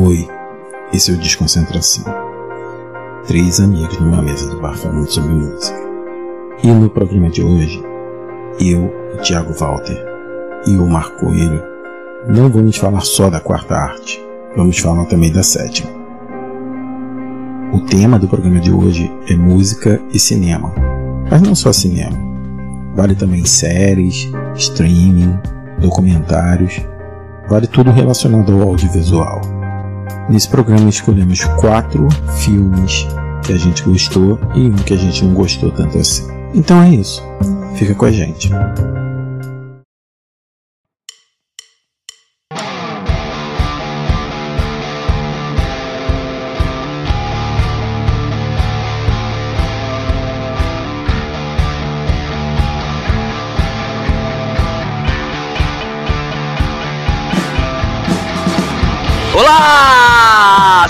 Oi, esse é o Desconcentração. Três amigos numa mesa do bar falando sobre música. E no programa de hoje, eu, o Thiago Walter e o Marco Coelho não vamos falar só da quarta arte, vamos falar também da sétima. O tema do programa de hoje é música e cinema, mas não só cinema. Vale também séries, streaming, documentários, vale tudo relacionado ao audiovisual. Nesse programa escolhemos quatro filmes que a gente gostou e um que a gente não gostou tanto assim. Então é isso. Fica com a gente.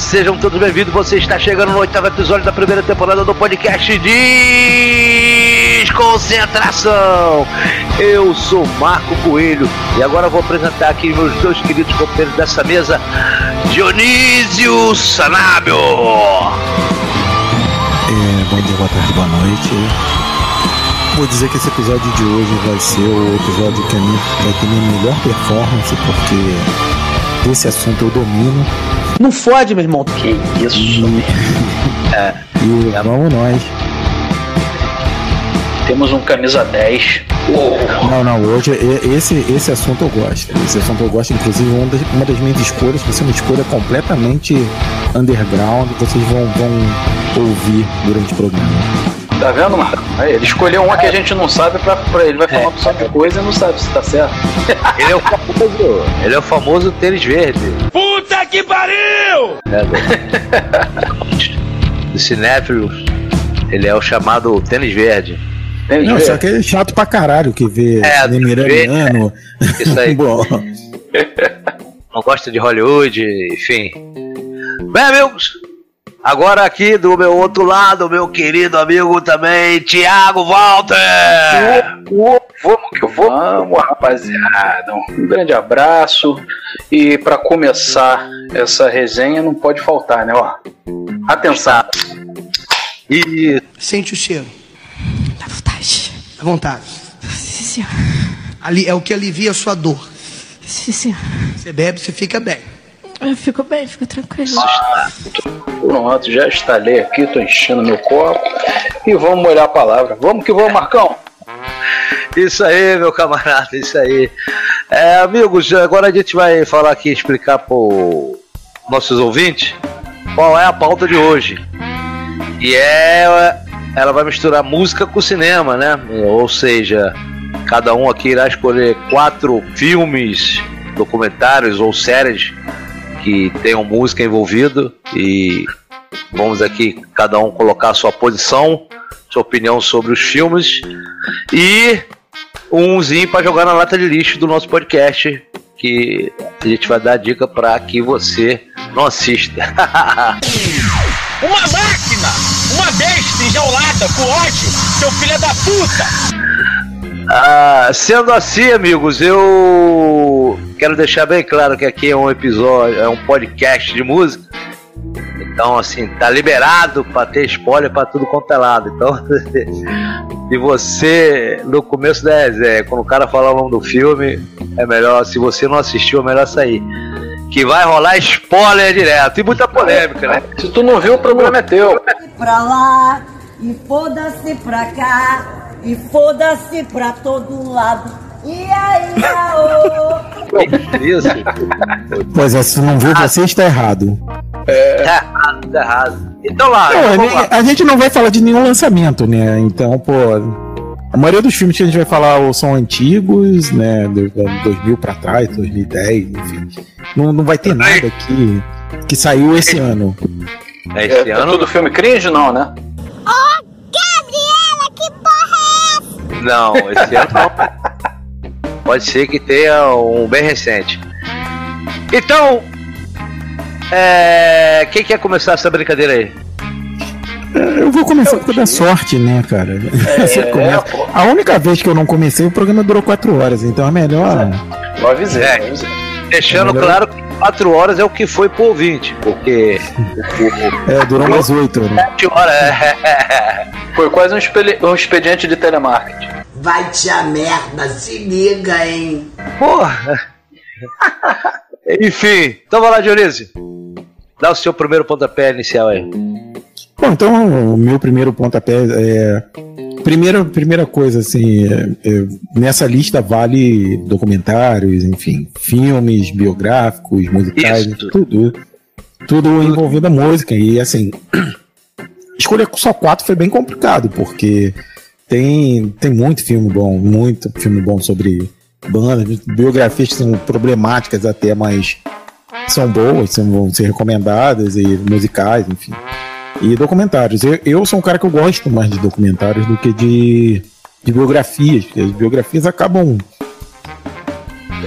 Sejam todos bem-vindos. Você está chegando no oitavo episódio da primeira temporada do podcast Desconcentração. Eu sou Marco Coelho e agora vou apresentar aqui meus dois queridos companheiros dessa mesa, Dionísio Sanábio. É, bom dia, boa tarde, boa noite. Vou dizer que esse episódio de hoje vai ser o episódio que a minha, vai ter minha melhor performance, porque esse assunto eu domino. Não fode, meu irmão. Que isso? E, É, e vamos nós. Temos um camisa 10. Não, não, hoje e- esse, esse assunto eu gosto. Esse assunto eu gosto, inclusive uma das, uma das minhas escolhas vai ser uma escolha completamente underground, vocês vão, vão ouvir durante o programa. Tá vendo, Marco? Aí, ele escolheu uma que a gente não sabe pra, pra ele vai falar uma opção de coisa e não sabe se tá certo. ele é o famoso, ele é o famoso tênis verde. Puta que pariu! né, do, cinéfilos. Ele é o chamado tênis verde. Tem Não, de só que é chato pra caralho que vê É, vê- iraniano. Isso aí. Bom, não gosta de Hollywood, enfim. Bem, amigos, agora aqui do meu outro lado, meu querido amigo também, Thiago Walter. Vamos que vamos, rapaziada. Um grande abraço. E pra começar essa resenha, não pode faltar, né? Ó, atenção. E Sente o cheiro. Dá vontade. À vontade. Sim, senhor. Ali é o que alivia a sua dor. Sim, senhor. Você bebe, você fica bem. Eu fico bem, fico tranquilo. Pronto, já instalei aqui, tô enchendo meu copo. E vamos molhar a palavra. Vamos que vamos, Marcão. isso aí, meu camarada, isso aí. É, amigos, agora a gente vai falar aqui, explicar para nossos ouvintes qual é a pauta de hoje. E é. Ela vai misturar música com cinema, né? Ou seja, cada um aqui irá escolher quatro filmes, documentários ou séries que tenham música envolvido e vamos aqui cada um colocar a sua posição, sua opinião sobre os filmes e umzinho para jogar na lata de lixo do nosso podcast que a gente vai dar dica para que você não assista. Uma máquina! Uma besta enjaulada com ódio! Seu filho da puta! Ah, sendo assim, amigos, eu quero deixar bem claro que aqui é um episódio, é um podcast de música. Então, assim, tá liberado pra ter spoiler pra tudo quanto é lado. Então, se você, no começo da resenha, quando o cara falar o nome do filme, é melhor, se você não assistiu, é melhor sair. Que vai rolar spoiler direto. E muita polêmica, né? Se tu não viu, o problema é teu. pra lá e foda-se pra cá e foda-se pra todo lado. E aí, aô? Isso. pois é, se não viu, você está errado. Tá errado, tá errado. Então lá, Pô, vamos lá. a gente não vai falar de nenhum lançamento, né? Então, pô, a maioria dos filmes que a gente vai falar são antigos, né? Do, do 2000 pra trás, 2010, enfim. Não, não vai ter nada aqui que saiu esse ano. É É, esse é ano. tudo filme cringe, não, né? Não, esse ano não. Pode ser que tenha um bem recente. Então, é... quem quer começar essa brincadeira aí? Eu vou começar por causa da sorte, né, cara? Começa. pô. A única vez que eu não comecei, o programa durou quatro horas, então é melhor. Eu avisei, É. eu avisei. Deixando É melhor- claro que quatro horas é o que foi pro ouvinte, porque. É, durou umas oito, né? Sete horas, é. Foi quase um, expeli- um expediente de telemarketing. Vai te a merda, se liga, hein? Porra! Enfim, então vai lá, Dionísio. Dá o seu primeiro pontapé inicial aí. Bom, então o meu primeiro pontapé é. Primeira, primeira coisa, assim, é- é, nessa lista vale documentários, enfim, filmes, biográficos, musicais, Isso. tudo. Tudo envolvendo a música. E assim, escolher só quatro foi bem complicado, porque tem, tem muito filme bom, muito filme bom sobre bandas, biografias que são problemáticas até, mas são boas, são, vão ser recomendadas, e musicais, enfim. E documentários. Eu, eu sou um cara que eu gosto mais de documentários do que de, de biografias, as biografias acabam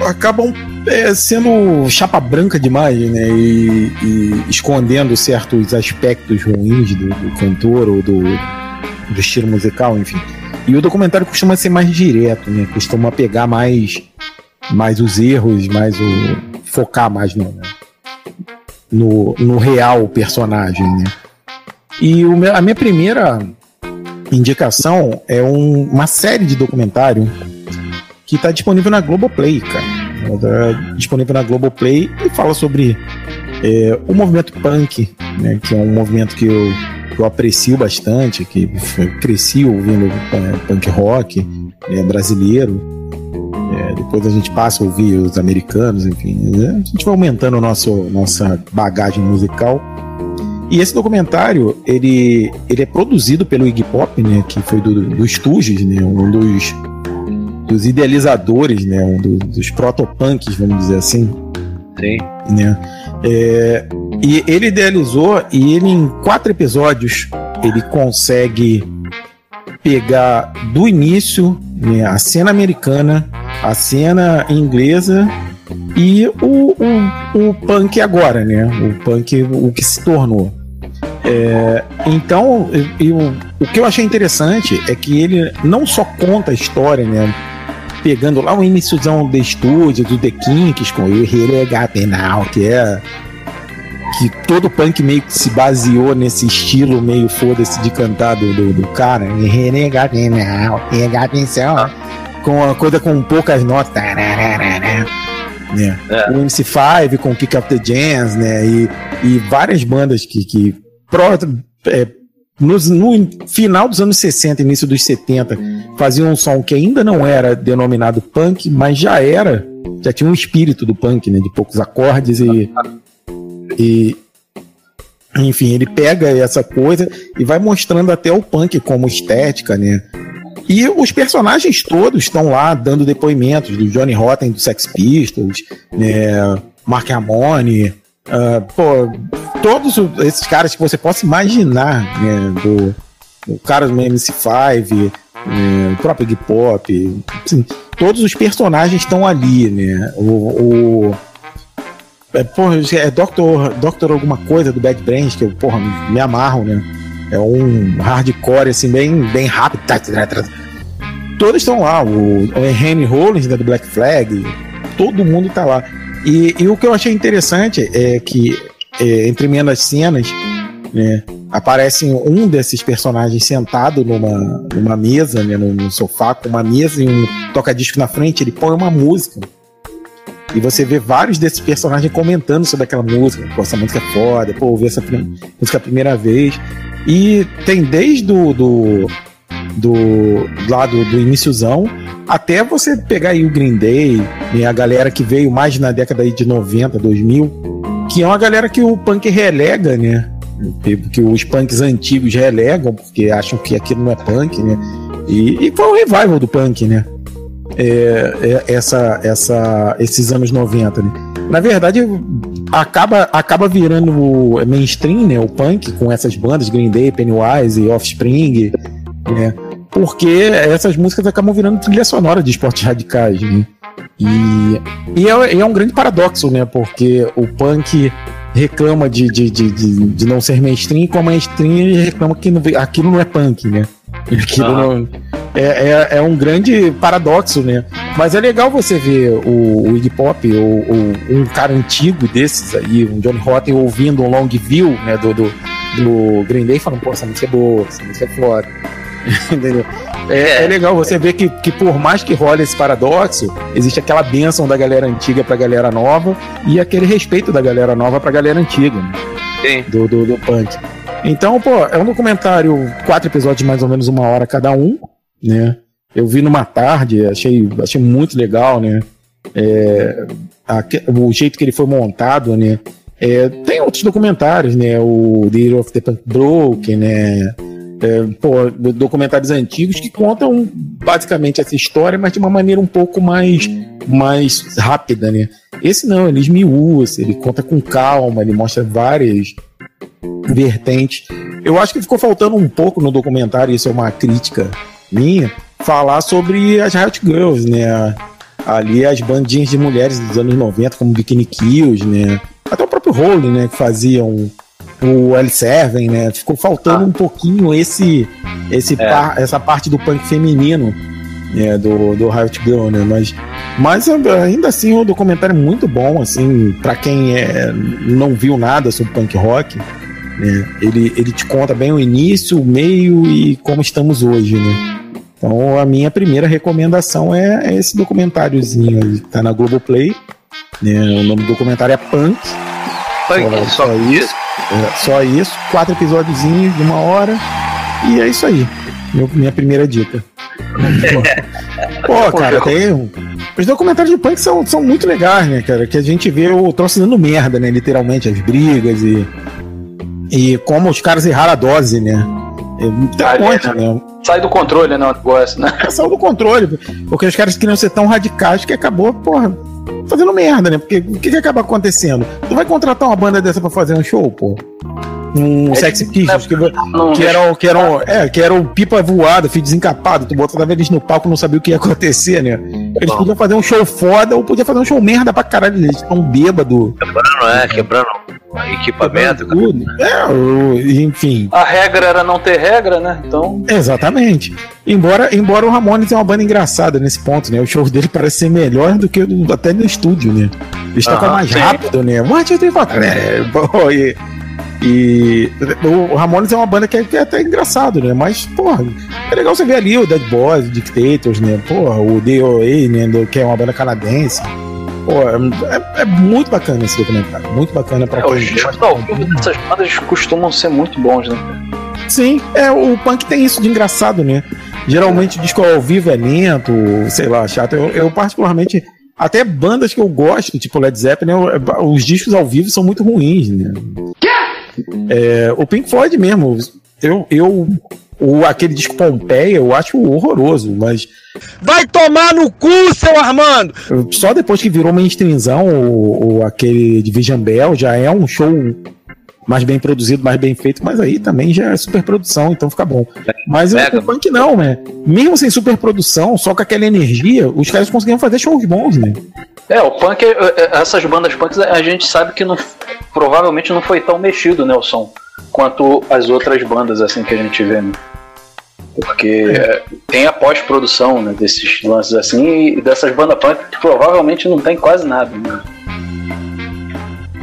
acabam é, sendo chapa branca demais, né? E, e escondendo certos aspectos ruins do, do cantor ou do, do estilo musical, enfim. E o documentário costuma ser mais direto, né? Costuma pegar mais, mais os erros, mais o. focar mais no, no, no real personagem, né? E o meu- a minha primeira indicação é um- uma série de documentário que está disponível na Globoplay, cara. Tá disponível na Globoplay e fala sobre é, o movimento punk, né, que é um movimento que eu, que eu aprecio bastante, que cresci ouvindo é, punk rock é, brasileiro. É, depois a gente passa a ouvir os americanos, enfim. né, a gente vai aumentando nosso, nossa bagagem musical. E esse documentário, ele, ele é produzido pelo Iggy Pop, né, que foi do, do Stooges, né, um dos, dos idealizadores, né, um do- dos protopunks, vamos dizer assim, Sim. né? É, e ele idealizou e ele em quatro episódios ele consegue pegar do início né, a cena americana, a cena inglesa e o, o, o punk agora, né? O punk o que se tornou. É, então, eu- o que eu achei interessante é que ele não só conta a história, né? Pegando lá o iníciozão do estúdio, do The Kinks, com o Renegatenal, que é. Que todo punk meio que se baseou nesse estilo meio foda-se de cantar do, do, do cara. né? Com a coisa com poucas notas. tararara, Né? É. O MC5 com Kick Up the Jams, né? E, e várias bandas que, que pró- é, nos- no final dos anos 60, início dos 70, faziam um som que ainda não era denominado punk, mas já era, já tinha um espírito do punk, né? De poucos acordes e. e enfim, ele pega essa coisa e vai mostrando até o punk como estética, né? E os personagens todos estão lá dando depoimentos do Johnny Rotten do Sex Pistols, né? Mark Ramone, ah, pô, todos esses caras que você possa imaginar, né? Do, do cara do MC5, né, o próprio Iggy Pop, assim, todos os personagens estão ali, né? O, o é, porra, é Doctor, Doctor alguma coisa do Bad Brains que eu porra, me, me amarro, né? É um hardcore assim bem, bem rápido. Tá, tá, tá. Todos estão lá, o, o Henry Rollins né, do Black Flag, todo mundo tá lá. E, e o que eu achei interessante é que é, entre meio das cenas, né, aparece um desses personagens sentado numa, numa mesa, né, no sofá, com uma mesa e um toca-disco na frente, ele põe uma música. E você vê vários desses personagens comentando sobre aquela música. Pô, essa música é foda, pô, ouvi essa música a primeira vez. E tem desde do, do, lá do, do iníciozão até você pegar aí o Green Day, né, a galera que veio mais na década de 90, 2000, que é uma galera que o punk relega, né? Que os punks antigos relegam, porque acham que aquilo não é punk, né? E, e foi o revival do punk, né? É, é, essa, essa, esses anos 90, né? Na verdade, acaba, acaba virando o mainstream, né? O punk com essas bandas, Green Day, Pennywise, Offspring, né? Porque essas músicas acabam virando trilha sonora de esportes radicais, né? E, e é, e é um grande paradoxo, né? Porque o punk reclama de, de, de, de, de não ser mainstream, e com a mainstream ele reclama que não, aquilo não é punk, né? Aquilo Ah. não, é, é, é um grande paradoxo, né? Mas é legal você ver o, o Iggy Pop, ou, um cara antigo desses aí, um Johnny Rotten, ouvindo um long view né, do, do, do Green Day, falando, pô, essa música é boa, essa música é foda. Entendeu? É, é legal você ver que, que, por mais que role esse paradoxo, existe aquela bênção da galera antiga pra galera nova e aquele respeito da galera nova pra galera antiga, né? Sim. Do, do, do punk. Então, pô, é um documentário, quatro episódios mais ou menos uma hora cada um, né? Eu vi numa tarde, achei, achei muito legal, né? É, a, o jeito que ele foi montado, né? É, tem outros documentários, né? O The Year of the Punk Broken, né? É, pô, documentários antigos que contam basicamente essa história, mas de uma maneira um pouco mais, mais rápida, né? Esse não, ele esmiúça, ele conta com calma, ele mostra várias vertentes. Eu acho que ficou faltando um pouco no documentário, isso é uma crítica minha, falar sobre as Riot Girls, né? Ali as bandinhas de mulheres dos anos 90, como Bikini Kills, né? Até o próprio Role, né? Que faziam o L7, né? Ficou faltando ah. um pouquinho esse, esse é. par, essa parte do punk feminino né? do, do Riot Girl, né? Mas, mas ainda assim o documentário é muito bom, assim, para quem é, não viu nada sobre punk rock. Né? Ele, ele te conta bem o início, o meio e como estamos hoje, né? Então a minha primeira recomendação é, é esse documentáriozinho, tá na Globoplay, né? O nome do documentário é Punk. Punk, só, só isso. É, só isso, quatro episódios de uma hora. E é isso aí. Meu, minha primeira dica. Pô, cara, tem. Os documentários de punk são, são muito legais, né, cara? Que a gente vê o troço dando merda, né? Literalmente, as brigas e. E como os caras erraram a dose, né? Tem um monte, né? Sai do controle, né? O negócio, né? É, saiu do controle. Porque os caras queriam ser tão radicais que acabou, porra, fazendo merda, né? Porque o que, que acaba acontecendo? Tu vai contratar uma banda dessa pra fazer um show, pô? Um é Sex Pistols que, que, era, que, era, é, que era o pipa voado, filho desencapado. Tu botava eles no palco não sabia o que ia acontecer, né? Eles podiam fazer um show foda ou podiam fazer um show merda pra caralho. Eles estão bêbado. Quebrando, é, quebrando equipamento. Tudo. É, enfim. A regra era não ter regra, né? Então. Exatamente. Embora, embora o Ramones é uma banda engraçada nesse ponto, né? O show dele parece ser melhor do que até no estúdio, né? Eles tocam mais sim. rápido, né? Two, three, four. É, e, o Ramones é uma banda que é, que é, até engraçado, né? Mas, porra, é legal você ver ali o Dead Boys, o Dictators, né? Porra, o DOA, né? Que é uma banda canadense. Pô, é, é, muito bacana esse documentário. Muito bacana pra é, quem os discos ao vivo dessas bandas costumam ser muito bons, né? Sim, é, o punk tem isso de engraçado, né? Geralmente o disco ao vivo é lento, sei lá, chato. Eu, eu particularmente até bandas que eu gosto, tipo Led Zeppelin, eu, os discos ao vivo são muito ruins, né? É, o Pink Floyd mesmo, eu, eu o, aquele disco Pompeia eu acho horroroso, mas. Vai tomar no cu, seu Armando! Só depois que virou mainstreamzão, o, o, aquele Division Bell já é um show mais bem produzido, mais bem feito, mas aí também já é super produção, então fica bom. Mas Mega. o punk não, né? Mesmo sem super produção, só com aquela energia, os caras conseguiam fazer shows bons, né? É, o punk, é, é, essas bandas punks, a gente sabe que não, provavelmente não foi tão mexido, né, o som, quanto as outras bandas, assim, que a gente vê, né? Porque é. tem a pós-produção né, desses lances assim, e dessas bandas punk que provavelmente não tem quase nada, né?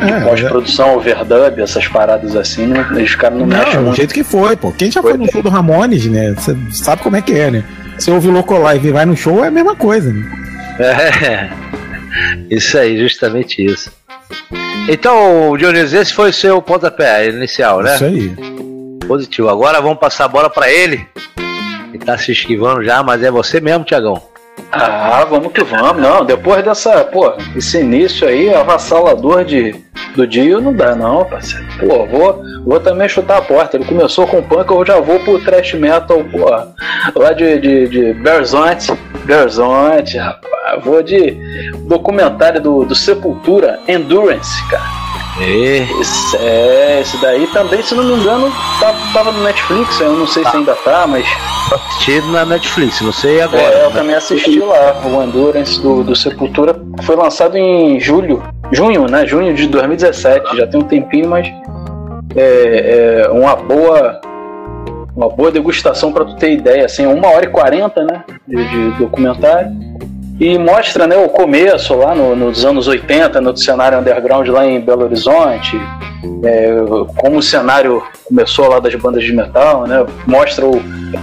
É, pós-produção, overdub, essas paradas assim, né? Os caras não, não muito. do jeito que foi, pô. Quem já foi, foi no show do Ramones, né? Você sabe como é que é, né? Você ouve o Loco Live e vai no show, é a mesma coisa, né? É, isso aí, justamente isso. Então, Dionísio, esse foi o seu pontapé inicial, né? Isso aí. Positivo. Agora vamos passar a bola para ele. Ele tá se esquivando já, mas é você mesmo, Tiagão. Ah, vamos que vamos. Não, depois dessa, pô, esse início aí, avassalador de, do dia, não dá não, parceiro. Pô, vou, vou também chutar a porta. Ele começou com punk, eu já vou pro thrash metal, pô, lá de, de, de Berzonte, Berzonte, rapaz. Vou de documentário do, do Sepultura, Endurance, cara. Esse, é, esse daí também, se não me engano, tá, tava no Netflix, eu não sei tá. se ainda tá, mas. Assisti na Netflix, não sei agora. É, eu também assisti lá, o Endurance do, do Sepultura. Foi lançado em julho, junho, né? Junho de 2017, já tem um tempinho, mas é, é uma boa. Uma boa degustação para tu ter ideia, assim, uma hora e quarenta, né? De, de documentário. E mostra né, o começo lá no- nos anos 80, no cenário underground lá em Belo Horizonte, é, como o cenário começou lá das bandas de metal, né? Mostra o,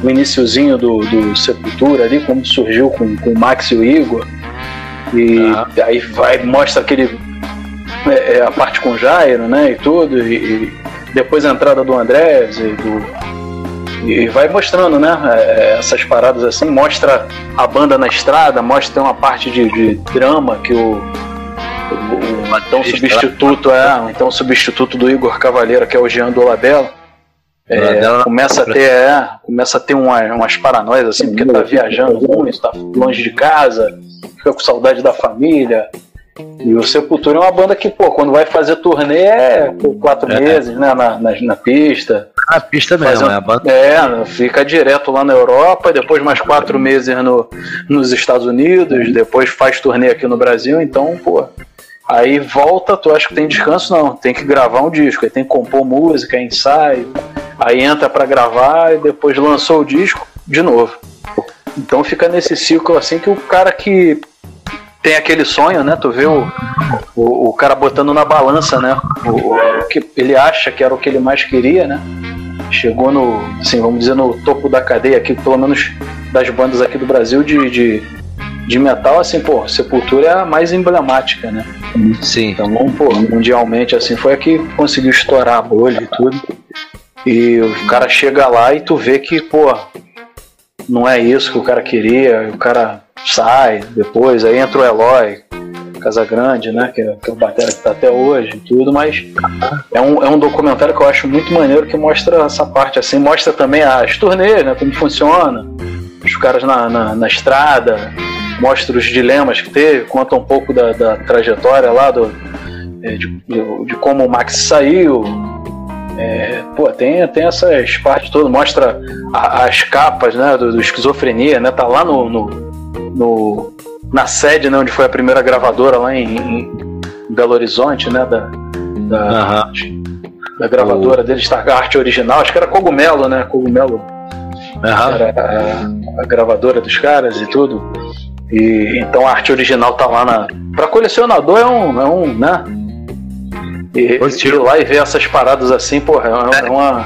o iniciozinho do, do Sepultura ali, como surgiu com, com o Max e o Igor. E aí vai, mostra aquele. é, é, a parte com o Jairo, né? E tudo. E, e depois a entrada do Andrés e do. E vai mostrando, né? é, Essas paradas assim, mostra a banda na estrada, mostra uma parte de, de drama que o, o, o então substituto é, então substituto do Igor Cavaleiro, que é o Jean Dolabella. É, começa a ter, é, começa a ter uma, umas paranoias assim, porque tá viajando muito, tá longe de casa, fica com saudade da família. E o Sepultura é uma banda que, pô, quando vai fazer turnê é por quatro É. meses, né, na, na, na pista. A pista mesmo, é a banda. É, fica direto lá na Europa, depois mais quatro meses no, nos Estados Unidos, depois faz turnê aqui no Brasil, então, pô. Aí volta, tu acha que tem descanso? Não, tem que gravar um disco, aí tem que compor música, ensaio, aí entra pra gravar e depois lançou o disco de novo. Então fica nesse ciclo assim que o cara que tem aquele sonho, né? Tu vê o, o, o cara botando na balança, né? O, o que ele acha que era o que ele mais queria, né? Chegou no, assim, vamos dizer, no topo da cadeia aqui, pelo menos das bandas aqui do Brasil de, de, de metal, assim, pô, Sepultura é a mais emblemática, né? Sim. Então, pô, mundialmente, assim, foi a que conseguiu estourar a bolha e tudo. E o cara chega lá e tu vê que, pô, não é isso que o cara queria, o cara sai depois, aí entra o Eloy, Casagrande, né, que é, que é o batera que tá até hoje e tudo, mas é um, é um documentário que eu acho muito maneiro que mostra essa parte, assim, mostra também as turnês, né, como funciona, os caras na, na, na estrada, mostra os dilemas que teve, conta um pouco da, da trajetória lá, do, é, de, de- de como o Max saiu. É, pô, tem, tem essas partes todas, mostra a- as capas né, do, do esquizofrenia, né? Tá lá no, no, no- na sede né, onde foi a primeira gravadora lá em, em Belo Horizonte, né? Da, da, Aham. da gravadora deles, tá, a arte original, acho que era Cogumelo, né? Cogumelo Aham. era a, a gravadora dos caras e tudo. E então a arte original tá lá na. Pra colecionador é um. É um né? E, Positivo. ir lá e ver essas paradas assim, porra, é, é uma.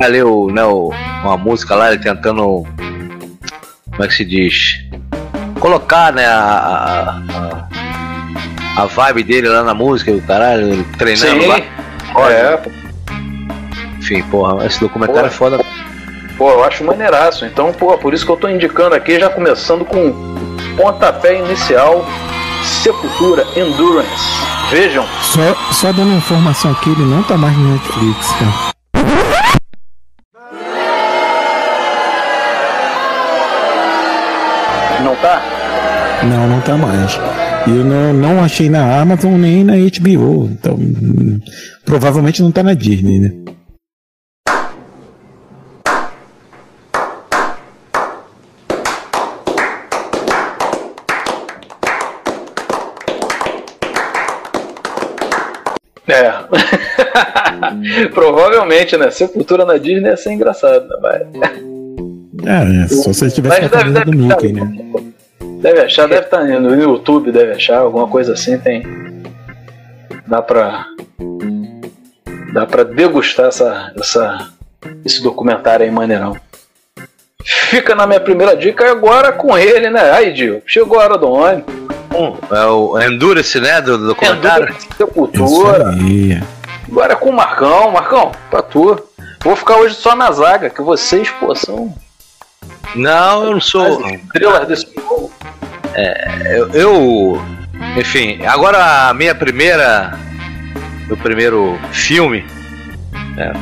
Ali o, né, o, uma música lá, ele tentando. Como é que se diz? Colocar, né, a, a, a vibe dele lá na música, o caralho, ele treinando Sim, lá. é, Enfim, porra, esse documentário Porra. é foda. pô, eu acho maneiraço. Então, pô, por isso que eu tô indicando aqui, já começando com pontapé inicial, Sepultura Endurance. Vejam, Só, só dando informação aqui, ele não tá mais no Netflix, tá? Tá? Não, não tá mais. Eu não, não achei na Amazon nem na HBO. Então, provavelmente não tá na Disney, né? É. Provavelmente, né? Sepultura na Disney ia ser engraçado, né? Mas... É, é, só se tivesse Mas com a deve, do Mickey, deve, né? Deve achar, deve estar no YouTube, deve achar, alguma coisa assim tem. Dá pra. Dá pra degustar essa, essa, esse documentário aí maneirão. Fica na minha primeira dica agora com ele, né? Aí, Dio, chegou a hora do homem. É o Endurance, né, do, do documentário. Endurance, Sepultura. Agora é com o Marcão. Marcão, pra tu. Vou ficar hoje só na zaga, que vocês, pô, são Não, eu não sou. as estrelas desse jogo. Eu, eu- enfim, agora a minha primeira, meu primeiro filme, né,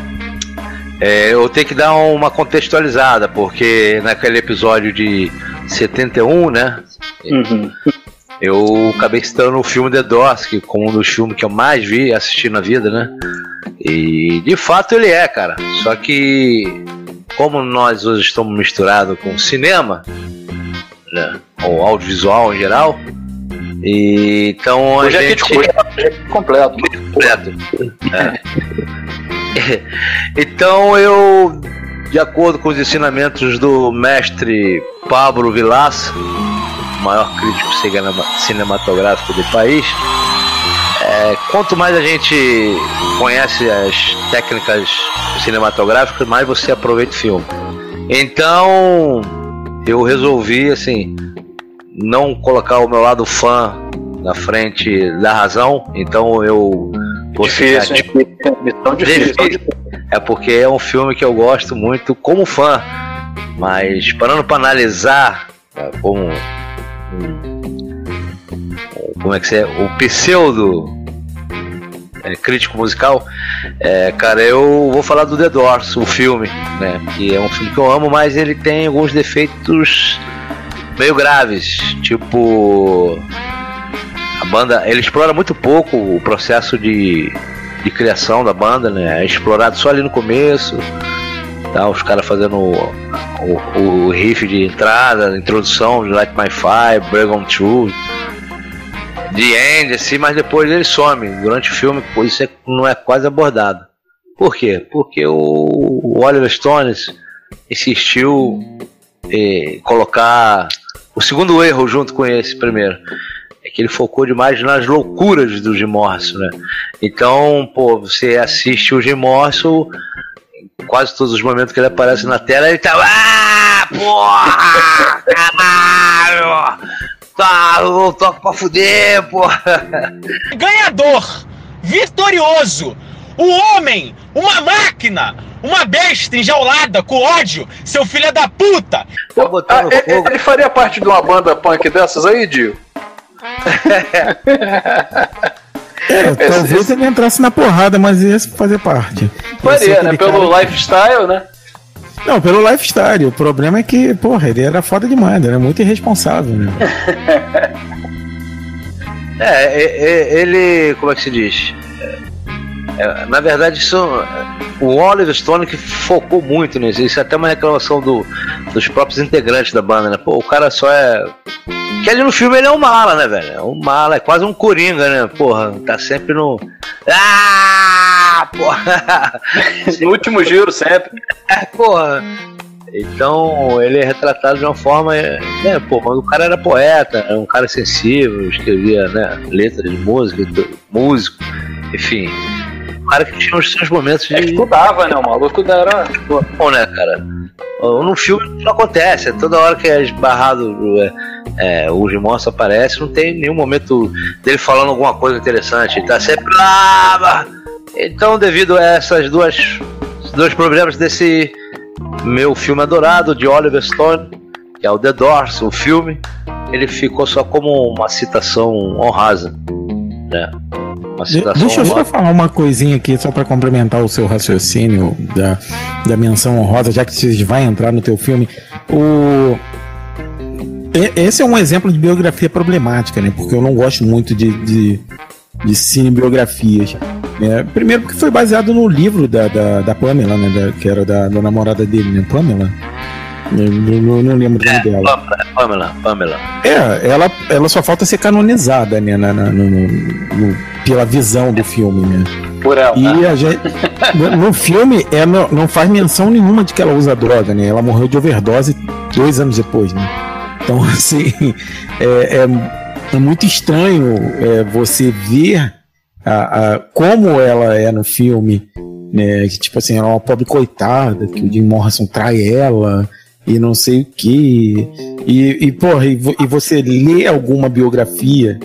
é, eu tenho que dar uma contextualizada, porque naquele episódio de 71, né, Uhum. eu acabei citando o filme The que como um dos filmes que eu mais vi assisti na vida, né, e de fato ele é, cara, só que como nós hoje estamos misturados com cinema, né, ou audiovisual em geral, e então a Hoje é gente kit completo. completo. É. então eu, de acordo com os ensinamentos do mestre Pablo Vilas, maior crítico cinema- cinematográfico do país. É, quanto mais a gente conhece as técnicas cinematográficas, mais você aproveita o filme. Então, eu resolvi, assim, não colocar o meu lado fã na frente da razão. Então, eu vou Difícil, hein? Missão difícil. Difícil. É porque é um filme que eu gosto muito como fã. Mas parando para analisar tá, como um- como é que é o pseudo é, crítico musical, é, cara, eu vou falar do The Doors, o filme, né? Que é um filme que eu amo, mas ele tem alguns defeitos meio graves, tipo a banda, ele explora muito pouco o processo de, de criação da banda, né? É explorado só ali no começo, tá? Os caras fazendo o, o, o riff de entrada, introdução de Light My Fire, Break On Through, The End, assim, mas depois ele some. Durante o filme, isso é- não é quase abordado. Por quê? Porque o, o Oliver Stones insistiu em colocar o segundo erro junto com esse primeiro. É que ele focou demais nas loucuras do Jim Morrison, né? Então, pô, você assiste o Jim Morrison, quase todos os momentos que ele aparece na tela, ele tá. Ah, porra! Caralho! Tá, eu toco pra fuder, porra! Ganhador, vitorioso, o homem, uma máquina, uma besta enjaulada com ódio, seu filho da puta. Tá Ah, botando ele, fogo. ele faria parte de uma banda punk dessas aí, Dio? É, talvez ele entrasse na porrada, mas ia fazer parte. Faria, né? Pelo cara- lifestyle, né? Não, pelo lifestyle. O problema é que, porra, ele era foda demais, ele era muito irresponsável, né? É, é, é, ele. Como é que se diz? É, na verdade, isso, o Oliver Stone que focou muito nisso. Isso é até uma reclamação do, dos próprios integrantes da banda, né? Pô, o cara só é. Que ali no filme ele é um mala, né, velho? É um mala, é quase um coringa, né? Porra, tá sempre no. Ah! Porra! No último giro, sempre. É, porra. Então ele é retratado de uma forma, né, pô, mas o cara era poeta, era um cara sensível, escrevia, né, letras de música, músico, enfim. Cara que tinha os seus momentos É de estudava, né? O maluco era. pô, bom, né, cara? No filme não acontece, é toda hora que é esbarrado, é, é, o Gimorso aparece, não tem nenhum momento dele falando alguma coisa interessante, ele tá sempre lá. Então, devido a essas duas dois problemas desse meu filme adorado de Oliver Stone, que é o The Doors, o filme, ele ficou só como uma citação honrosa, né? Deixa eu só falar uma coisinha aqui, só pra complementar o seu raciocínio da, da menção honrosa, já que você vai entrar no teu filme. O... Esse é um exemplo de biografia problemática, né? Porque eu não gosto muito de, de, de cinebiografias. né? Primeiro porque foi baseado no livro da, da, da Pamela, né? Da- que era da, da namorada dele, né? Pamela? Eu não, lembro o nome dela. Pamela, Pamela. É, ela, ela só falta ser canonizada, né? na- na- no- no- pela visão do filme, né? Por ela. E a gente. No, filme, ela não- não faz menção nenhuma de que ela usa droga, né? Ela morreu de overdose dois anos depois, né? Então, assim, é, é- é muito estranho é, você ver a, a- como ela é no filme, né? Que, tipo assim, ela é uma pobre coitada, que o Jim Morrison trai ela e não sei o que. E, e porra, e, e você lê alguma biografia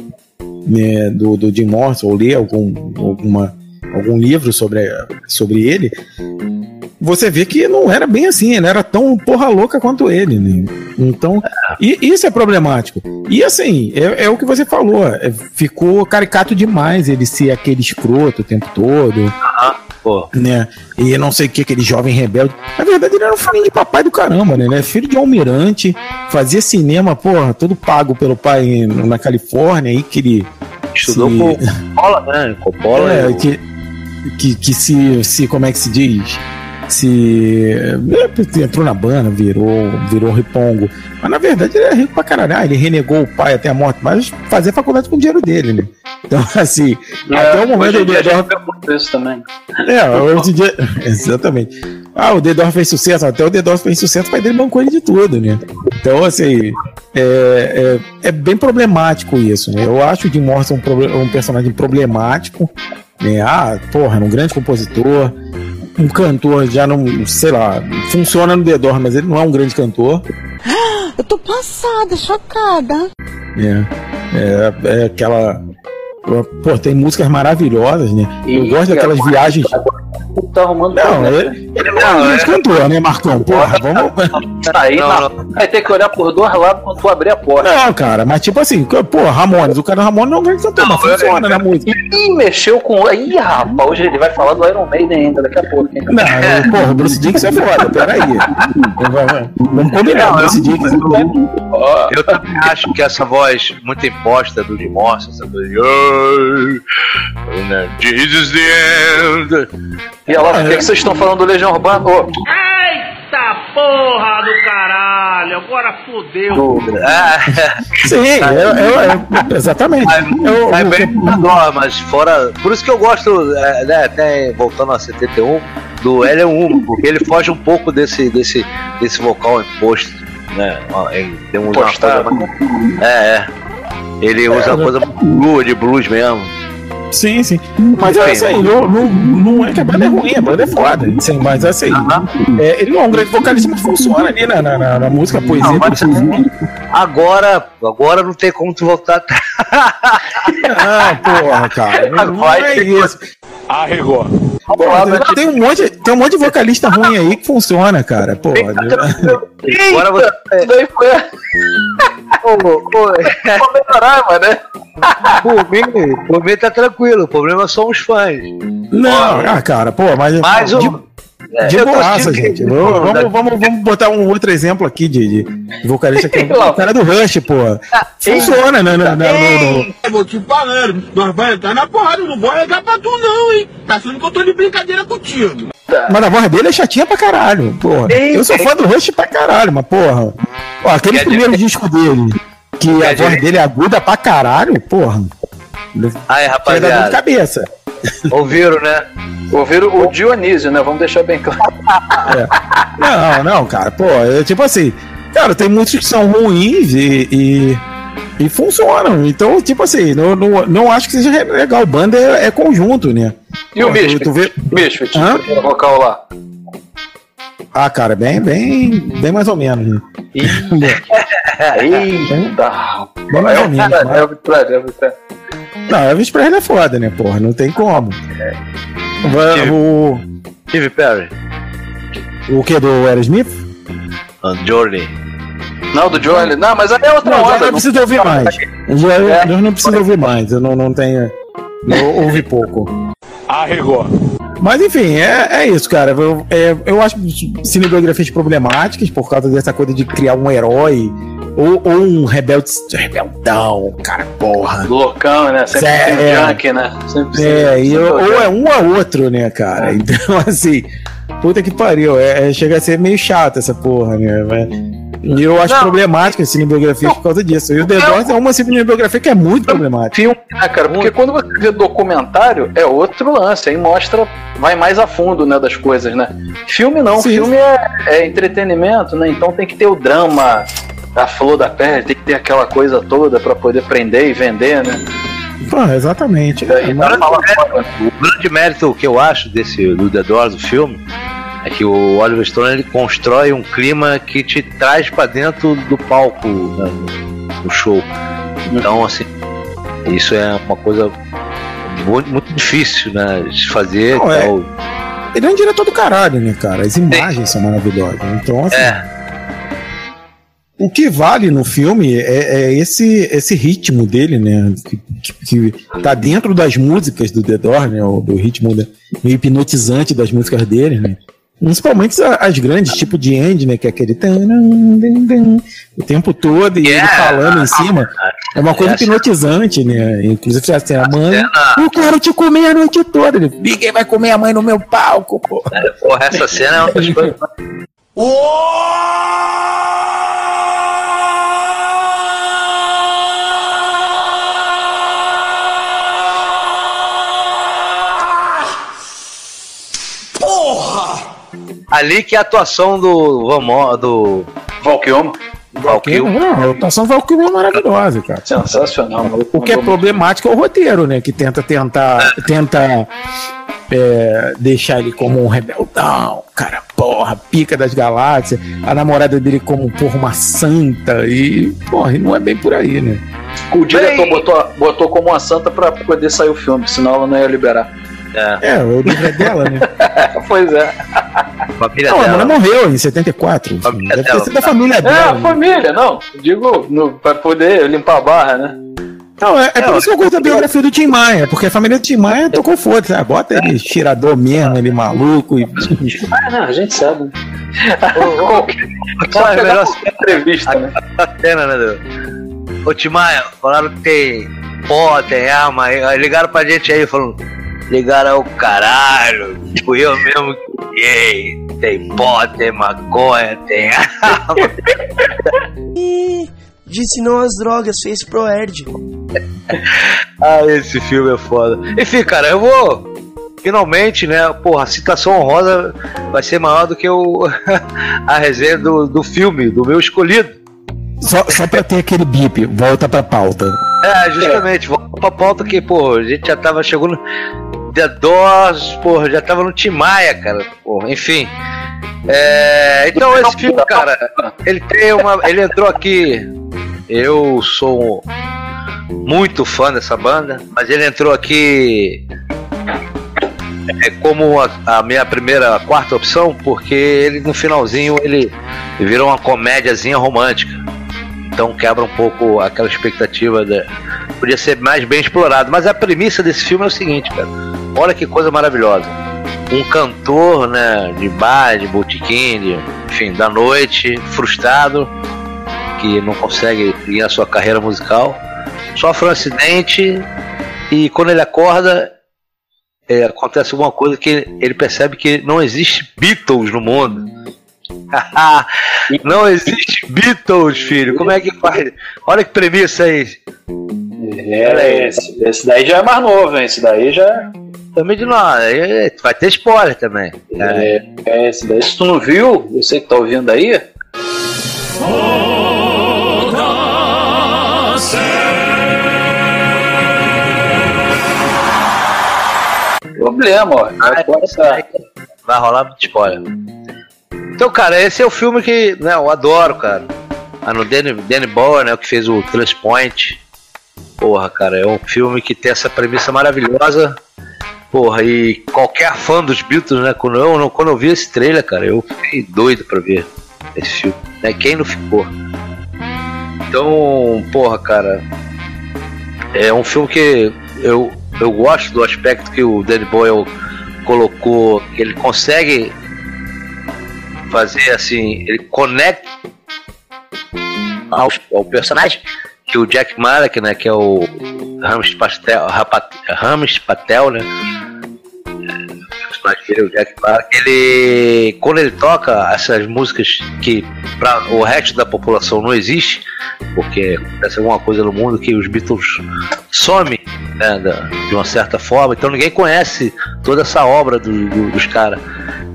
né, do, do Jim Morrison, ou lê algum, alguma, algum livro sobre, sobre ele, você vê que não era bem assim, ele era tão porra louca quanto ele. Né? Então, e, isso é problemático. E assim, é, é o que você falou, é, ficou caricato demais ele ser aquele escroto o tempo todo, Pô, né? E não sei o que, aquele jovem rebelde. Na verdade, ele era um filhinho de papai do caramba, né? Ele é filho de almirante, fazia cinema, porra, todo pago pelo pai na Califórnia, aí que ele. estudou se- com Coppola, né? Coppola. é, e o- que, que, que se, se. Como é que se diz? Se. é, Entrou na banda, virou, virou ripongo. Mas na verdade ele é rico pra caralho. Ah, ele renegou o pai até a morte, mas fazia faculdade com o dinheiro dele, né? Então, assim, até o momento É, muito isso também. é, hoje em dia. Exatamente. Ah, o Dedor fez sucesso, até o Dedor fez sucesso, o pai dele bancou ele de tudo, né? Então, assim. é, é, é bem problemático isso. Né? Eu acho o Jim Morrison um, um personagem problemático. Né? Ah, porra, era um grande compositor. Um cantor já não, sei lá, funciona no The Doors, mas ele não é um grande cantor. Eu tô passada, chocada. né? É, é aquela. Pô, tem músicas maravilhosas, né? Eu E- gosto daquelas viagens. Tá arrumando Não, problema. ele, ele não é cantor, né, Marcão? Porra, vamos. Aí Não, na- vai ter que olhar por dois lados quando tu abrir a porta. Não, cara, mas tipo assim, pô, Ramones, o cara Ramones não é um grande cantor, mas funciona na música. Ih, mexeu com. Ih, rapaz, hoje ele vai falar do Iron Maiden ainda daqui a pouco. hein? Não, eu- porra, o Bruce Dickinson é foda, peraí. Vamos- combinar, Bruce Dickinson. Ó, Eu também acho que essa voz muito imposta do Morrison, essa coisa de "Oh, Jesus the end. E olha lá, o que, que vocês estão falando do Legião Urbana? Ô, Eita porra do caralho, agora fodeu. do- Ah, Sim, eu, eu- eu- exatamente. Eu- é eu- bem dó, mas fora. Por isso que eu gosto, é, né, até voltando a 71, do Elian Humo, porque ele foge um pouco desse, desse, desse vocal imposto. Né? Ele tem um. É, é. Ele usa coisa blues, de blues mesmo. Sim, sim. Mas é assim, não, não, não é que a banda é ruim, a banda é foda. Sim, mas assim, é, ele não é um grande vocalista, mas funciona ali na, na, na- música, a poesia. Não, mas- tudo. Agora, agora não tem como tu voltar atrás. Ah, porra, cara. Não, não é isso. Arregou. Porra, tem, um monte, tem um monte de vocalista ruim aí que funciona, cara. Porra. Agora você. Isso daí foi. Ô, ô, mano, né? por, mim, por mim tá tranquilo, o problema são os fãs. Não, ah, cara, pô, mas. Mas de, o. de eu tô boaça, gente. que- Eu- vamos, vamos, vamos botar um outro exemplo aqui de, de vocalista que é o cara do Rush, pô. Funciona, né? né, né, no- no- Eu vou te falando, nós vamos entrar na porrada, não vou regar pra tu não, hein? Tá achando que eu tô de brincadeira contigo. Mas a voz dele é chatinha pra caralho, porra. Eu sou fã do Rush pra caralho, mas porra. Ó, aquele primeiro disco dele, que a voz dele é aguda pra caralho, porra. Vai de rapaziada, cabeça. ouviram, né? Ouviram o Dionísio, né? Vamos deixar bem claro. Não, não, cara, pô, é tipo assim, cara, tem muitos que são ruins e, e, e funcionam. Então, tipo assim, não, não, não acho que seja legal. Banda é, é conjunto, né? E o Misfit? tu vê- Misfit, o vocal lá. Ah, cara, bem, bem, bem mais ou menos. Né? Eita! Bem mais É ou menos. cara, mas- é é. Não, Elvis Presley é foda, né, porra? Não tem como. Vai- O, Steve Perry, o que do Aerosmith? uh, Journey. Não, do Johnny. Não, mas aí é outra Não, onda. não precisa ouvir mais. Já, É. eu não preciso ouvir mais. Eu não, não tenho. Eu ouvi pouco. Arregou. Mas enfim, é, é isso, cara. Eu, é, eu acho cinebiografias problemáticas por causa dessa coisa de criar um herói ou, ou um rebelde, rebeldão, cara, porra. Loucão, né? Sempre É, é. junk, né? Sempre, É, e, sempre ou junk. é um ou outro, né, cara? Então, assim, puta que pariu. É, é- chega a ser meio chato essa porra, né? Mas- E eu acho Não. problemática a cinebiografia por causa disso. E o The Doors é uma cinebiografia que é muito problemática. filme, né, cara? Porque quando você vê documentário, é outro lance, aí mostra, vai mais a fundo, né, das coisas, né? Filme não, Sim. filme é, é entretenimento, né? Então tem que ter o drama, a flor da pele, tem que ter aquela coisa toda pra poder prender e vender, né? Pô, exatamente. E Mas- não fala fora, né? O grande mérito que eu acho desse do The Doors, do filme, é que o Oliver Stone ele constrói um clima que te traz pra dentro do palco né, no, no show. Então, assim, isso é uma coisa muito, muito difícil, né, de fazer. Não, é. então, Ele é um diretor do caralho, né, cara? As imagens são maravilhosas. Então, assim, é, o que vale no filme é, é esse, esse ritmo dele, né? Que, que, que tá dentro das músicas do The Doors, né? O, do ritmo da- meio hipnotizante das músicas dele, né? Principalmente as grandes, tipo de End, né? Que é aquele. O tempo todo e ele Yeah. falando em cima. É uma coisa hipnotizante, né? Inclusive, assim, a mãe. Eu quero te comer a noite toda. Ele, Ninguém vai comer a mãe no meu palco, pô. porra, essa cena é uma das coisas Ali que é a atuação do Van Mo- do Valkyoma. Val Kilmer. Não, a atuação Val Kilmer é maravilhosa, cara. Sensacional, maluco. O que é problemático é o roteiro, né? Que tenta tentar. Tenta é, deixar ele como um rebeldão, cara, porra, pica das galáxias, a namorada dele como, porra, uma santa, e, porra, não é bem por aí, né? O diretor botou, botou como uma santa pra poder sair o filme, senão ela não ia liberar. É, É, o livro é dela, né? pois é. família Não, dela. mulher morreu em 74. Família Deve ter dela. sido da família É, dela. a né? família, não. Digo, no, pra poder limpar a barra, né? Não, é, é por É, isso que eu gosto da biografia do Tim Maia, porque a família do Tim Maia tocou foda, ah, bota ele tirador mesmo, ele maluco e. Ah, não, a gente sabe. né? É melhor qualquer entrevista, né? a cena, né, Deus? Ô Timaya, falaram que tem pó, tem arma, aí ligaram pra gente aí, falando, ligaram ao caralho, fui eu mesmo que criei, tem pó, tem maconha, tem arma. Disse não às drogas, fez pro Erd. Ah, esse filme é foda. Enfim, cara, eu vou. Finalmente, né? Porra, a citação honrosa vai ser maior do que o, a resenha do, do filme, do meu escolhido. Só, só pra ter aquele bip, volta pra pauta. É, justamente, volta pra pauta que, pô, a gente já tava chegando. The Doors, porra, já tava no Timaya, cara. Porra, enfim. É, então esse filme, cara, ele tem uma. Ele entrou aqui. Eu sou muito fã dessa banda, mas ele entrou aqui é como a, a minha primeira, a quarta opção, porque ele no finalzinho ele virou uma comédiazinha romântica. Então quebra um pouco aquela expectativa da. Podia ser mais bem explorado. Mas a premissa desse filme é o seguinte, cara. Olha que coisa maravilhosa. Um cantor, né, de bar, de botequim, de, enfim, da noite, frustrado, que não consegue seguir a sua carreira musical, sofre um acidente e quando ele acorda é, acontece alguma coisa que ele percebe que não existe Beatles no mundo. não existe Beatles, filho. Como é que faz? Olha que premissa aí. É, esse, esse daí já é mais novo, hein? Esse daí já. Também de nós. é, Vai ter spoiler também. É. É, é, esse daí. Se tu não viu, você que tá ouvindo aí. Problema, ó. Ah, aí Vai rolar muito spoiler. Então, cara, esse é o filme que né, eu adoro, cara. Ah, no Danny, Danny Boyle, né, o que fez o Transpoint. Porra, cara, é um filme que tem essa premissa maravilhosa. Porra, e qualquer fã dos Beatles, né, quando eu, quando eu vi esse trailer, cara, eu fiquei doido pra ver esse filme. Né? Quem não ficou? Então, porra, cara, é um filme que eu, eu gosto do aspecto que o Danny Boyle colocou, que ele consegue fazer assim, ele conecta ao, ao personagem que o Jack Malek, né, que é o Rames Patel, Rames Patel, né, o Jack Malek, ele quando ele toca essas músicas que para o resto da população não existe, porque acontece alguma coisa no mundo que os Beatles somem né, de uma certa forma, então ninguém conhece toda essa obra do- do- dos caras.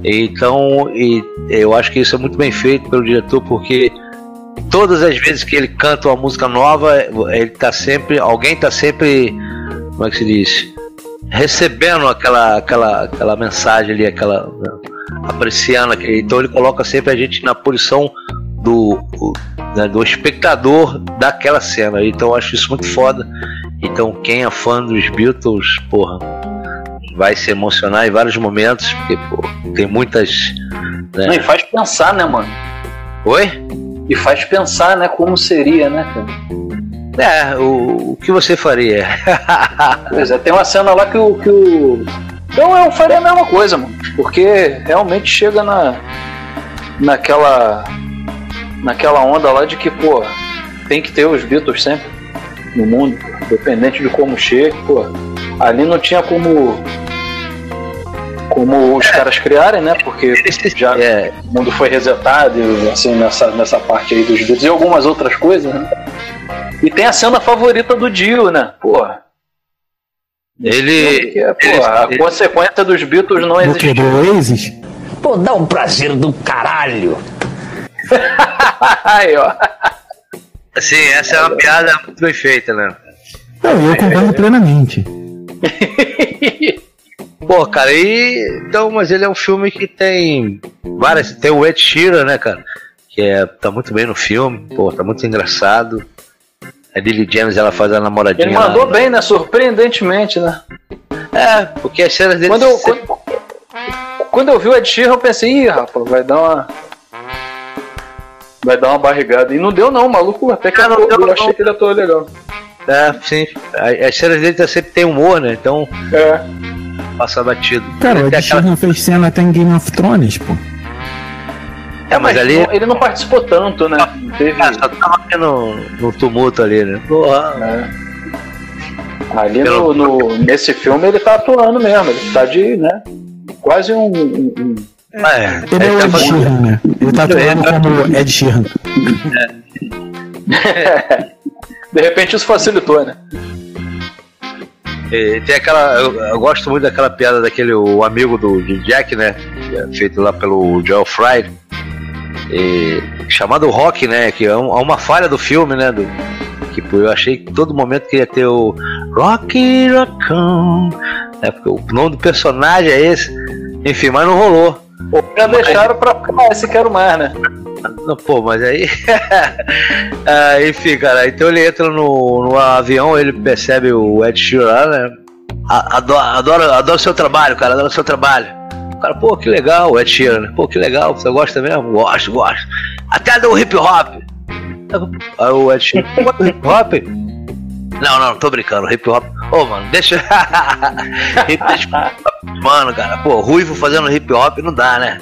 Então, e eu acho que isso é muito bem feito pelo diretor, porque todas as vezes que ele canta uma música nova, ele tá sempre, alguém tá sempre, como é que se diz, recebendo aquela, aquela, aquela mensagem ali, aquela apreciando, aquele- então ele coloca sempre a gente na posição do, né, do espectador daquela cena. Então eu acho isso muito foda. Então quem é fã dos Beatles, porra, vai se emocionar em vários momentos, porque pô, tem muitas. né? Não, e faz pensar, né, mano? Oi? E faz pensar, né, como seria, né, cara? É, o, o que você faria? Pois é, tem uma cena lá que o. Que o... Então eu faria a mesma coisa, mano. Porque realmente chega na. naquela. naquela onda lá de que, pô, tem que ter os Beatles sempre no mundo, independente de como chegue, pô. Ali não tinha como. Como os caras criarem, né? Porque já É, o mundo foi resetado, assim, nessa, nessa parte aí dos Beatles e algumas outras coisas, né? E tem a cena favorita do Dio, né? Porra. ele. Que é, porra, a ele- consequência dos Beatles não existir. quebrou Oasis? Pô, dá um prazer do caralho. Aí, ó. Assim, essa é uma piada muito bem feita, né? Não, eu concordo plenamente. Pô, cara, e. Então, mas ele é um filme que tem várias. Tem o Ed Sheeran, né, cara? Que é, tá muito bem no filme, pô, tá muito engraçado. A Lily James, ela faz a namoradinha. Ele mandou lá. bem, né? Surpreendentemente, né? É, porque as cenas dele. Quando eu, quando, quando eu vi o Ed Sheeran, eu pensei, ih, rapaz, vai dar uma. Vai dar uma barrigada. E não deu, não, maluco. Até que Ah, não eu, deu, eu não. achei que ele atuou legal. É, sim. As cenas dele tá- sempre tem humor, né? Então É. passa batido. Cara, o Ed aquela- Sheeran fez cena até em Game of Thrones, pô. É, mas ali. Não, ele não participou tanto, né? Não teve. Ah, só tava no, no tumulto ali, né? Porra. É. Ali no, no- nesse filme ele tá atuando mesmo. Ele tá de, né? Quase um. um- um- É, Ele é o tá Ed fazendo- Sheeran, né? Ele tá atuando como Ed Sheeran. De repente isso facilitou, né? E tem aquela. Eu, eu gosto muito daquela piada daquele o amigo do de Jack, né? é feito lá pelo Joel Fry. E, chamado Rock, né? Que é, um- é uma falha do filme, né? Do, que pô, eu achei que todo momento queria ter o Rocky Raccoon. É, porque o nome do personagem é esse. Enfim, mas não rolou. Ou já deixaram pra ah, esse quero mais, né? Não, pô, mas aí. Ah, enfim, cara, então ele entra no, no avião, ele percebe o Ed Sheeran lá, né? Adoro, adoro, adoro seu trabalho, cara, adoro seu trabalho. O cara, pô, que legal, Ed Sheeran, né? Pô, que legal, você gosta mesmo? Gosto, gosto. Até do hip hop. Aí o Ed Sheeran, hip hop? Não, não, tô brincando, hip hop. Ô, mano, deixa. Mano, cara, pô, ruivo fazendo hip hop não dá, né?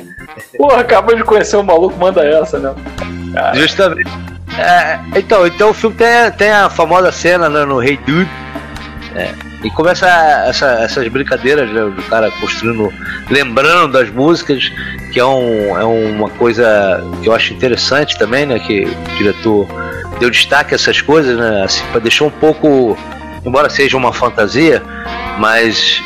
Porra, acabou de conhecer o maluco, manda essa, né? Justamente. É, então, então o filme tem, tem a famosa cena né, no Hey Dude. é, e começa essa, essas brincadeiras né, do cara construindo, lembrando das músicas, que é, um, é uma coisa que eu acho interessante também, né? Que o diretor deu destaque a essas coisas, né? Assim, pra deixar um pouco, embora seja uma fantasia, mas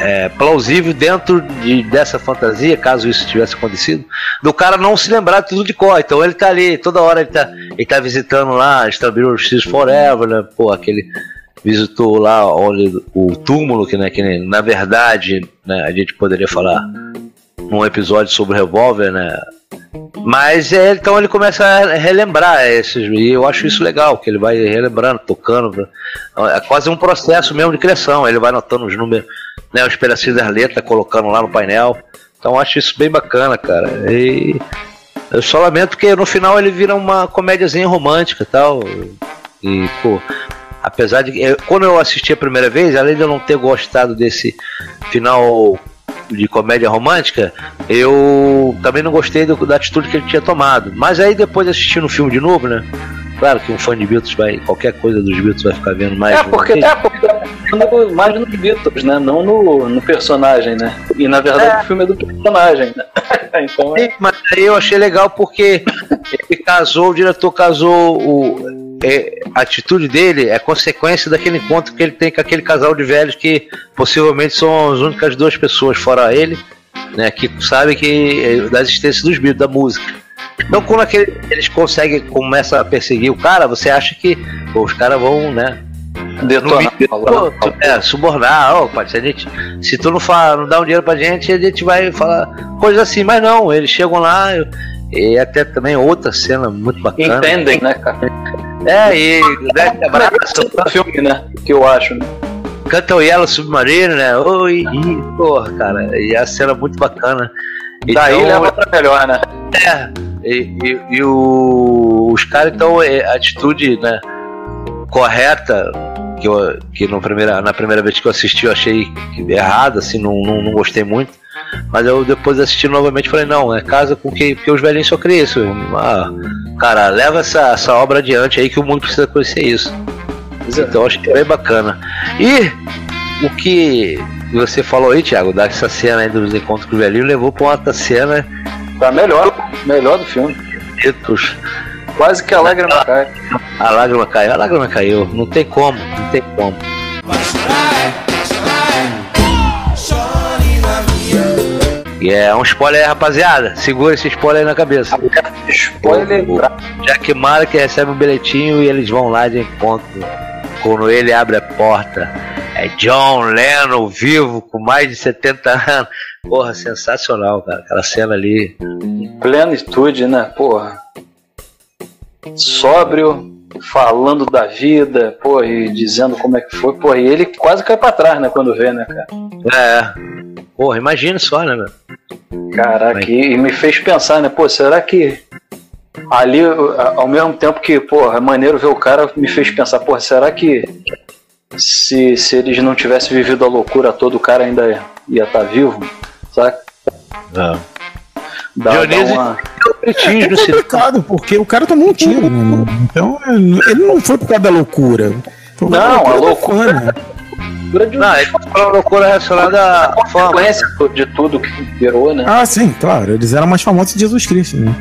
é, plausível dentro de, dessa fantasia, caso isso tivesse acontecido, do cara não se lembrar de tudo de cor. Então ele tá ali, toda hora ele tá, ele tá visitando lá Stabilo X Forever, né? Pô, aquele visitou lá onde, o túmulo, que, né, que na verdade né, a gente poderia falar num episódio sobre o revólver, né? Mas é, então ele começa a relembrar esses, e eu acho isso legal, que ele vai relembrando, tocando. É quase um processo mesmo de criação. Ele vai anotando os números, né, os pedacinhos das letras, colocando lá no painel. Então acho isso bem bacana, cara. E eu só lamento que no final ele vira uma comédiazinha romântica e tal. E, pô, apesar de. quando eu assisti a primeira vez, além de eu não ter gostado desse final de comédia romântica, eu também não gostei do- da atitude que ele tinha tomado. Mas aí depois assistindo o filme de novo, né? Claro que um fã de Beatles vai. qualquer coisa dos Beatles vai ficar vendo mais. É, uma porque é porque mais nos Beatles, né? Não no, no personagem, né? E na verdade o filme é do personagem, né? então é. Sim, mas aí eu achei legal porque ele casou, o diretor casou o. é, a atitude dele é consequência daquele encontro que ele tem com aquele casal de velhos que possivelmente são as únicas duas pessoas, fora ele, né, que sabe que é, da existência dos Beatles, da música. Então quando aquele- eles conseguem, começam a perseguir o cara, você acha que pô, os caras vão, né? Detonar. pô, tu- é, subornar, ó, se, a gente, se tu não, fala, não dá um dinheiro pra gente, a gente vai falar coisas assim, mas não, eles chegam lá e até também outra cena muito bacana. Entendem, né, cara? É, e né, abraça, o filme, né? Que eu acho, né? canta o Yellow Submarino, né? Oi, e, porra, cara, e a cena muito bacana. Daí Então, leva pra melhor, né? É, e, e- e o- os caras, então, é, a atitude né, correta, que, eu, que no primeira, na primeira vez que eu assisti eu achei errada, assim, não, não, não gostei muito. Mas eu depois assisti novamente e falei, não, é casa com que, que os velhinhos só criam isso. Ah, cara, leva essa, essa obra adiante aí que o mundo precisa conhecer isso. Então eu achei bem bacana. E o que você falou aí, Thiago, dessa cena aí dos encontros com o velhinho, levou pra outra cena. Tá melhor, melhor do filme. Quase que a lágrima cai. A lágrima caiu, a lágrima caiu. Não tem como, não tem como. E é um spoiler aí, rapaziada. Segura esse spoiler aí na cabeça. Spoiler. O, o Jack Mara que recebe um bilhetinho e eles vão lá de encontro. Quando ele abre a porta, é John Lennon vivo com mais de 70 anos. Porra, sensacional, cara. Aquela cena ali. Plenitude, né? Porra. Sóbrio, falando da vida, porra, e dizendo como é que foi. Porra, e ele quase cai pra trás, né? Quando vê, né, cara? É. Porra, imagina só, né, meu? Caraca, e, e me fez pensar, né? Pô, será que ali, ao mesmo tempo que, porra, é maneiro ver o cara, me fez pensar, porra, será que se, se eles não tivessem vivido a loucura toda, o cara ainda ia estar tá vivo? Saca? Não. Dá, Dionísio dá uma... É complicado, porque o cara tomou um tiro, né? mano? Então ele não foi por causa da loucura. Foi Não, da a loucura- fama. Não, ele falou loucura relacionada à fama. consequência de tudo que virou, né? Ah, sim, claro. Eles eram mais famosos que Jesus Cristo, né?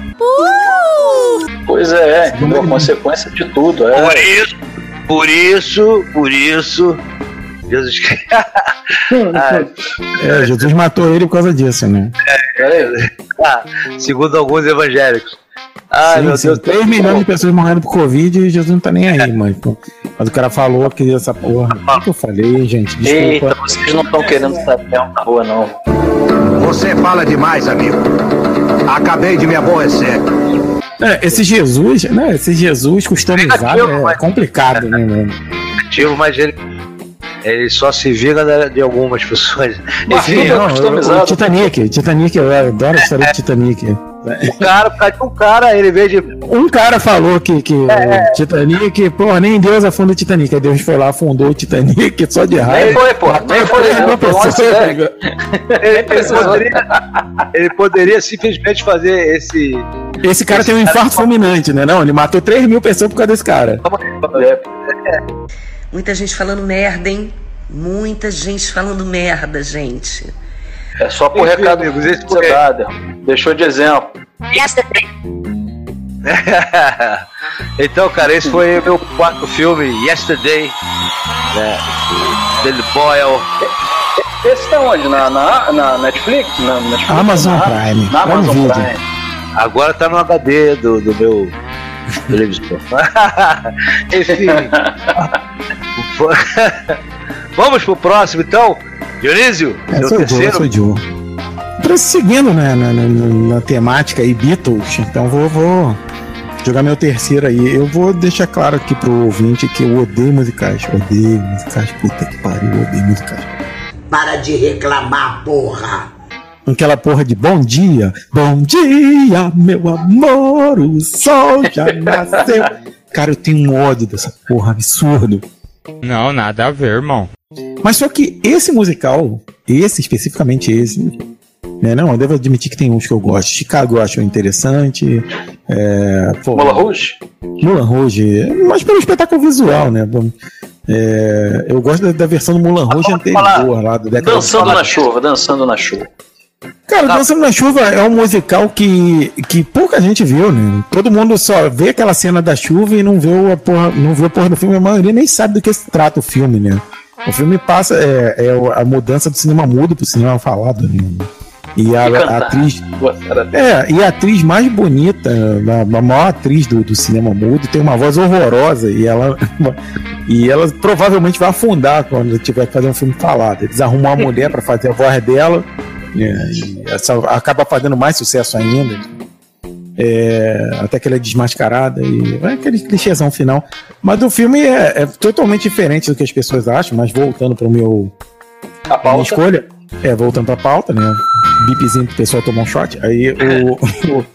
Pois é, a consequência de tudo. É. Por isso, por isso, por isso. Jesus Cristo. Ah, É, Jesus matou ele por causa disso, né? ah, segundo alguns evangélicos. Ai, sim, meu sim. Deus. 3 milhões de pessoas morrendo por Covid e Jesus não tá nem aí, mas, pô. mas o cara falou que essa porra. O que eu falei, gente? Eita, Desculpa. vocês não estão querendo saber na rua, não. Você fala demais, amigo. Acabei de me aborrecer. É, esse Jesus, né? Esse Jesus customizado é mas- complicado, né, mano? Ativo, mas ele, ele só se vinga da- de algumas pessoas. Enfim, tudo é Não, o, Titanic, Titanic, eu adoro a história do Titanic. o cara, por causa de um cara, ele veio de. Um cara falou que, que É, o Titanic, pô, nem Deus afunda o Titanic. Aí Deus foi lá, afundou o Titanic só de Nem raiva. foi, pô. Nem foi. Não, tá é. Ele, ele poderia, ele poderia simplesmente fazer esse. Esse cara tem um infarto fulminante, né? Não, ele matou 3 mil pessoas por causa desse cara. É, Muita gente falando merda, hein? Muita gente falando merda, gente. é só por recado amigos, foi- você dá, Deixou de exemplo. então, cara, esse foi meu quarto filme, Yesterday, né? Billy Boyle. Esse tá onde? Na, na, na Netflix? Na Netflix? Amazon na, Prime. Na Prime Amazon Video. Prime. Agora tá no HD do, do meu televisor. Enfim. Vamos pro próximo, então. Dionísio, É, seu sou eu, terceiro. sou eu. Prosseguindo né, na, na- na- temática aí, Beatles, então vou, vou jogar meu terceiro aí. Eu vou deixar claro aqui pro ouvinte que eu odeio musicais. Odeio musicais, puta que pariu, eu odeio musicais. Para de reclamar, porra. Aquela porra de bom dia, bom dia, meu amor, o sol já nasceu. Cara, eu tenho um ódio dessa porra absurdo. Não, nada a ver, irmão. Mas só que esse musical, esse especificamente esse, né, não, eu devo admitir que tem uns que eu gosto. Chicago eu acho interessante. É, pô, Moulin Rouge? Mulan Rouge, mas pelo espetáculo visual, né? Bom, é, eu gosto da, da versão do Mulan Rouge anterior, lá da década Dançando na chuva, dançando na chuva. Cara, Dançando na Chuva é um musical que, que pouca gente viu, né? Todo mundo só vê aquela cena da chuva e não vê a porra, não vê a porra do filme. A maioria nem sabe do que se trata o filme, né? O filme passa é, é a mudança do cinema mudo pro cinema falado, né? E a, a atriz. É, e a atriz mais bonita, a, a maior atriz do, do cinema mudo, tem uma voz horrorosa e ela, e ela provavelmente vai afundar quando tiver que fazer um filme falado. Eles arrumam uma mulher para fazer a voz dela, e essa acaba fazendo mais sucesso ainda. É, até que ela é desmascarada e é aquele clichêzão final. Mas o filme é, é totalmente diferente do que as pessoas acham, mas voltando para o meu A minha escolha. É, voltando pra pauta, né? Bipzinho pro pessoal tomar um shot. Aí, o, o-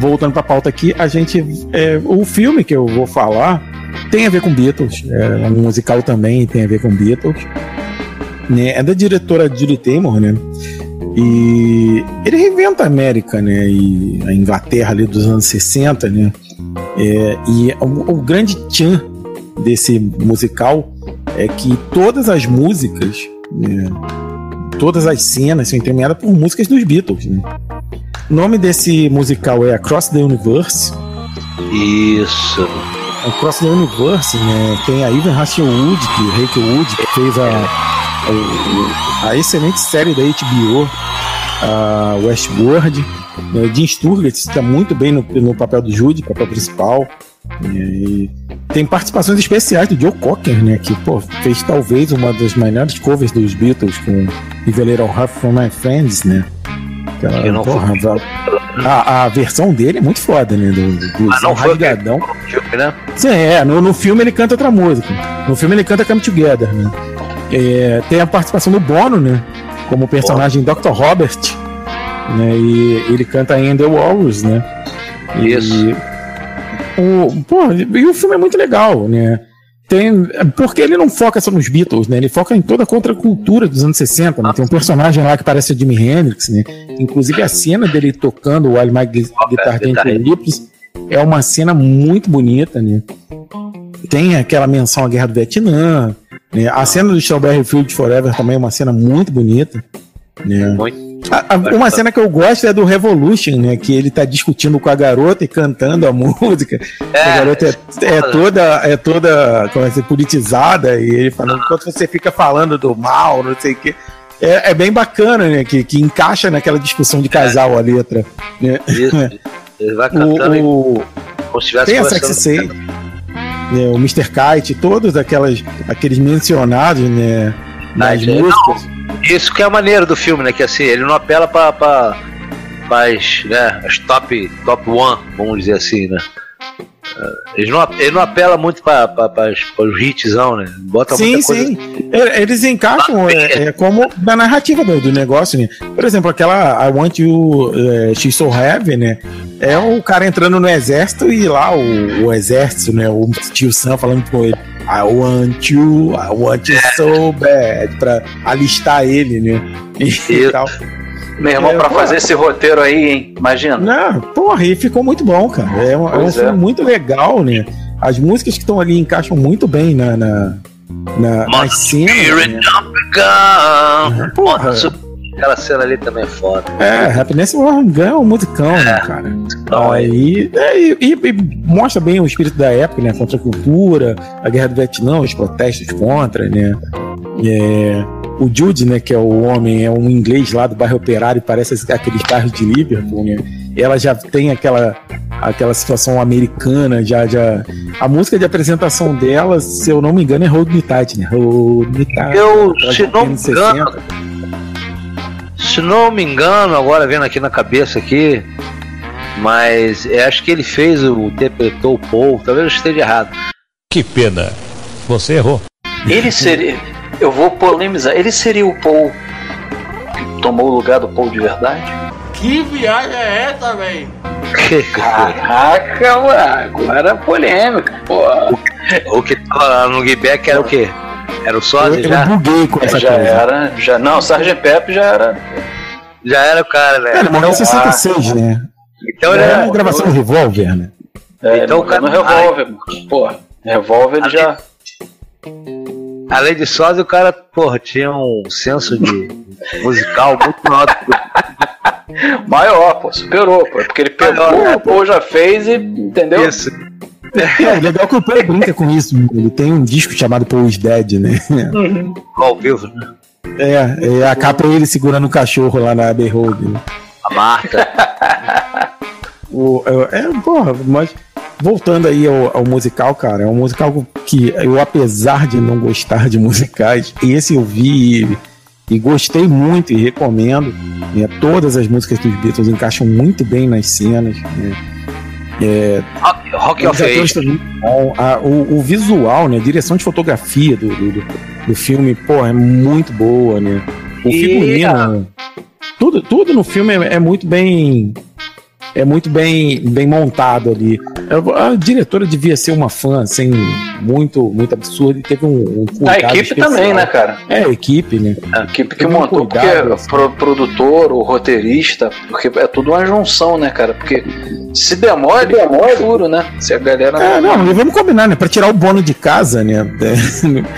voltando pra pauta aqui, a gente. é, o filme que eu vou falar tem a ver com Beatles. É um musical também tem a ver com Beatles. Né? É da diretora Judy Taymor, né? E ele reinventa a América, né? E a Inglaterra ali dos anos 60, né? É, e o, o grande tchan desse musical é que todas as músicas, né, todas as cenas são intermeadas por músicas dos Beatles. né? O nome desse musical é Across the Universe. Isso. Across the Universe, né, tem a Ivan Hasselwood, que o Rick Wood, que fez a, a, excelente série da HBO, a Westworld. Né? Jim Sturgis está muito bem no, no papel do Jude, papel principal. né? E tem participações especiais do Joe Cocker, né? Que pô, fez talvez uma das melhores covers dos Beatles com Give a Little Half from My Friends, né? Aquela, não porra, a, a versão dele é muito foda, né? Do, do Mas Ah, não foi rasgadão. né? Sim, é. No, no filme ele canta outra música. No filme ele canta Come Together, né? É, tem a participação do Bono, né? Como personagem Dr. Robert. Né? E ele canta In The Walrus, né? E, Isso. O, pô, e o filme é muito legal, né? Tem, porque ele não foca só nos Beatles, né? Ele foca em toda a contracultura dos anos 60, né? Tem um personagem lá que parece o Jimi Hendrix, né? Inclusive a cena dele tocando o While My Guitar Gently Weeps é uma cena muito bonita, né? Tem aquela menção à Guerra do Vietnã, né? A cena do Strawberry Field Forever também é uma cena muito bonita, né? A- a- uma cena que eu gosto é do Revolution, né? Que ele tá discutindo com a garota e cantando a música. a garota é, é toda, é toda como é diz, politizada e ele falando, enquanto você fica falando do mal, não sei o quê. É, é bem bacana, né? Que, que encaixa naquela discussão de casal a letra. Né? Isso. Ele vai cantando o, o, como se tem a. Sexy né, o Mr. Kite, todos aquelas, aqueles mencionados né, nas é, músicas. Isso que é a maneira do filme, né? Que assim, ele não apela pra, pras, né, as top, top one, vamos dizer assim, né? Eh, Ele não, ele não apela muito pras- pros hitzão, né? Bota Sim, muita coisa. sim. É, Eles encaixam é, é como na narrativa do, do negócio, né? Por exemplo, aquela I Want You, é, She's So Heavy, né? É o cara entrando no exército e lá o, o exército, né? O tio Sam falando com ele. I want you, I want you so bad, pra alistar ele, né? E, tal. Meu irmão, É, pra pô. fazer esse roteiro aí, hein? Imagina. Não, porra, e ficou muito bom, cara. É um, é um é. filme muito legal, né? As músicas que estão ali encaixam muito bem na, na, na, nas cenas. Né? Gun. Porra. Aquela cena ali também é foda. É, Happiness Warren Gun é um musicão, né, cara? Então, aí, é, e, e- e mostra bem o espírito da época, né? Contra a cultura, a guerra do Vietnã, os protestos contra, né? É, o Jude, né, que é o homem, é um inglês lá do bairro operário, parece aqueles bairros de Liverpool, né? Ela já tem aquela, aquela situação americana, já, já. A música de apresentação dela, se eu não me engano, é Hold Me Tight, né? Hold Me Tight. Eu, se não me engano, se não me engano, agora vendo aqui na cabeça aqui, mas é, acho que ele fez o interpretou o Paul, talvez eu esteja errado. Que pena. Você errou. Ele seria. Eu vou polemizar. Ele seria o Paul que tomou o lugar do Paul de verdade? Que viagem é essa, velho? Caraca, mano. Agora é polêmica, porra. O que tava lá no Guyback era o quê? Era o Eu, já? eu buguei com essa já coisa. era. Já, não, Sgt. Pepe já era. Já era o cara, né? É, ele morreu em 66, né? Então ele é era- uma gravação do revólver, né? É, Então o o cara- no revólver, mano. Porra, revólver ele já. Além de sósia, o cara, porra, tinha um senso de musical muito que Maior, pô, superou, pô. Porque ele pegou, Maior, né? o Paul já fez e. Entendeu? Isso. É, legal que o Play brinca com isso. Ele tem um disco chamado Paul's Dead, né? ao vivo, né? É, é, a capa é ele segurando o cachorro lá na Abbey Road. Né? A Marta. O, é, é, porra, mas voltando aí ao, ao musical, cara, é um musical que eu, apesar de não gostar de musicais, esse eu vi e, e gostei muito e recomendo. né? Todas as músicas dos Beatles encaixam muito bem nas cenas. Né? É, Rock, of atores Age. estão muito bom. A- o, o visual, né? A direção de fotografia do, do, do- filme, pô, é muito boa, né? O E figurino. Tudo, tudo no filme é, é muito bem. É muito bem, bem montado ali. A diretora devia ser uma fã, assim, muito, muito absurda. E teve um, um A cuidado equipe especial. também, né, cara? É, a equipe, né? A equipe que Teve um montou, cuidado, porque assim. pro produtor, o roteirista, porque é tudo uma junção, né, cara? Porque se demora, demora, furo, né? Se a galera. É, não, e vamos combinar, né? Pra tirar o bono de casa, né?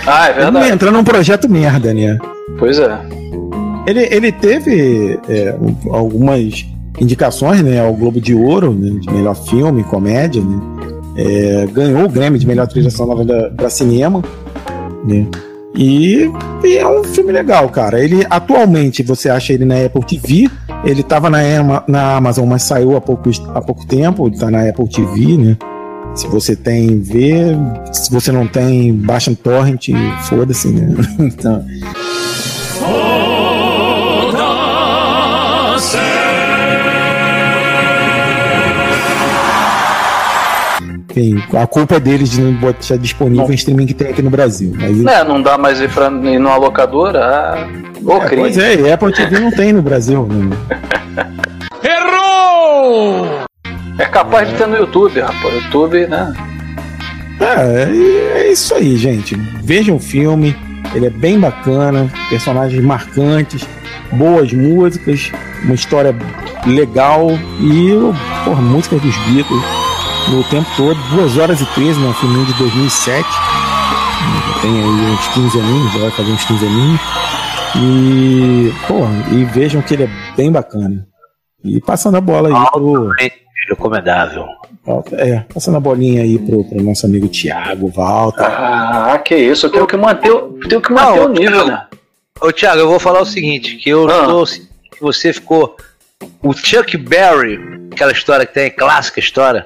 Ah, é Ele verdade. entra num projeto merda, né? Pois é. Ele, ele teve é, um- algumas indicações né, ao Globo de Ouro, né, de melhor filme, comédia, né? É, ganhou o Grammy de melhor trilha sonora para cinema, né? E, e é um filme legal, cara. Ele atualmente você acha ele na Apple TV, Ele tava na, na Amazon, mas saiu há pouco, há pouco tempo, ele tá na Apple TV, né? Se você tem, vê. Se você não tem, baixa no torrent, foda-se, né? Então, enfim, a culpa é deles de não botar disponível em streaming que tem aqui no Brasil. Mas, Né, não dá mais ir, pra, ir numa locadora? Ah, ô É, pois é, e Apple TV não tem no Brasil. Né? Errou! É capaz de ter no YouTube, rapaz. YouTube, né? É, é isso aí, gente. Vejam o filme, ele é bem bacana, personagens marcantes, boas músicas, uma história legal e porra, músicas dos Beatles no tempo todo. 2 horas e 13, né? Um filme de 2007. Já Tem aí uns 15 aninhos, vai fazer uns 15 aninhos. E, porra, e vejam que ele é bem bacana. E passando a bola aí pro. Recomendável. É, passando a bolinha aí pro, pro nosso amigo Thiago Walter. Ah, que isso. Eu tenho que manter, o- tenho que manter o nível, né? Ô, Thiago, eu vou falar o seguinte: que eu Ah. tô. que você ficou. O Chuck Berry, aquela história que tem, clássica história.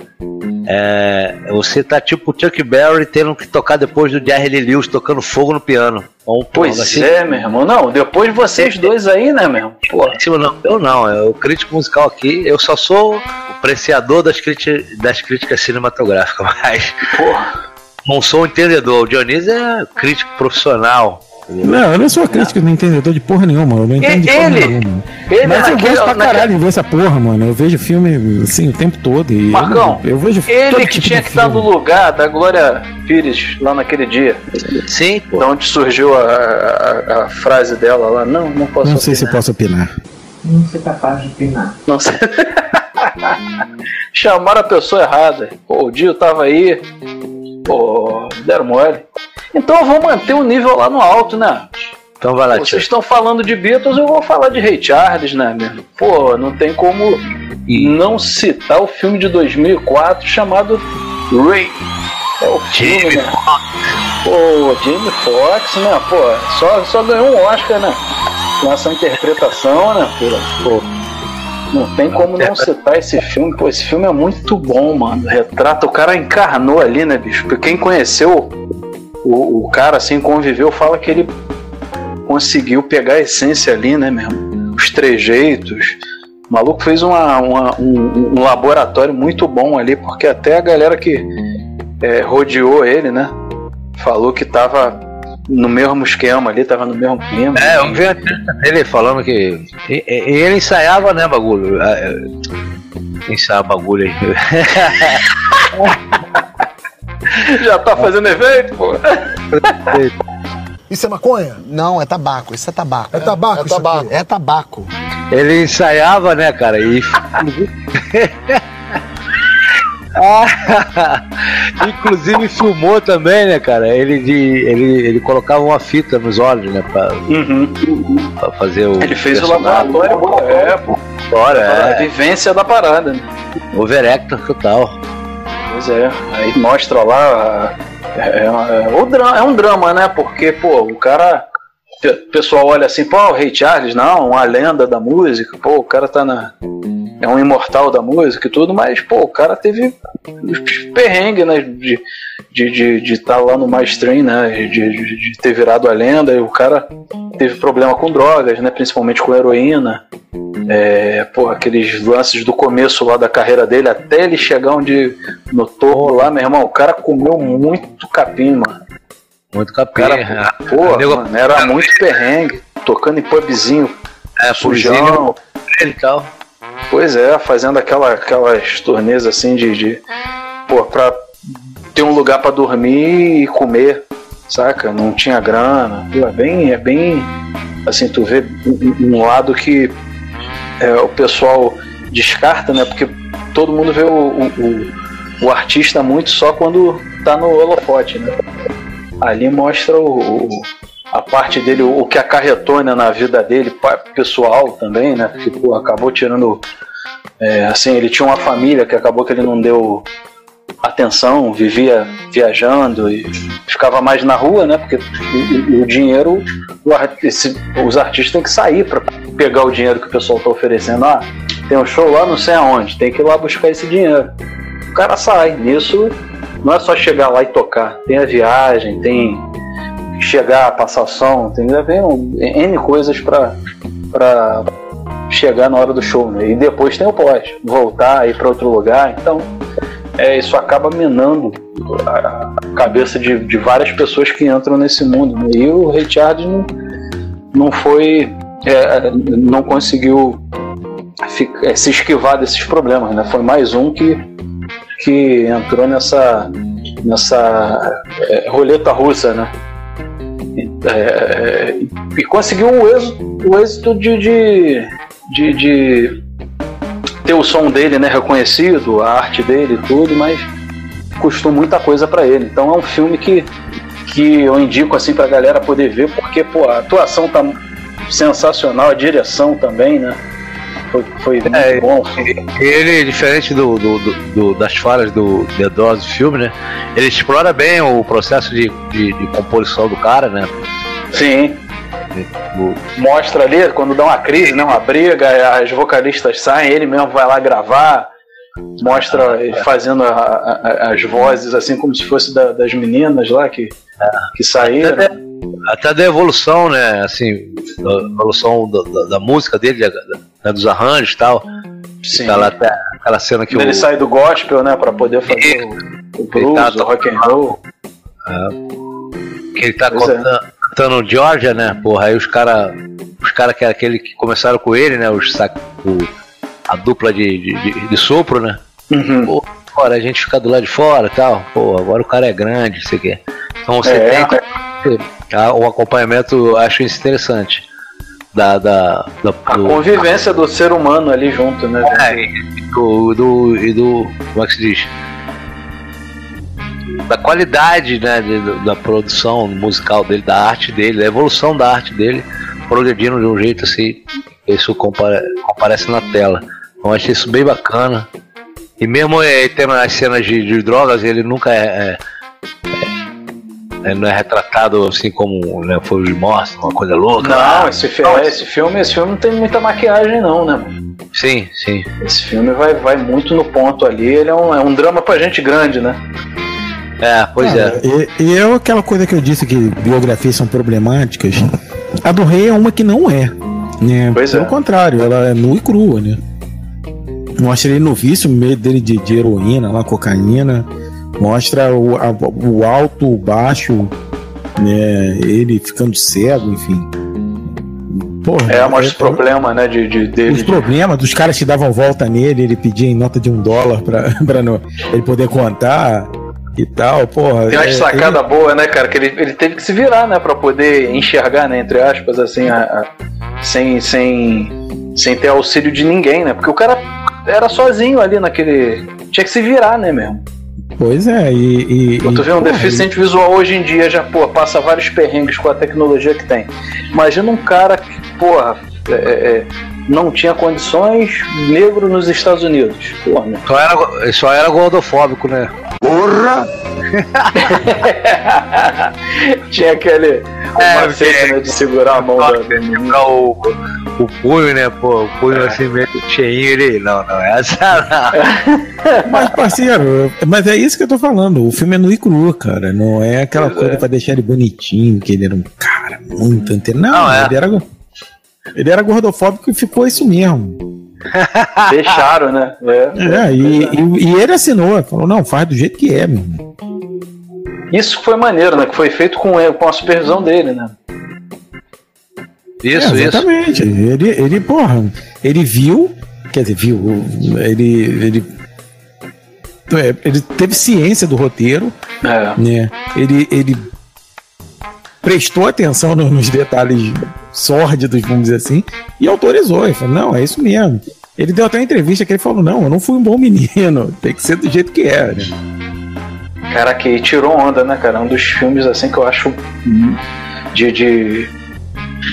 É, você tá tipo o Chuck Berry tendo que tocar depois do Jerry Lee Lewis tocando fogo no piano. Ou, Pois assim. é, meu irmão. Não, depois de vocês dois aí, né, meu irmão? Pô, Eu não, eu não, é o crítico musical aqui, eu só sou o apreciador das, críticas das críticas cinematográficas, mas não sou um entendedor. O Dionísio é crítico profissional. Não, eu não sou crítico, não entendedor de porra nenhuma, eu não entendo de porra ele- nenhuma. ele Mas eu naquele- gosto pra naquele- caralho de ver essa porra, mano. Eu vejo filme assim o tempo todo. E Marcão, eu, eu vejo ele todo que tipo tinha que estar no lugar da Glória Pires lá naquele dia. Sim, pô. Da onde surgiu a, a- a frase dela lá. Não, não posso Não sei se eu opinar. posso opinar. Não ser capaz de opinar. Não sei. Chamaram a pessoa errada. Pô, o Dio tava aí. Pô, deram mole. Então eu vou manter o nível lá no alto, né? Então vai lá. Vocês estão falando de Beatles, eu vou falar de Ray Charles, né, meu? Pô, não tem como não citar o filme de 2004 chamado Ray. É o filme, né? Pô, Jamie Foxx, né? Pô, só, só ganhou um Oscar, né? Com essa interpretação, né? Pô, pô, não tem como não citar esse filme. Pô, esse filme é muito bom, mano. Retrata, o cara encarnou ali, né, bicho? Porque quem conheceu o, o cara, assim, conviveu, fala que ele conseguiu pegar a essência ali, né, mesmo? Os trejeitos. O maluco fez uma, uma- um, um laboratório muito bom ali, porque até a galera que é, rodeou ele, né? Falou que tava no mesmo esquema ali, tava no mesmo clima. É, eu vi dele falando que. E, ele ensaiava, né, bagulho? É, é, Ensaiava bagulho aí. Já tá fazendo evento, pô. Isso é maconha? Não, é tabaco. Isso é tabaco. É tabaco, é tabaco. É tabaco. Ele ensaiava, né, cara? E. Ah, Inclusive filmou também, né, cara? Ele, de, ele, ele colocava uma fita nos olhos, né? Pra, pra fazer o. Ele fez o personagem. laboratório, é, pô. Olha, A é. vivência da parada, né? Overactor total. Pois é, aí mostra lá. É, é- é é um drama, né? Porque, pô, o cara. O pessoal olha assim, pô, o Ray Charles, não, uma lenda da música, pô, o cara tá na. É um imortal da música e tudo, mas, pô, o cara teve perrengue, né? De de de de estar lá no mainstream, né? De, de, de ter virado a lenda, e o cara teve problema com drogas, né? Principalmente com heroína. É, pô, aqueles lances do começo lá da carreira dele, até ele chegar onde no topo lá, meu irmão, o cara comeu muito capim, mano. Muito capim. Cara, pô, mano, era muito perrengue, tocando em pubzinho, É, sujão. Ele e tal. Pois é, fazendo aquela, aquelas turnês assim de, de. Pô, pra ter um lugar pra dormir e comer, saca? Não tinha grana. Pô, é bem. É bem assim, tu vê um, um lado que é, o pessoal descarta, né? Porque todo mundo vê o, o, o- o artista muito só quando tá no holofote, né? Ali mostra o, o- a parte dele, o, que acarretou né, na vida dele, pessoal também, né? Pô, acabou tirando. é, assim, ele tinha uma família que acabou que ele não deu atenção, vivia viajando e ficava mais na rua, né? Porque o, o- dinheiro, o esse- os artistas têm que sair para pegar o dinheiro que o pessoal tá oferecendo. Ah, tem um show lá não sei aonde, tem que ir lá buscar esse dinheiro. O cara sai. Nisso não é só chegar lá e tocar. Tem a viagem, tem chegar, passar som, tem vem N coisas pra, pra chegar na hora do show. Né? E depois tem o pós, voltar, ir para outro lugar. Então, é, isso acaba minando a, a cabeça de, de, várias pessoas que entram nesse mundo. Né? E o Richard não, não foi. É, não conseguiu ficar, é, se esquivar desses problemas. Né? Foi mais um que, que entrou nessa, nessa é, roleta russa, né? É, e conseguiu o êxito, o êxito de, de, de, de, ter o som dele né, reconhecido, a arte dele e tudo, mas custou muita coisa para ele. Então é um filme que, que eu indico assim pra galera poder ver, porque pô, a atuação tá sensacional, a direção também, né? Foi, foi muito é, bom. Ele, diferente do, do, do, das falhas do The Dose filme, né? Ele explora bem o processo de, de, de composição do cara, né? Sim. Mostra ali, quando dá uma crise, né, uma briga, as vocalistas saem, ele mesmo vai lá gravar, mostra ah, é. fazendo a, a, as vozes assim como se fosse da, das meninas lá que, é. que saíram. Até, até, da evolução, né? Assim, da evolução da, da, da música dele, da, né, dos arranjos e tal. Sim. Aquela, aquela cena que Ele o... sai do gospel, né, para poder fazer o, o blues, tá, o rock and roll. É. Que ele tá contando, é. cantando Georgia, né? Porra, aí os caras os cara que é aquele que começaram com ele, né? Os sac, o, a dupla de, de, de sopro, né? Uhum. Pô, fora, a gente fica do lado de fora e tal. Pô, agora o cara é grande, sei o quê. Então você é. tem tá, o acompanhamento, acho isso interessante. Da, da, da a do, convivência do ser humano ali junto, né? É, e do, do, e do. Como é que se diz? Da qualidade né, de, da produção musical dele, da arte dele, da evolução da arte dele, progredindo de um jeito assim, isso compare, comparece na tela. Então achei isso bem bacana. E mesmo é, tendo as cenas de, de drogas, ele nunca é, é, é, não é retratado assim como né, foi de morte, uma coisa louca. Não, esse, fi esse, filme, esse filme não tem muita maquiagem não, né? Sim, sim. Esse filme vai, vai muito no ponto ali, ele é um, é um drama pra gente grande, né? É, pois é. E, e é aquela coisa que eu disse que biografias são problemáticas. A do rei é uma que não é. Né? Pois Pelo é. contrário, ela é nua e crua, né? Mostra ele no vício, meio dele de, de heroína, lá, cocaína. Mostra o, a, o alto, o baixo, né? Ele ficando cego, enfim. Porra, é, mostra é, os problemas, né, de, de, dele. Os problemas dos caras que davam volta nele, ele pedia em nota de um dólar pra, pra no, ele poder contar e tal, porra. Tem uma é, sacada ele... boa, né, cara? Que ele, ele teve que se virar, né, pra poder enxergar, né, entre aspas, assim, a, a, sem, sem, sem ter auxílio de ninguém, né? Porque o cara era sozinho ali naquele. Tinha que se virar, né, mesmo? Pois é, e. e tu vê um porra, deficiente e... visual hoje em dia já, pô, passa vários perrengues com a tecnologia que tem. Imagina um cara que, porra, é, é, não tinha condições, negro nos Estados Unidos. Porra, né? Só era, só era gordofóbico, né? Porra! tinha aquele é, macete, né, de segurar a mão da, da o, o punho, né, pô, o punho é. assim meio cheinho, ele, não, não é essa não. mas, parceiro, mas é isso que eu tô falando, o filme é nu e cru, cara, não é aquela pois coisa é. pra deixar ele bonitinho, que ele era um cara muito antenado, não, não é. ele era ele era gordofóbico e ficou isso mesmo. Deixaram, né? É, é e, e, e, ele assinou, falou, não, faz do jeito que é, meu irmão. Isso foi maneiro, né? Que foi feito com, com a supervisão dele, né? Isso, é, exatamente. Isso. Ele, ele, porra, ele viu, quer dizer, viu, ele, ele, é, ele teve ciência do roteiro, é. né? Ele, ele prestou atenção nos detalhes sórdidos, vamos dizer assim, e autorizou. Ele falou, não, é isso mesmo. Ele deu até uma entrevista que ele falou, não, eu não fui um bom menino, tem que ser do jeito que é. Né? Cara, que tirou onda, né, cara? Um dos filmes, assim, que eu acho de, de,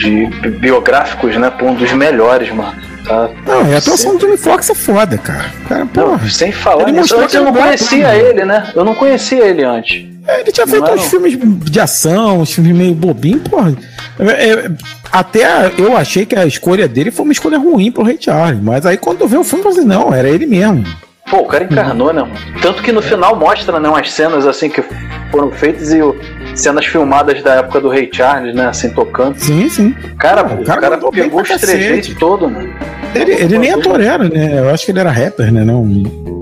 de biográficos, né, um dos melhores, mano. Tá, não, e a atuação do Jimmy Fox é foda, cara. cara não, sem falar ele nisso, antes eu não conhecia ele, né? Eu não conhecia ele antes. É, ele tinha feito uns filmes de ação, uns filmes meio bobinho, porra. É, é, até eu achei que a escolha dele foi uma escolha ruim pro Ray Charles, mas aí quando eu vi o filme, eu falei, não, era ele mesmo. Pô, o cara encarnou, né, mano? Tanto que no final mostra, né, umas cenas assim que foram feitas e o, cenas filmadas da época do Ray Charles, né, assim, tocando. Sim, sim. Cara, Não, o cara, pegou os trejeitos todo, mano. Ele, ele nem ator era, né? Eu acho que ele era rapper, né? Não.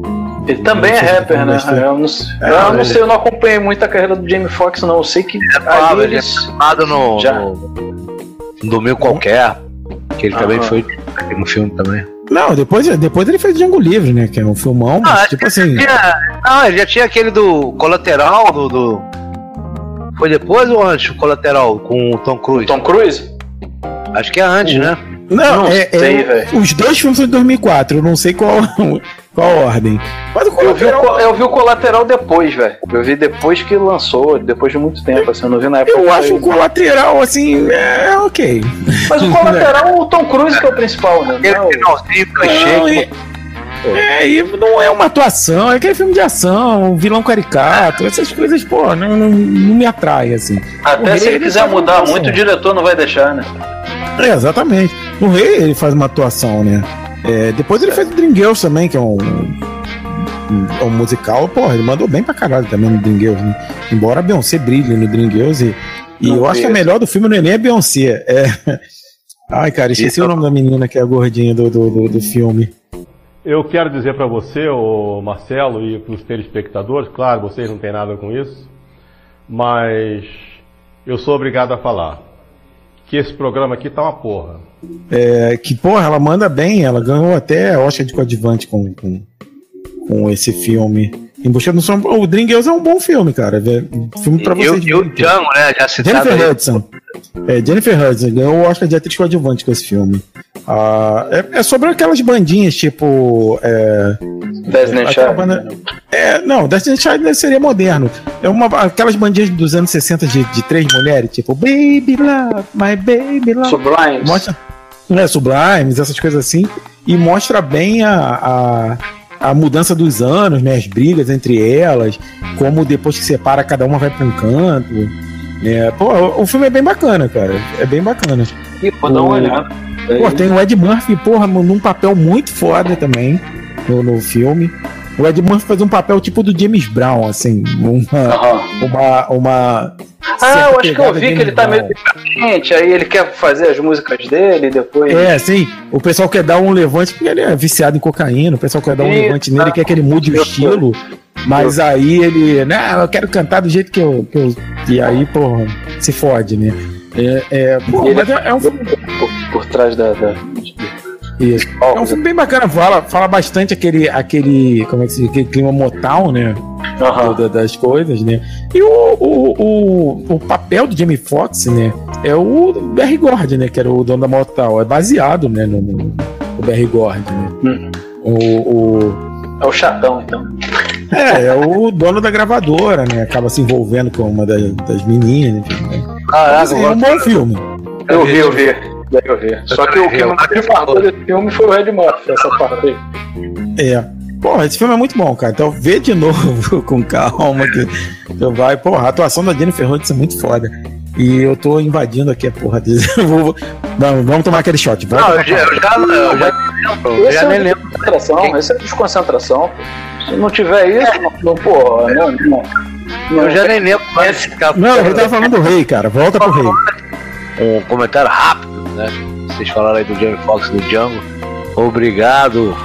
Ele também é rapper, né? bastante. Eu não, sei- É, eu não sei, eu não acompanhei muito a carreira do Jamie Foxx, não. Eu sei que Ah, ali ele é eles... filmado no, Já. no, no Domingo Qualquer, que ele também Aham. foi no filme também. Não, depois, depois ele fez Django Livre, né? Que é um filmão, mas, tipo assim. Tinha- não, ele já tinha aquele do Colateral, do, do- Foi depois ou antes o Colateral com o Tom Cruise? Tom Cruise? Acho que é antes, né? Não, Não é, é- sei, velho. os dois filmes são de 2004, eu não sei qual, qual a ordem. Mas o Eu vi, o, Colateral, eu vi o Colateral depois, velho. Eu vi depois que lançou, depois de muito tempo, assim, eu não vi na época. eu acho o Colateral, assim, é ok. Mas o Colateral, o Tom Cruise que é o principal, né? Aquele Não é o- finalzinho, Não, clichê. e- É, e não é uma atuação, é aquele filme de ação, um vilão caricato, essas coisas, pô, não, não, não me atrai, assim. Até O se Rei, ele quiser mudar muito, o diretor não vai deixar, né? É, exatamente. No Rei ele faz uma atuação, né? É, depois ele fez o Dream Girls também, que é um, um, é um musical. Porra, ele mandou bem pra caralho também no Dream Girls, né? Embora a Beyoncé brilhe no Dream Girls. E, e eu acho que a vi. melhor do filme não é nem a Beyoncé. É... Ai, cara, esqueci o nome da menina que é a gordinha do, do, do, do filme. Eu quero dizer para você, ô Marcelo, e para os telespectadores, claro, vocês não têm nada com isso, mas eu sou obrigado a falar que esse programa aqui tá uma porra. É, que, porra, ela manda bem, ela ganhou até Oscar de coadjuvante com, com, com esse filme. Embuchado no Som. O Dream Girls é um bom filme, cara. É um filme pra vocês. e o Django, né? Já citado Jennifer aí. Hudson. É, Jennifer Hudson ganhou o Oscar de atriz coadjuvante com esse filme. Ah, é, é sobre aquelas bandinhas, tipo. É, Destiny Child. banda- é, não, Destiny Child seria moderno. É uma, aquelas bandinhas dos anos 60 de, de três mulheres, tipo Baby Love, My Baby Love. Sublimes. Mostra, né, Sublimes, essas coisas assim. E mostra bem a, a, a mudança dos anos, né, as brigas entre elas, como depois que separa, cada uma vai pra um canto. É, pô, o, filme é bem bacana, cara. É bem bacana. Ih, vou dar uma olhada. Pô, tem o Ed Murphy, porra, num papel muito foda também no, no filme. O Ed Murphy faz um papel tipo do James Brown, assim. Uma. Uma. uma Ah, eu acho que eu vi que ele tá meio diferente, aí ele quer fazer as músicas dele e depois. É, sim. O pessoal quer dar um levante, porque ele é viciado em cocaína. O pessoal quer dar um levante nele, tá. quer que ele mude o estilo. Mas aí ele. Não, eu quero cantar do jeito que eu. Que eu e aí, porra, se fode, né? É, é, Ele mas é, é um filme. Por, por trás da. da- Isso. É um filme bem bacana, fala, fala bastante aquele, aquele, como é que se diz, aquele clima Motown, né? Do- da- das coisas, né? E o, o, o, o papel do Jamie Foxx, né? É o Barry Gord, né? Que era o dono da Motown. É baseado, né? No, no, no Barry Gord, né? Hum. O, o, É o chatão, então. É, é o dono da gravadora, né? Acaba se envolvendo com uma das, das meninas, né? Mas, assim, é um bom filme. Eu vi, eu vi. Eu vi. Só que o que Eu- mais me marcou desse filme foi o Red Murphy, essa parte aí. É. Porra, esse filme é muito bom, cara. Então vê de novo com calma que tu vai. Porra, a atuação da Jennifer Hudson é muito foda. E eu tô invadindo aqui a porra. de- Vou- vou- Vamos, vamos tomar aquele shot. Não, eu já, eu já, eu já nem lembro. Eu Esse já é nem lembro. desconcentração, esse é desconcentração. pô. Se não tiver isso, não, não, pô, não, não. Eu já nem lembro mais esse cara. Não, eu tava falando do rei, cara. Volta pro rei. Um comentário rápido, né? Vocês falaram aí do Jamie Foxx do Django. Obrigado,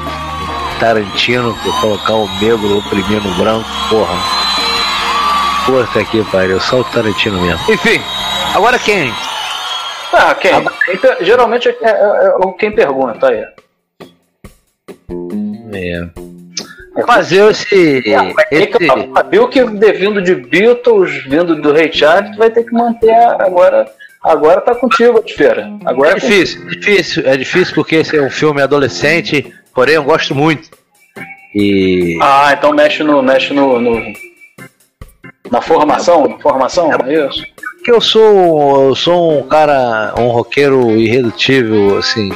Tarantino, por colocar o negro oprimindo o branco. Porra. Puta que pariu, só o Tarantino mesmo. Enfim, agora quem? Ah, quem? Per- Geralmente é, é- é quem pergunta aí. É. Fazer esse. Eu falo, Viu que vindo de Beatles, vindo do Ray Charles, tu vai ter que manter a- agora. Agora tá contigo, Feira. Agora É difícil, difícil, é difícil porque esse é um filme adolescente, porém eu gosto muito. E. Ah, então mexe no. mexe no. no- na formação? Na formação? É isso? que eu sou, eu sou um cara, um roqueiro irredutível, assim.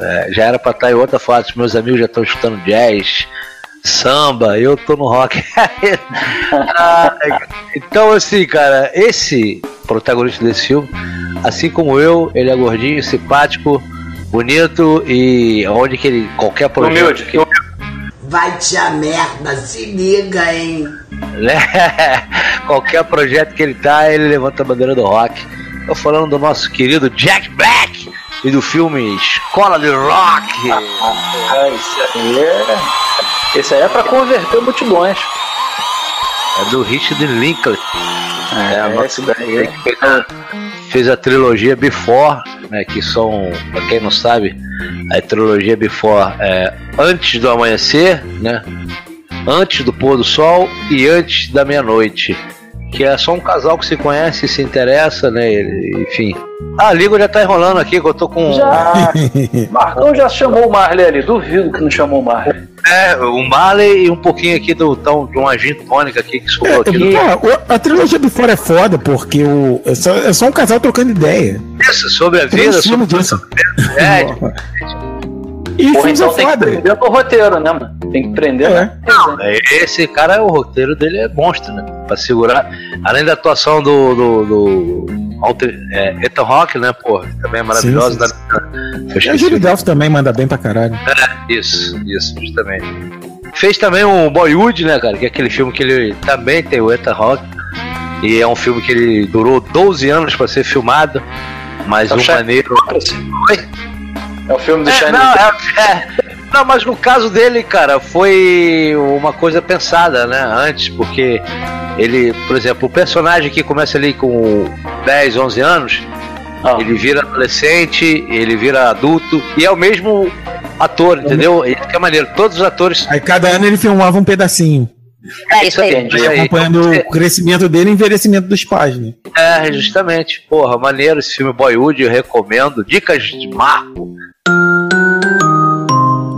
é, já era pra estar em outra fase, meus amigos já estão escutando jazz, samba, eu tô no rock. Ah, então, assim, cara, esse protagonista desse filme, assim como eu, ele é gordinho, simpático, bonito e onde que ele. qualquer projeto. Humilde. Que, Vai te a merda, se liga, hein? né? qualquer projeto que ele tá, ele levanta a bandeira do rock. Tô falando do nosso querido Jack Black e do filme Escola de Rock. Ah, isso aí. Esse aí é pra converter multidões. É do Richard Linklater. É, a nossa- daí. que fez a, fez a trilogia Before, né, que são, pra quem não sabe, a trilogia Before é antes do amanhecer, né, antes do pôr do sol e antes da meia-noite. Que é só um casal que se conhece, se interessa, né? Enfim. Ah, a Liga já tá enrolando aqui, que eu tô com. Já. Marcão já chamou o Marley ali. Duvido que não chamou o Marley. É, o Marley e um pouquinho aqui do tão, de uma gin tônica aqui que sobrou aqui. do- Cara, o- a trilogia Before é foda porque o, é, só, é só um casal trocando ideia. Isso, sobre a vida, sobre disso. É, E Porra, filmes então é tem que foda. prender no roteiro, né, mano? Tem que prender, né? É, Esse cara, o roteiro dele é monstro, né? Pra segurar. Além da atuação do. do, do Alter, é, Ethan Rock, né, pô? Também é maravilhoso. Sim, sim, Da, eu E a Julie o- Delphi também manda bem pra caralho. É, isso, isso, justamente. Fez também o Boyhood, né, cara? Que é aquele filme que ele também tem o Ethan Rock. E é um filme que ele durou 12 anos pra ser filmado. Mas É o um maneiro. Oi? É o filme do É, Shine não, é, é. Não, mas no caso dele, cara, foi uma coisa pensada, né? Antes, porque ele, por exemplo, o personagem que começa ali com 10, 11 anos, ele vira adolescente, ele vira adulto, e é o mesmo ator, entendeu? Isso que é maneiro. Todos os atores. Aí cada ano ele filmava um pedacinho. É isso aí. Aí acompanhando o crescimento dele e o envelhecimento dos pais, né? É, justamente. Porra, maneiro esse filme Boyhood, eu recomendo. Dicas de Marco.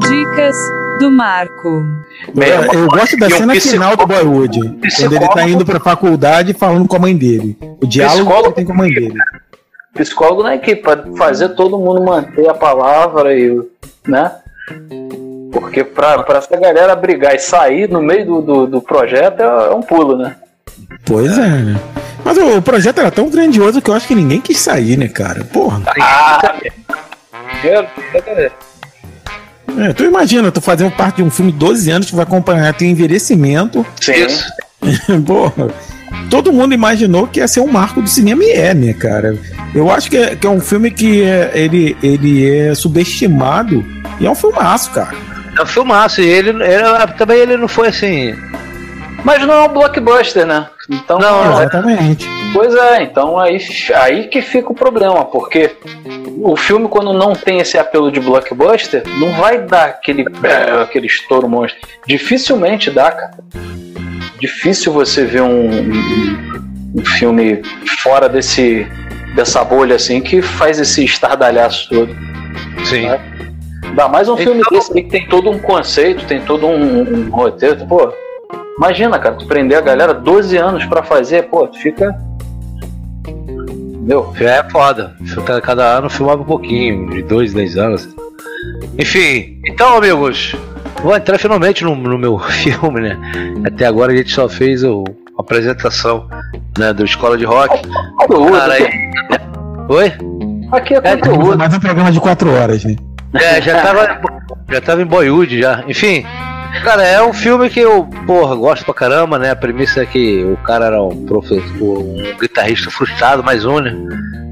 Dicas do Marco. Eu, eu gosto da e cena final do Boyhood. Quando ele tá psicólogo- indo pra faculdade falando com a mãe dele. O diálogo que ele tem com a mãe dele. Psicólogo na equipe, pra fazer todo mundo manter a palavra e. né? Porque pra, pra essa galera brigar e sair no meio do, do, do projeto é, é um pulo, né? Pois é, né? Mas o, o projeto era tão grandioso que eu acho que ninguém quis sair, né, cara? Porra. Ah, É, tu imagina, tu fazendo parte de um filme de 12 anos que vai acompanhar teu envelhecimento. Sim. Porra. Todo mundo imaginou que ia ser um marco do cinema e é, né, cara? Eu acho que é, que é um filme que é, ele, ele é subestimado e é um filmaço, cara. É um filmaço, e ele, ele- também ele não foi assim. Mas não é um blockbuster, né? Então, Não, Exatamente. Pois é, então aí, aí que fica o problema, porque o filme, quando não tem esse apelo de blockbuster, não vai dar aquele, é, aquele estouro monstro. Dificilmente dá, cara. Difícil você ver um, um, filme fora desse, dessa bolha assim que faz esse estardalhaço todo. Sim. Dá mais um filme desse aí que tem todo um conceito, tem todo um, um roteiro. Pô, imagina, cara, tu prender a galera 12 anos pra fazer, pô, tu fica. Entendeu? É foda. Cada- Cada ano filmava um pouquinho, de dois, dez anos. Enfim, então, amigos, vou entrar finalmente no, no meu filme, né? Até agora a gente só fez o, a apresentação né, do Escola de Rock. Cara, aí- Oi? Aqui é conteúdo. Mais um programa de 4 horas, né? É, já tava, já tava em Boyhood já. Enfim, cara, é um filme que eu, porra, gosto pra caramba, né? A premissa é que o cara era um professor, um guitarrista frustrado, mais um, né?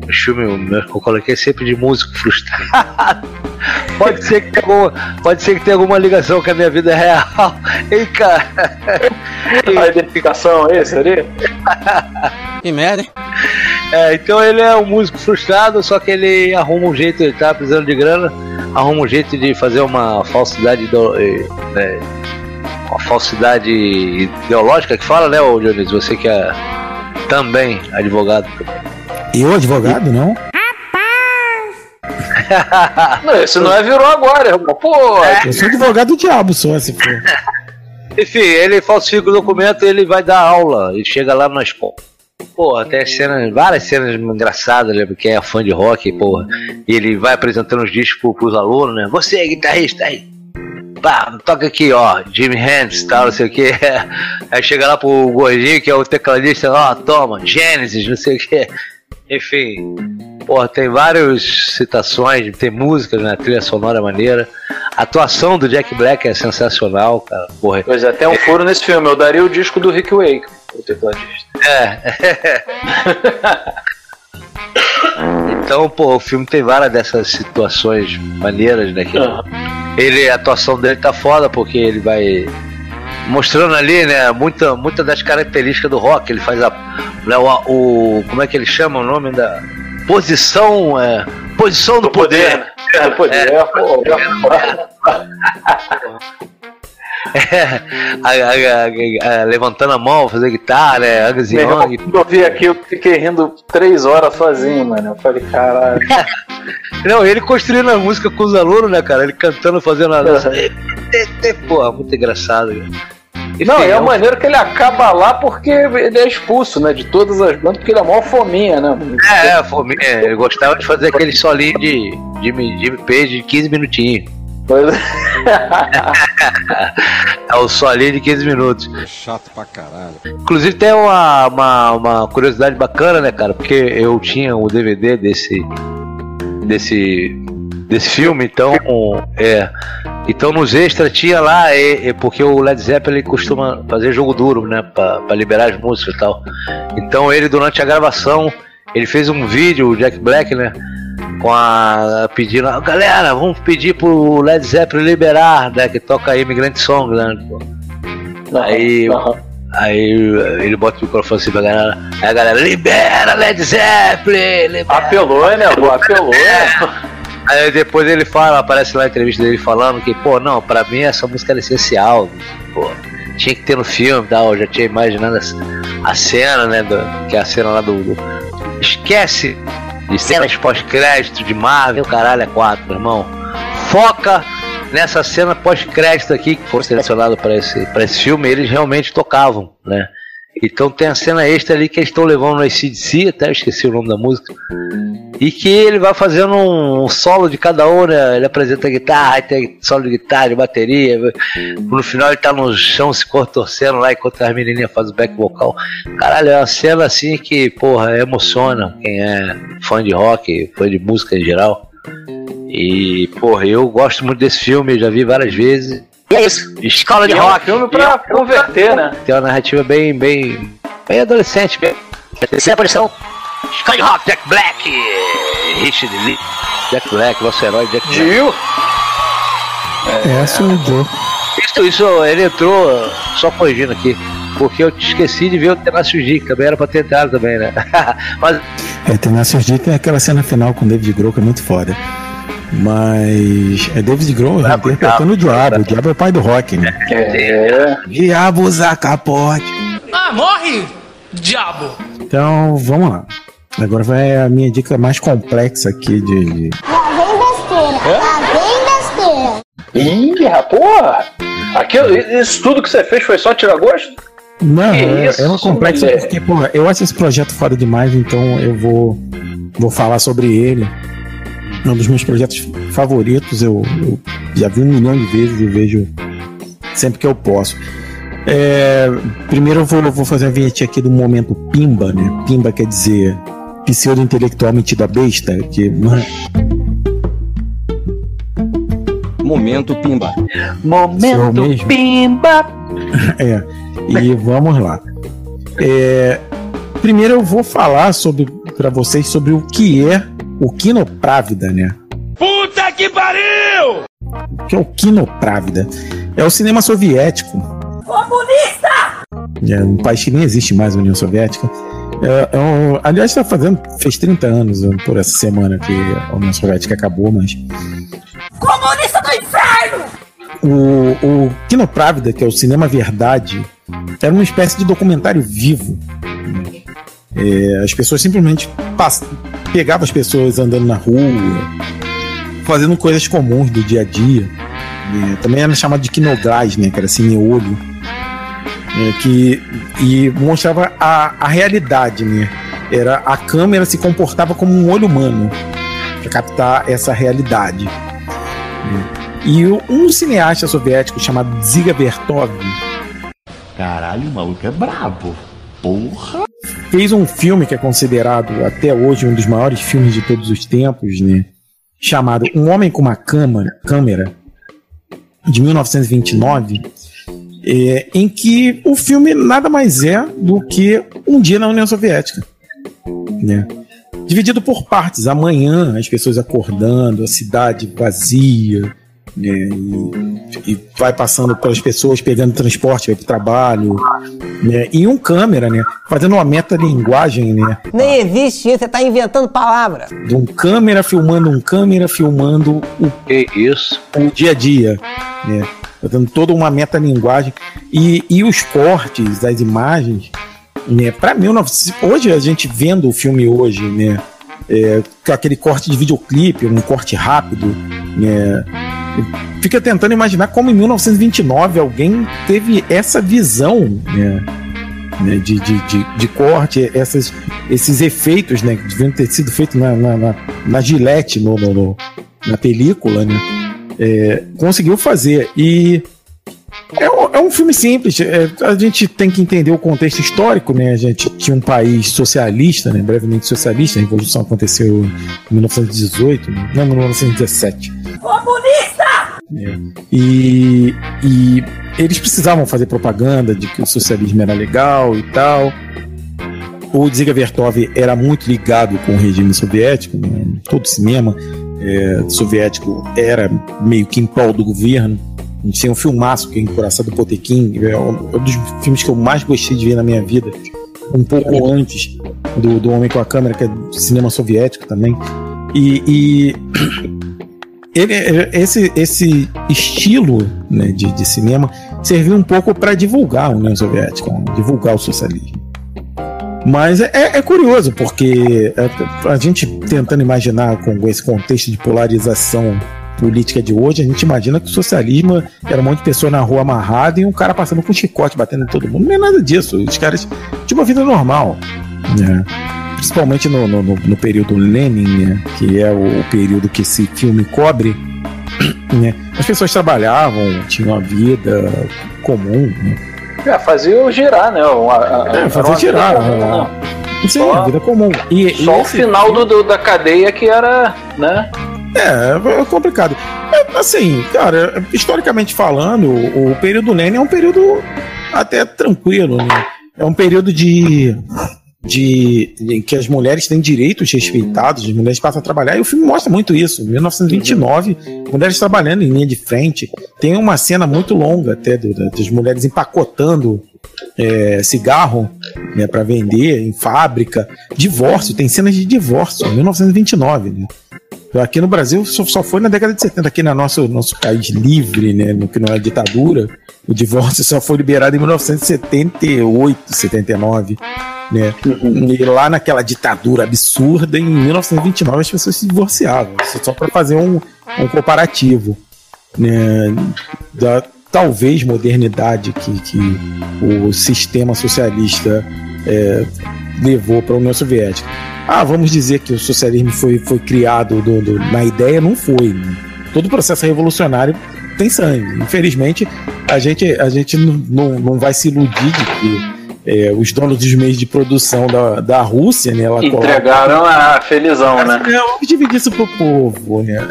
O filme que eu coloquei é sempre de músico frustrado. pode ser que tenha alguma, pode ser que tenha alguma ligação com a minha vida real. Ei, cara. A identificação é esse ali? Que merda, hein? É, então ele é um músico frustrado, só que ele arruma um jeito, ele tá precisando de grana, arruma um jeito de fazer uma falsidade, eh, né, uma falsidade ideológica que fala, né, ô Dionísio? Você que é também advogado. Eu, advogado, não? Não, esse não é virou agora, irmão. Pô, Eu sou advogado do diabo, só se for. Enfim, ele falsifica o documento e ele vai dar aula. Ele chega lá na escola. Porra, tem cenas, várias cenas engraçadas, né? Porque é fã de rock, porra. E ele vai apresentando os discos pro, pros alunos, né? Você, guitarrista, aí. Pá, toca aqui, ó, Jimmy Hendrix, tal, não sei o que. Aí chega lá pro gordinho, que é o tecladista, ó, toma, Genesis, não sei o que. Enfim, porra, tem várias citações, tem músicas, né? Trilha sonora maneira. A atuação do Jack Black é sensacional, cara. Porra. Pois é, tem um furo nesse filme. Eu daria o disco do Rick Wake, o tecladista. É. então, pô, o filme tem várias dessas situações maneiras, né? Que ele, a atuação dele tá foda, porque ele vai mostrando ali, né, muita, muita das características do rock. Ele faz a, né, o, o- como é que ele chama o nome da posição, é, posição do, poder. É, do poder. É, pô, É, a- a- a- a- levantando a mão, fazer guitarra, né, Angus Young. quando eu vi aqui, eu fiquei rindo três horas sozinho, mano. Eu falei, caralho. Não, ele construindo a música com os alunos, né, cara? Ele cantando, fazendo a dança. Porra, muito engraçado. cara. Não, Enfim, é a maneira que ele acaba lá porque ele é expulso, né? De todas as bandas, porque ele é mó fominha, né? É, é, fominha, ele gostava de fazer aquele solinho de Jimmy, Jimmy Page de 15 minutinhos. Pois É o solinho de 15 minutos. Chato pra caralho. Inclusive tem uma, uma, uma curiosidade bacana, né, cara? Porque eu tinha o DVD desse. desse. desse filme, então. É. Então nos extras tinha lá, é, é porque o Led Zeppelin costuma fazer jogo duro, né? Pra, pra liberar as músicas e tal. Então ele, durante a gravação, ele fez um vídeo, o Jack Black, né? Com a. pedindo, "Ah, galera, vamos pedir pro Led Zeppelin liberar, né? Que toca Immigrant Song, né? Aí. Aí ele bota o microfone assim pra galera. Aí a galera, libera Led Zeppelin! Libera. Apelou, né, pô? Apelou. Aí depois ele fala, aparece lá a entrevista dele falando que, pô, não, pra mim essa música era essencial. Pô, tinha que ter no filme e tal. Eu já tinha imaginado a, a cena, né? do- que é a cena lá do. do- esquece de cenas pós-crédito de Marvel, caralho, é quatro, meu irmão. Foca nessa cena pós-crédito aqui que foi selecionado para esse, esse filme, eles realmente tocavam, né? Então tem a cena extra ali que eles estão levando no ACDC, até eu esqueci o nome da música. E que ele vai fazendo um solo de cada um, né? Ele apresenta guitarra, tem solo de guitarra, de bateria. No final ele tá no chão se contorcendo lá enquanto as menininhas fazem o back vocal. Caralho, é uma cena assim que, porra, emociona quem é fã de rock, fã de música em geral. E, porra, eu gosto muito desse filme, já vi várias vezes. E é isso, escola de E é um rock. filme pra converter, né? Tem uma narrativa bem, bem, bem adolescente. Bem... Terceira posição, Escola de rock, Jack Black. Richard Lee, Jack Black, nosso herói Jack Black. Gil? É, sou o Joe. Isso, isso, ele entrou, só corrigindo aqui, porque eu esqueci de ver o Tenacious D, também era pra ter entrado também, né? Mas É, Nassau D tem aquela cena final com o David Grohl que é muito foda. Mas é David Grohl interpretando o diabo. O diabo é pai do rock, né? É. Diabo usa capote. Ah, morre, diabo! Então, vamos lá. Agora vai a minha dica mais complexa aqui de. de- Lá vem besteira. Ih, porra! Aquilo, isso tudo que você fez foi só tirar gosto? Não, Que é, isso, é uma complexa mulher? porque, porra, eu acho esse projeto foda demais, então eu vou, vou falar sobre ele. É um dos meus projetos favoritos, eu, eu já vi um milhão de vezes e vejo sempre que eu posso. É, primeiro eu vou, vou fazer a vinheta aqui do momento Pimba, né? Pimba quer dizer pseudo-intelectual metido a besta, que Momento Pimba. Momento? Pimba! É, e vamos lá. É, primeiro eu vou falar sobre para vocês sobre o que é o Quinoprávida, né? Puta que pariu! O que é o Quinoprávida? É o cinema soviético, Comunista! é um país que nem existe mais, a União Soviética. É, é um- aliás, está fazendo fez 30 anos né, por essa semana que a União Soviética acabou, mas Comunista do inferno! O, o Quinoprávida, que é o Cinema Verdade, era uma espécie de documentário vivo. É, as pessoas simplesmente pegavam as pessoas andando na rua, fazendo coisas comuns do dia a dia. É, também era chamado de quinogás, né, que era cine-olho. É, que, e mostrava a, a realidade, né? Era, a câmera se comportava como um olho humano para captar essa realidade. E o- um cineasta soviético chamado Ziga Vertov. Caralho, o maluco é brabo. Porra. Fez um filme que é considerado até hoje um dos maiores filmes de todos os tempos, né? Chamado Um Homem com uma Câmara, câmera de 1929, é, em que o filme nada mais é do que um dia na União Soviética. Né? Dividido por partes, amanhã as pessoas acordando, a cidade vazia? E, e vai passando pelas pessoas pegando transporte, vai para o trabalho, né? e um câmera, né? fazendo uma metalinguagem, né? Nem existe isso, você tá inventando palavra. de um câmera filmando um câmera filmando o, isso? o dia a dia, né? Fazendo toda uma metalinguagem e, e os cortes das imagens, né? Para 1900, hoje a gente vendo o filme hoje, né? É, aquele corte de videoclipe, um corte rápido, né? Fica tentando imaginar como em 1929 alguém teve essa visão, né? né, de, de, de, de corte, essas, esses efeitos, né, que deviam ter sido feitos na, na, na, na Gillette, no, no- no- na película, né, é, conseguiu fazer. E é, é um filme simples, é, a gente tem que entender o contexto histórico, né, a gente tinha um país socialista, né, brevemente socialista, a Revolução aconteceu em 1918, né, não, 1917. Comunista! E, e eles precisavam fazer propaganda de que o socialismo era legal e tal. O Dziga Vertov era muito ligado com o regime soviético, né? todo cinema é, soviético era meio que em prol do governo. A gente tem um filmaço que é Encoraçado Potekin, é um é um dos filmes que eu mais gostei de ver na minha vida, um pouco antes do, do Homem com a Câmera, que é do cinema soviético também. E, e ele, esse, esse estilo né, de, de cinema serviu um pouco para divulgar a União Soviética, né, divulgar o socialismo. Mas é, é curioso, porque é, a gente tentando imaginar com esse contexto de polarização política de hoje, a gente imagina que o socialismo era um monte de pessoa na rua amarrada e um cara passando com chicote, batendo em todo mundo. Não é nada disso. Os caras tinham uma vida normal. Né? Principalmente no, no, no- período Lenin, né? que é o, o período que esse filme cobre. Né? As pessoas trabalhavam, tinham uma vida comum. Né? É, fazia o girar, né? Uma, a- É, tirar. vida comum, né? né? Sim, a vida comum. E, Só e o esse final do, do- da cadeia que era, né? É, é complicado. É, assim, cara, historicamente falando, o, o período Lenin é um período até tranquilo, né? É um período de, de, de que as mulheres têm direitos respeitados, as mulheres passam a trabalhar, e o filme mostra muito isso. Em 1929, mulheres trabalhando em linha de frente. Tem uma cena muito longa até do- da- das mulheres empacotando é, cigarro né, para vender em fábrica. Divórcio, tem cenas de divórcio, em 1929, né? Aqui no Brasil só, foi na década de 70, aqui no nosso, nosso país livre, né, no que não é ditadura, o divórcio só foi liberado em 1978, 79, né? E lá naquela ditadura absurda, em 1929 as pessoas se divorciavam, só- só para fazer um, um comparativo, né, da talvez modernidade que, que o sistema socialista é, levou para a União Soviética. Ah, vamos dizer que o socialismo foi, foi criado do- do- na ideia, não foi. né? Todo processo revolucionário tem sangue. Infelizmente, a gente, a gente não, não, não vai se iludir de que é, os donos dos meios de produção da, da Rússia, né, ela Entregaram a felizão, né? Não, vamos dividir isso pro povo, né?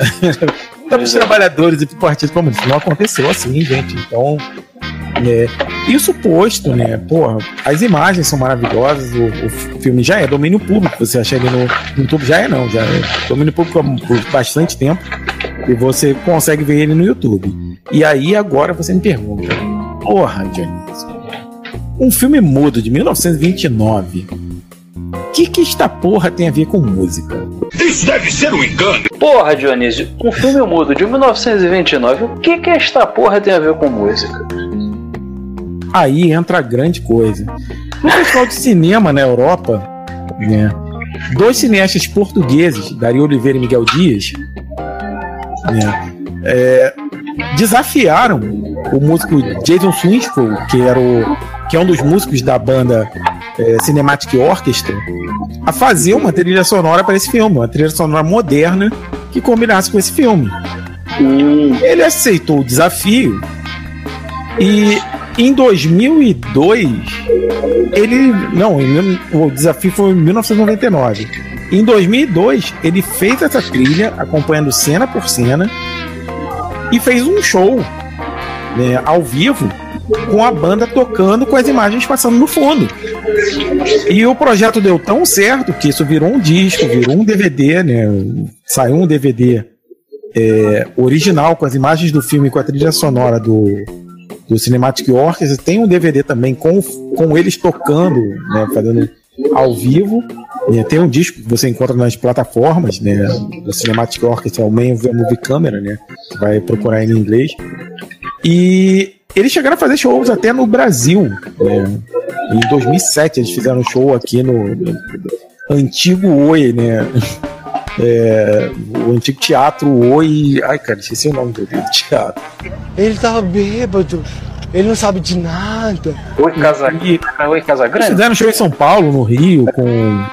Para os trabalhadores e para o Partido Comunista. Não aconteceu assim, gente. Então, é, isso posto, né? Porra, as imagens são maravilhosas, o, o filme já é domínio público. Você acha ele no, no YouTube, já é não, já é domínio público há por bastante tempo. E você consegue ver ele no YouTube. E aí agora você me pergunta, porra, Dionísio, um filme mudo de 1929, o que que esta porra tem a ver com música? Isso deve ser um engano. Porra, Dionísio, um filme mudo de 1929, o que que esta porra tem a ver com música? Aí entra a grande coisa. No festival de cinema na Europa, né, dois cineastas portugueses, Dario Oliveira e Miguel Dias, né, é, desafiaram o músico Jason Swinsko, que era o que é um dos músicos da banda é, Cinematic Orchestra, a fazer uma trilha sonora para esse filme, uma trilha sonora moderna que combinasse com esse filme. Ele aceitou o desafio e em 2002, ele. Não, o desafio foi em 1999. Em 2002, ele fez essa trilha, acompanhando cena por cena, e fez um show né, ao vivo com a banda tocando com as imagens passando no fundo. E o projeto deu tão certo que isso virou um disco, virou um DVD, né? Saiu um DVD é, original com as imagens do filme com a trilha sonora do, do Cinematic Orchestra. Tem um DVD também com, com eles tocando, né? Fazendo ao vivo. Tem um disco que você encontra nas plataformas, né? Do Cinematic Orchestra, o the Movie Camera, né? Você vai procurar em inglês. E eles chegaram a fazer shows até no Brasil. né? Em 2007 eles fizeram um show aqui no, no antigo Oi, né? É, o antigo teatro Oi. Ai, cara, esqueci o nome do teatro. Ele tava bêbado. Ele não sabe de nada. Oi, Casa, Oi, Casa Eles Grande? fizeram show em São Paulo, no Rio, com,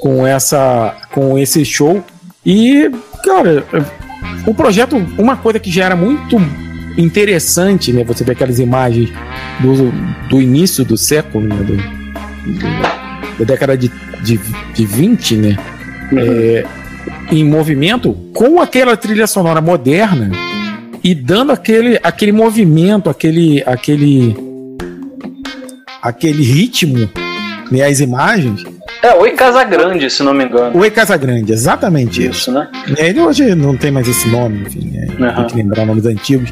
com, essa, com esse show. E, cara, o projeto, uma coisa que já era muito interessante, né? Você vê aquelas imagens do, do início do século, né? do- do- da década de, de, de 20, né? É, em movimento, com aquela trilha sonora moderna e dando aquele, aquele movimento, aquele, aquele, aquele ritmo, né, as imagens. É, Oi Casa Grande, se não me engano. Oi Casa Grande, exatamente isso. né? É, Ele hoje não tem mais esse nome, enfim, é, tem que lembrar nomes antigos.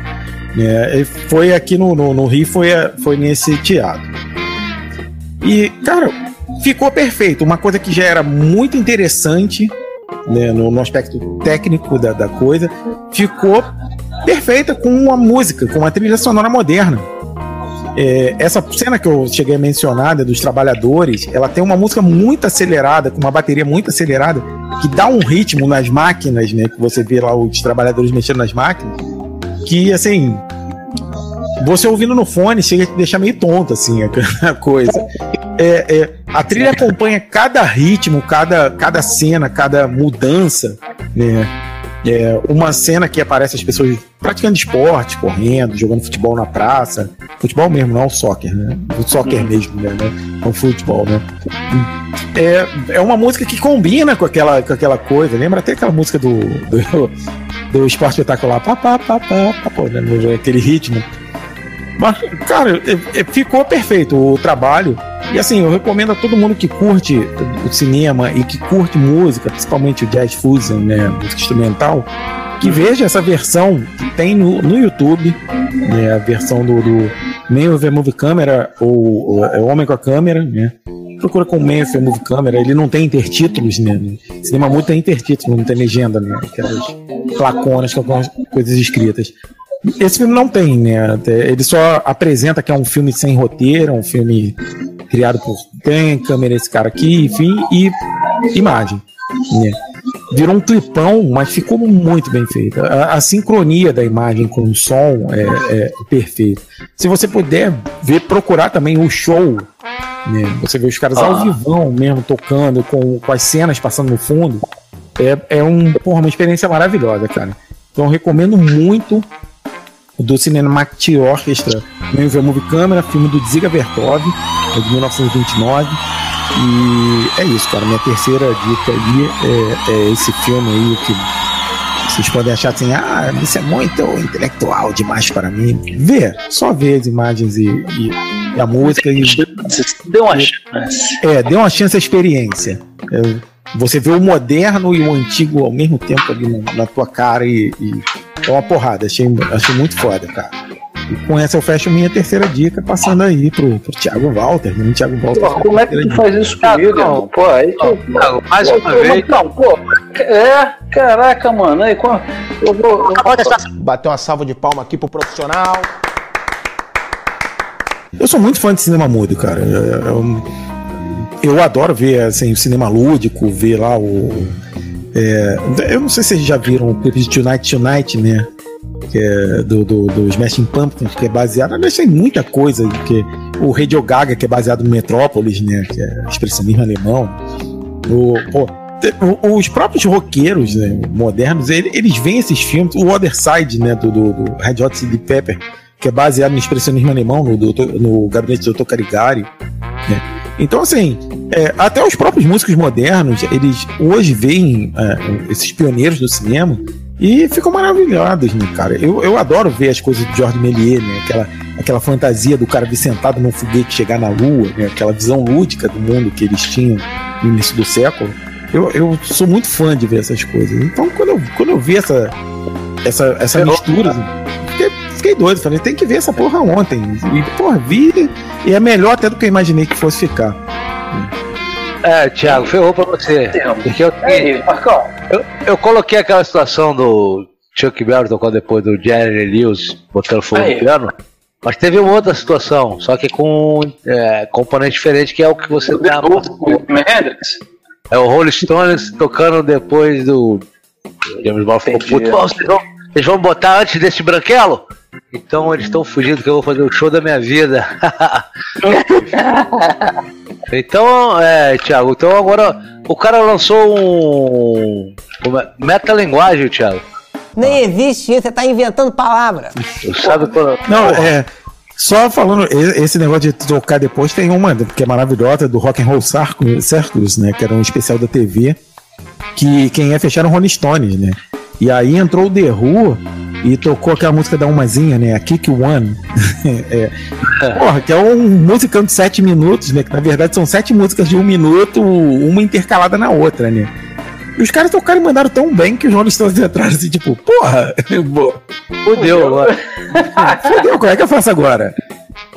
É, ele foi aqui no, no, no Rio, foi, foi nesse teatro. E, cara, ficou perfeito. Uma coisa que já era muito interessante né, no, no aspecto técnico da, da coisa, ficou perfeita com a música, com a trilha sonora moderna. É, essa cena que eu cheguei a mencionar né, dos trabalhadores, ela tem uma música muito acelerada, com uma bateria muito acelerada, que dá um ritmo nas máquinas, né? Que você vê lá os trabalhadores mexendo nas máquinas, que assim. Você ouvindo no fone chega a te deixar meio tonto, assim, a coisa. É, é, a trilha acompanha cada ritmo, cada, cada cena, cada mudança, né? É, uma cena que aparece as pessoas praticando esporte, correndo, jogando futebol na praça. Futebol mesmo, não o soccer, né? O soccer mesmo, né? Não o futebol, né? É, é uma música que combina com aquela, com aquela coisa. Lembra até aquela música do, do, do esporte espetacular. Pá, pá, pá, pá, pá, pô, né? Aquele ritmo. Mas, cara, é- é- ficou perfeito o trabalho. E assim, eu recomendo a todo mundo que curte o cinema e que curte música, principalmente o jazz fusion, né, música instrumental, que veja essa versão que tem no, no YouTube, né, a versão do, do Man of Movie Camera ou, ou é Homem com a Câmera, né? Procura com Man of Movie Camera, ele não tem intertítulos, né? Cinema muito tem intertítulos, não tem legenda, né? Aquelas placonas com algumas coisas escritas. Esse filme não tem, né? Ele só apresenta que é um filme sem roteiro, um filme criado por. Tem câmera esse cara aqui, enfim, e imagem. Né? Virou um clipão, mas ficou muito bem feito. A, a sincronia da imagem com o som é, é perfeita. Se você puder ver, procurar também o show, né? Você vê os caras ao Ah. vivão mesmo, tocando, com, com as cenas passando no fundo. É, é um, porra, uma experiência maravilhosa, cara. Então recomendo muito do Cinematic Orchestra, Meio Ver Movie Camera, filme do Dziga Vertov, é de 1929. E é isso, cara. Minha terceira dica aí é, é esse filme aí que vocês podem achar assim, ah, isso é muito intelectual demais para mim. Vê, só vê as imagens e, e- e a música e. Deu uma chance. É, dê uma chance à experiência. É, você vê o moderno e o antigo ao mesmo tempo ali na, na tua cara e, e é uma porrada. Achei, achei muito foda, cara. E com essa eu fecho minha terceira dica, passando aí pro, pro Thiago Walter. Né? Thiago Walter. Pô, como é que tu faz isso comigo, irmão? Pô, aí tu. mais Pô, uma pô, vez. Não, pô. É, caraca, mano. Aí, quando. Eu vou. eu- Bateu uma salva de palma aqui pro profissional. Eu sou muito fã de cinema mudo, cara. Eu, eu adoro ver assim, o cinema lúdico, ver lá o. é, eu não sei se vocês já viram o clipe de Tonight Tonight, né? É do, do, do Smashing Pumpkins, que é baseado. Aliás, tem muita coisa. Que, o Radio Gaga, que é baseado no Metrópolis, né? Que é expressionismo alemão. O, os próprios roqueiros né, modernos, ele- eles veem esses filmes. O Other Side, né? Do, do, do Red Hot Chili Pepper que é baseado no expressionismo alemão, no, doutor, no gabinete do Dr. Caligari. Né? Então, assim, é, até os próprios músicos modernos, eles hoje veem é, esses pioneiros do cinema e ficam maravilhados, né, cara? Eu, eu adoro ver as coisas de George Méliès, né? Aquela, aquela fantasia do cara vir sentado num foguete chegar na lua, né? Aquela visão lúdica do mundo que eles tinham no início do século. Eu, eu sou muito fã de ver essas coisas. Então, quando eu, quando eu vi essa, essa, essa mistura, assim, fiquei, doido. Falei, tem que ver essa porra ontem. E, porra, vi. E é melhor até do que eu imaginei que fosse ficar. É, Thiago, ferrou pra você. Porque eu, eu, eu coloquei aquela situação do Chuck Berry tocando depois do Jerry Lewis botando fogo no piano. Mas teve uma outra situação, só que com é, componente diferente, que é o que você tá. Hendrix? É o Rolling Stones tocando depois do. James Brown ficou puto. Vocês vão, vocês vão botar antes desse branquelo? Então eles estão fugindo que eu vou fazer o show da minha vida. então, é, Thiago, então agora o cara lançou um. é? Metalinguagem, Thiago. Nem existe isso, você tá inventando palavra. Sabe quando. Não, é. Só falando, esse negócio de tocar depois tem uma que é maravilhosa, do Rock and Roll Circus, Circus, né? Que era um especial da TV. Que quem ia fechar era o Rolling Stones, né? E aí entrou o The Who e tocou aquela música da Umazinha, né? A Kick One. é, porra, que é um musicão de sete minutos, né? Que na verdade são sete músicas de um minuto, uma intercalada na outra, né? E os caras tocaram e mandaram tão bem que os Rolling Stones entraram assim, tipo, porra, Fudeu agora. Fudeu, como é que eu faço agora?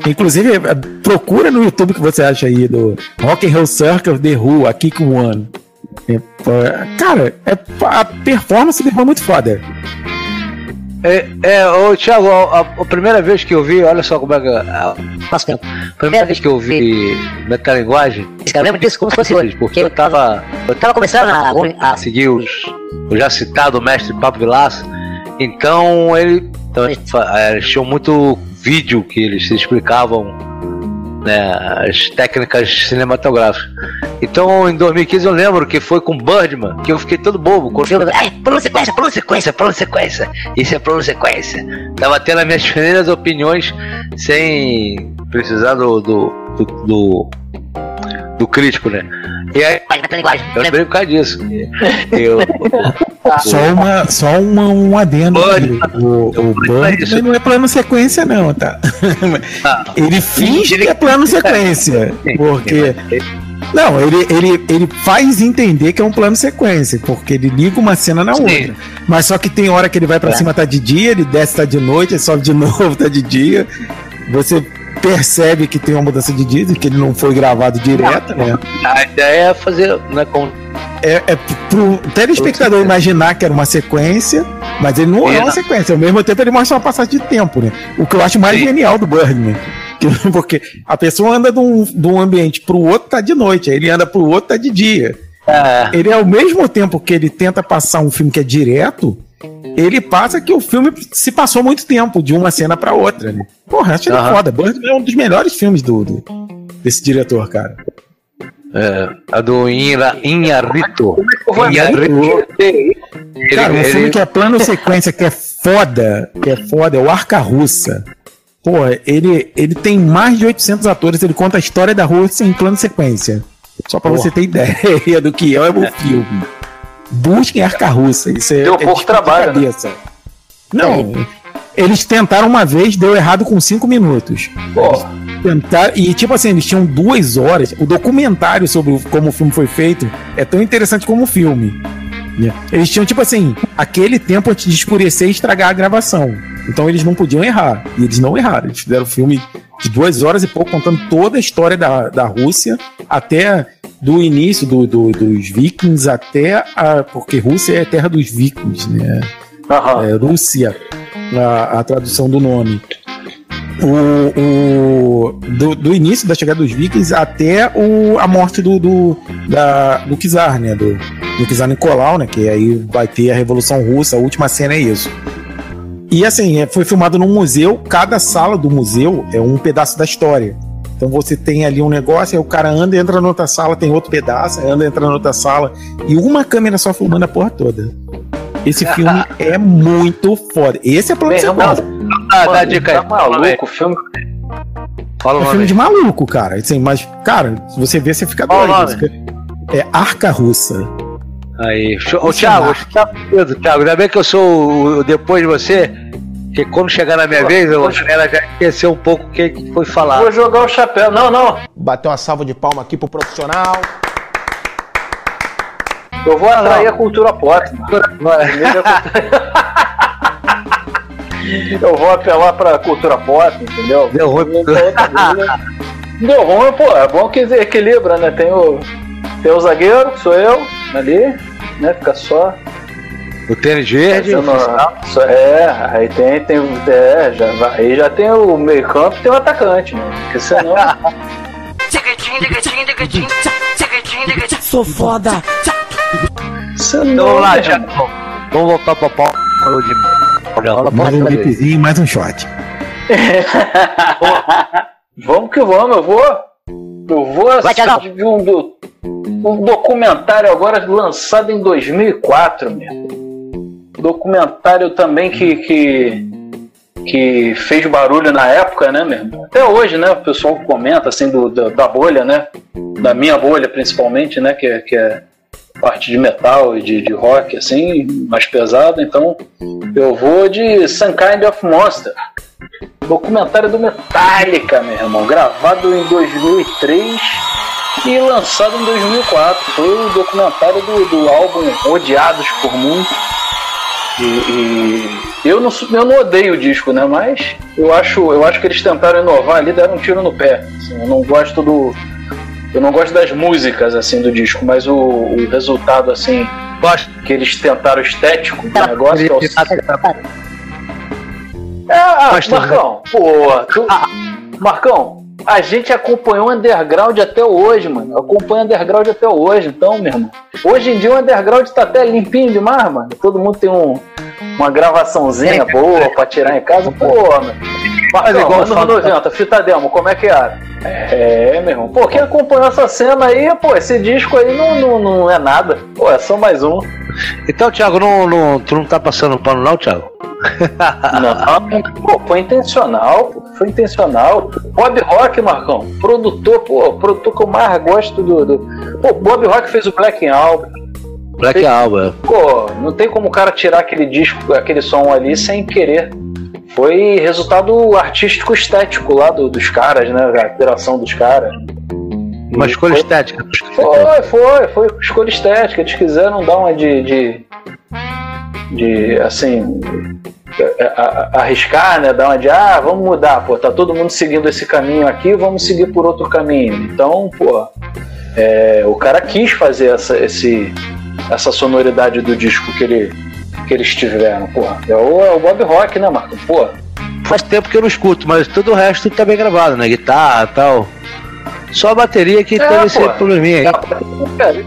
Inclusive, procura no YouTube que você acha aí do Rock and Roll Circle The Who, a Kick One. É, cara, é, a performance dele foi muito foda. É, é ô, Thiago, a, a primeira vez que eu vi, olha só como é que. A, tempo. Primeira vez que eu vi metalinguagem, eu lembro disso como se fosse hoje, porque eu tava. Eu tava começando a, a seguir os, o já citado mestre Pablo Vilaça, então ele. Então, eles tinham muito vídeo que eles explicavam né, as técnicas cinematográficas. Então, em 2015 eu lembro que foi com Birdman, que eu fiquei todo bobo. Eu falei, plano sequência, plano sequência, plano sequência. Isso é plano sequência. Tava tendo as minhas primeiras opiniões sem precisar do, do, do, do, do crítico, né? E aí, eu lembrei por causa disso. Eu, Só, uma, só uma, um adendo. O, o não é plano sequência, não, tá? Ele finge que é plano sequência. Porque. Não, ele, ele, ele faz entender que é um plano sequência, porque ele liga uma cena na outra. Mas só que tem hora que ele vai pra É. cima, tá de dia, ele desce, tá de noite, ele sobe de novo, tá de dia. Você percebe que tem uma mudança de dia, que ele não foi gravado direto, né? a ideia é fazer, né, com É, é pro telespectador imaginar que era uma sequência, mas ele não é uma sequência. Ao mesmo tempo, ele mostra uma passagem de tempo, né? O que eu acho mais genial do Birdman. Que- Porque a pessoa anda de um, de um ambiente pro outro, tá de noite. Aí ele anda pro outro, tá de dia. Ele, ao mesmo tempo que ele tenta passar um filme que é direto, ele passa que o filme se passou muito tempo de uma cena pra outra, né? Porra, acho ele Aham. foda. Birdman é um dos melhores filmes do, do- desse diretor, cara. É, a do Inha, Inharrito. Cara, um filme que é plano sequência, que é foda, que é foda, é o Arca Russa. Pô, ele, ele tem mais de 800 atores, ele conta a história da Rússia em plano sequência. Só pra Porra. você ter ideia do que é o filme. Busquem Arca Russa, isso é Deu é pouco de trabalho, né? cabeça. Não, eles tentaram uma vez, deu errado com 5 minutos. Tentar, e tipo assim, eles tinham duas horas. O documentário sobre como o filme foi feito é tão interessante como o filme. Eles tinham, tipo assim, aquele tempo antes de escurecer e estragar a gravação. Então eles não podiam errar. E eles não erraram. Eles fizeram um filme de duas horas e pouco, contando toda a história da, da Rússia, até do início do, do- dos vikings até a. Porque Rússia é terra dos vikings, né? É, Rússia, a, a tradução do nome. O, o- do, do início da chegada dos vikings até o, a morte do, do, da, do czar, né? Do, do czar Nicolau, né? Que aí vai ter a Revolução Russa, a última cena é isso. E assim, é, foi filmado num museu, cada sala do museu é um pedaço da história. Então você tem ali um negócio, aí o cara anda, entra na outra sala, tem outro pedaço, anda, entra na outra sala, e uma câmera só filmando a porra toda. Esse filme é muito foda. Esse é plano Bem, sequência. não, dá, dá Mano, dica aí. Tá maluco, o filme. Fala É o um filme de maluco, cara. Assim, mas, cara, se você vê, você fica o doido. É Arca Russa. Aí, show. Ô, Thiago, você tá Thiago. Ainda bem que eu sou o, depois de você, que quando chegar na minha Pô, vez, eu hoje- ela já esqueceu um pouco o que foi falado. Vou jogar o chapéu. Não, não. Bater uma salva de palma aqui pro profissional. Eu vou atrair a cultura pop. Eu vou apelar pra cultura pop, entendeu? Deu ruim. Deu ruim, pô. É bom que equilibra, né? Tem o, tem o zagueiro, que sou eu, ali, né? Fica só. O tênis verde, fazendo- só- é, aí tem, tem é, já, aí já tem o meio campo e tem o atacante, né? Porque senão. Sou foda. senão Então vamos lá, irmão. Vamos voltar pra pau. Falou de. Rola Mais um VIPzinho e mais um shot. Vamos que vamos, eu vou. Eu vou assistir um, do- um documentário agora lançado em 2004, meu. Documentário também que, que, que fez barulho na época, né, meu? Até hoje, né? O pessoal comenta assim do, do- da bolha, né? Da minha bolha, principalmente, né? Que, que é parte de metal e de, de rock, assim, mais pesado. Então, eu vou de Some Kind of Monster. Documentário do Metallica, meu irmão, gravado em 2003 e lançado em 2004. Foi o documentário do, do álbum Odiados por Muitos. E, e eu, não, eu não odeio o disco, né? Mas eu acho, eu acho que eles tentaram inovar ali, deram um tiro no pé. Assim, eu não gosto do. Eu não gosto das músicas assim do disco, mas o, o resultado assim Gosto. que eles tentaram estético do negócio que é o é, ah, Marcão, pô, tu... Marcão, a gente acompanhou o underground até hoje, mano. Acompanha o underground até hoje, então, meu irmão. Hoje em dia o underground tá até limpinho demais, mano. Todo mundo tem um, uma gravaçãozinha boa pra tirar em casa, pô, mano. Marcão, igual anos fala- 90, fita demo, como é que era? É, meu irmão. Pô, quem acompanhou essa cena aí, pô, esse disco aí não, não, não é nada. Pô, é só mais um. Então, Thiago, não, não, tu não tá passando pano, não, Thiago? Não, pô, foi intencional, foi intencional. Bob Rock, Marcão, produtor, pô, produtor que eu mais gosto do. do... Pô, Bob Rock fez o Black Album. Black Fez- Album. Pô, não tem como o cara tirar aquele disco, aquele som ali sem querer. Foi resultado artístico estético lá do- dos caras, né? A interação dos caras. Uma escolha estética. Foi, foi, foi escolha estética. Eles quiseram dar uma de. de, de, assim. a- arriscar, né? Dar uma de. Ah, vamos mudar, pô. Tá todo mundo seguindo esse caminho aqui, vamos seguir por outro caminho. Então, pô. é, o cara quis fazer essa, esse, essa sonoridade do disco que, ele, que eles tiveram, pô. É o, é o Bob Rock, né, Marco? Pô. Faz tempo que eu não escuto, mas todo o resto tá bem gravado, né? Guitarra tal. Só a bateria que É, teve esse pô. probleminha aí. É,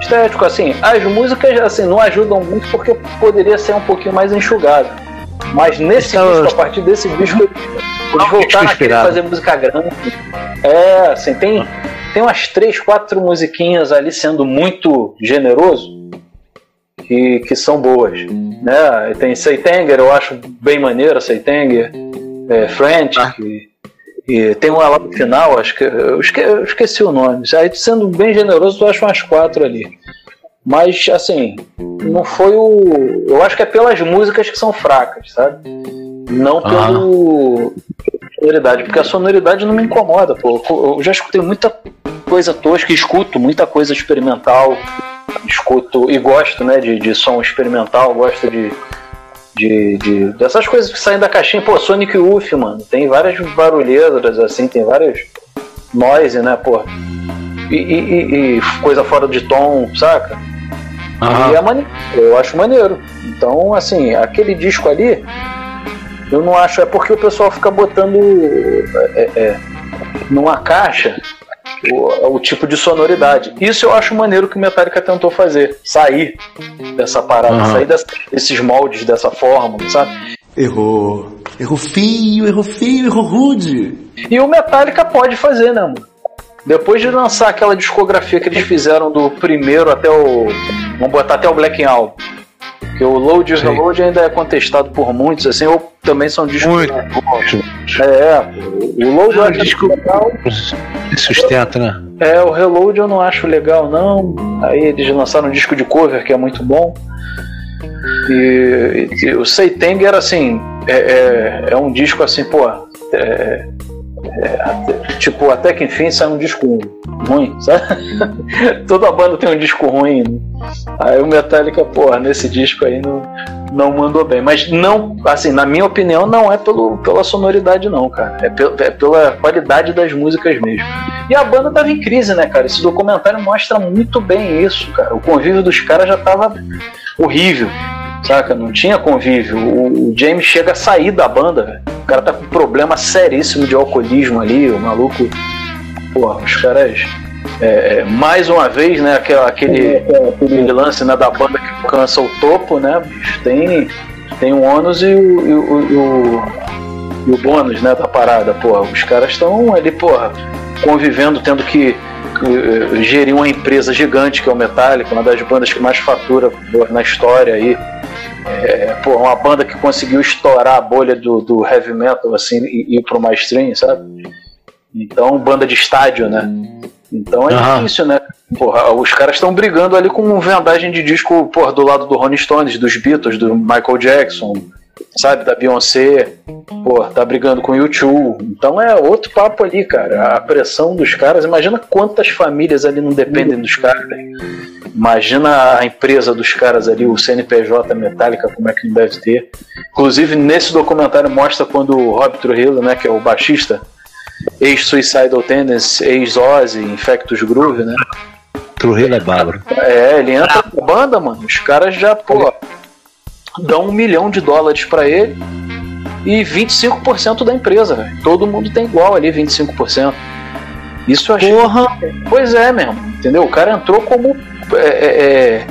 estético, assim, as músicas assim, não ajudam muito porque poderia ser um pouquinho mais enxugado. Mas nesse Então, disco, a partir desse disco, eles voltaram a querer fazer música grande. É, assim, tem, tem umas três, quatro musiquinhas ali sendo muito generoso que, que são boas. Né? Tem Seitanger, eu acho bem maneiro, Seitanger, é, French, que- e tem uma lá no final, acho que eu esque- eu esqueci o nome. Aí sendo bem generoso, eu acho umas quatro ali. Mas assim, não foi o. Eu acho que é pelas músicas que são fracas, sabe? Não pelo sonoridade, porque a sonoridade não me incomoda, pô. Eu já escutei muita coisa tosca, escuto muita coisa experimental, escuto e gosto, né, de, de som experimental, gosto de, de, de- dessas coisas que saem da caixinha. Pô, Sonic Youth, mano, tem várias barulheiras, assim, tem várias noise, né, pô. E, e- e- coisa fora de tom, saca? E é maneiro, eu acho maneiro. Então, assim, aquele disco ali, eu não acho, é porque o pessoal fica botando é, é, numa caixa o, o tipo de sonoridade. Isso eu acho maneiro que o Metallica tentou fazer, sair dessa parada, Aham. sair dessa- desses moldes, dessa fórmula, sabe? Errou. Errou feio, errou feio, errou rude. E o Metallica pode fazer, né, mano? Depois de lançar aquela discografia que eles fizeram do primeiro até o. Vamos botar até o Black Album. Porque o Load e o Reload ainda é contestado por muitos, assim, ou também são discos. Muito. É, o Load eu É um acho disco legal. sustenta, né? É, o Reload eu não acho legal, não. Aí eles lançaram um disco de cover que é muito bom. E, e o Seiteng era assim, é, é, é um disco assim, pô. é- até- tipo, até que enfim sai um disco ruim, sabe? Toda banda tem um disco ruim. né? Aí o Metallica, porra, nesse disco aí não, não mandou bem. Mas não, assim, na minha opinião, não é pelo, pela sonoridade, não, cara. É, pel- é pela qualidade das músicas mesmo. E a banda tava em crise, né, cara? Esse documentário mostra muito bem isso, cara. O convívio dos caras já tava horrível, saca? Não tinha convívio. O, o James chega a sair da banda, velho. O cara tá com um problema seríssimo de alcoolismo ali, o maluco. Pô, os caras. é, é, mais uma vez, né, aquele, aquele, aquele lance né, da banda que alcança o topo, né? bicho, Tem, tem o ônus e o, e o, e o, e o bônus né, da parada. Porra, os caras estão ali, porra, convivendo, tendo que gerir uma empresa gigante que é o Metallica, uma das bandas que mais fatura na história aí. É, pô, uma banda que conseguiu estourar a bolha do, do heavy metal assim e ir pro mainstream, sabe? Então, banda de estádio, né? Então é Aham. difícil, né? Porra, os caras estão brigando ali com vendagem de disco, porra, do lado do Rolling Stones, dos Beatles, do Michael Jackson, sabe, da Beyoncé, pô, tá brigando com o YouTube. Então é outro papo ali, cara. A pressão dos caras, imagina quantas famílias ali não dependem dos caras, velho. Imagina a empresa dos caras ali, o CNPJ Metallica, como é que não deve ter. Inclusive, nesse documentário mostra quando o Rob Trujillo, né, que é o baixista, ex-Suicidal Tendency, ex-Ozzy, Infectus Groove, né? Trujillo é bárbaro. É, ele entra na banda, mano. Os caras já, pô, dão um milhão de dólares pra ele e 25% da empresa, velho. Todo mundo tem igual ali, 25%. Isso eu achei. Porra! Pois é, mesmo. Entendeu? O cara entrou como é, é,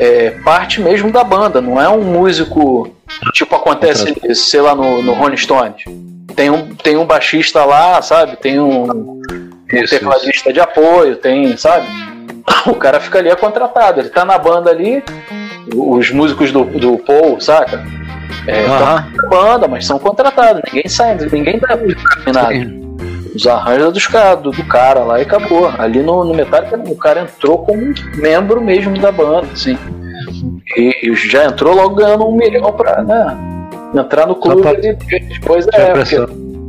é, é, parte mesmo da banda, não é um músico tipo acontece, sei lá, no, no Rolling Stones. Tem um, tem um baixista lá, sabe? Tem um, um tecladista de apoio, tem, sabe? O cara fica ali é contratado, ele tá na banda ali, os músicos do, do Paul, saca? É, banda, mas são contratados, ninguém sai, ninguém dá nada. Os arranjos dos cara, do, do cara lá e acabou. Ali no, no Metallica, o cara entrou como membro mesmo da banda, assim. E, e já entrou logo ganhando um milhão pra né, entrar no clube. ali. Pois Tinha é,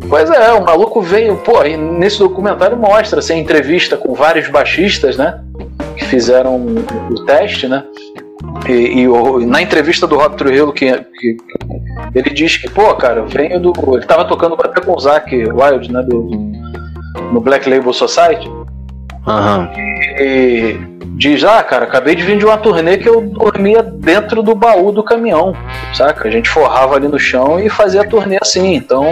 Pois é, o maluco veio, pô, e nesse documentário mostra, assim, entrevista com vários baixistas, né? Que fizeram o teste, né? E, e o- na entrevista do Rob Trujillo, que, que ele diz que, pô, cara, eu venho do. Ele tava tocando até com o Zac Wild, né? Do, no Black Label Society. Aham. E diz, ah, cara, acabei de vir de uma turnê que eu dormia dentro do baú do caminhão, saca? A gente forrava ali no chão e fazia a turnê assim. Então,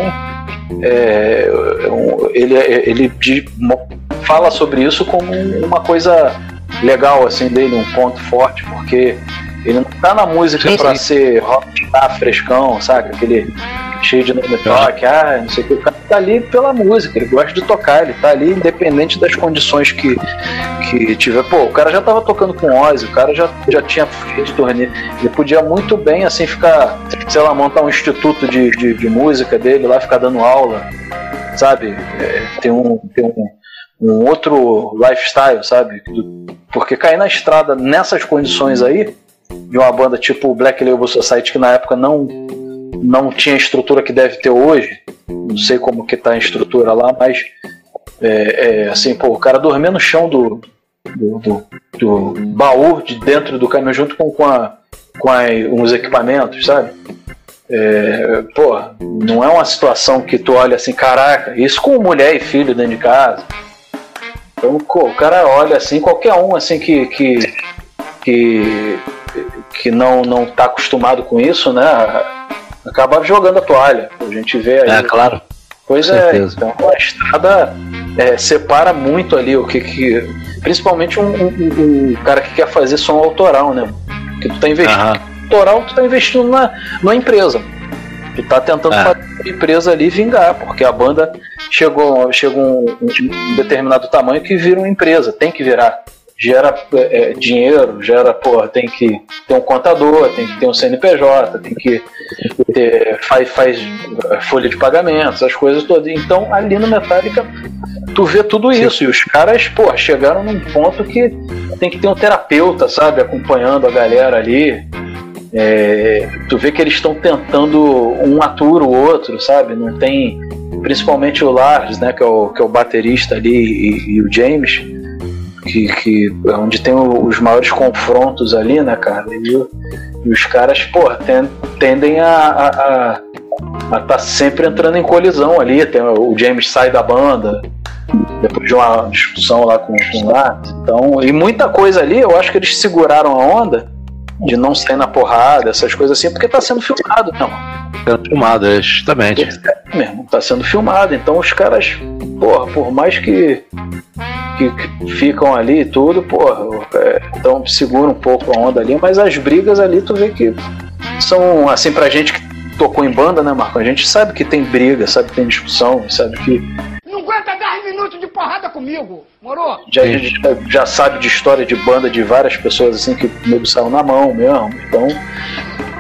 é, um, ele, ele di- mo- fala sobre isso como uma coisa legal assim dele, um ponto forte, porque ele não tá na música sim. ser rockstar frescão, saca? Aquele cheio de nome toque, ah, não sei o que. O cara tá ali pela música, ele gosta de tocar, ele tá ali independente das condições que, que tiver. Pô, o cara já tava tocando com Ozzy, o cara já, já tinha feito turnê. Ele podia muito bem, assim, ficar, sei lá, montar um instituto de, de, de música dele lá, ficar dando aula, sabe? É, tem um. Tem um um outro lifestyle, sabe? Porque cair na estrada nessas condições aí, de uma banda tipo o Black Label Society, que na época não, não tinha a estrutura que deve ter hoje, não sei como que tá a estrutura lá, mas é, é, assim, pô, o cara dormia no chão do, do, do, do baú de dentro do caminhão junto com, com, a, com a, uns equipamentos, sabe? É, pô, não é uma situação que tu olha assim, caraca, isso com mulher e filho dentro de casa. Então, o cara olha assim, qualquer um assim que que, que, que não não tá acostumado com isso, né? Acaba jogando a toalha. A gente vê aí. É, claro. Pois Com é, certeza. então a estrada é, separa muito ali o que que. Principalmente um, um- um cara que quer fazer som autoral, né? Que tu tá investindo. Aham. Autoral, tu tá investindo na, na empresa. Tu tá tentando É. fazer a empresa ali vingar, porque a banda chegou, chegou um, um determinado tamanho que vira uma empresa, tem que virar. gera é, dinheiro, gera, porra, tem que ter um contador, tem que ter um CNPJ, tem que ter, faz, faz folha de pagamentos, as coisas todas. Então ali no Metallica tu vê tudo isso. E os caras, porra, chegaram num ponto que tem que ter um terapeuta, sabe, acompanhando a galera ali. É, tu vê que eles estão tentando um atura o outro, sabe? Não tem. Principalmente o Lars, né? Que é o, que é o baterista ali, e, e o James, que, que é onde tem os maiores confrontos ali, né, cara? E, e os caras, porra, ten, tendem a, a, a, a tá sempre entrando em colisão ali. Tem, o James sai da banda, depois de uma discussão lá com, com o Lars. Então, e muita coisa ali, eu acho que eles seguraram a onda de não sair na porrada, essas coisas assim, porque tá sendo filmado, não. Sendo filmado, é, justamente. É, mesmo, tá sendo filmado, então os caras, porra, por mais que, que, que ficam ali e tudo, porra, é, então segura um pouco a onda ali, mas as brigas ali tu vê que são, assim, pra gente que tocou em banda, né, Marco? A gente sabe que tem briga, sabe que tem discussão, sabe que Não aguenta 10 minutos de porrada comigo, morou? já, já, já sabe de história de banda de várias pessoas assim que o nego saiu na mão mesmo. Então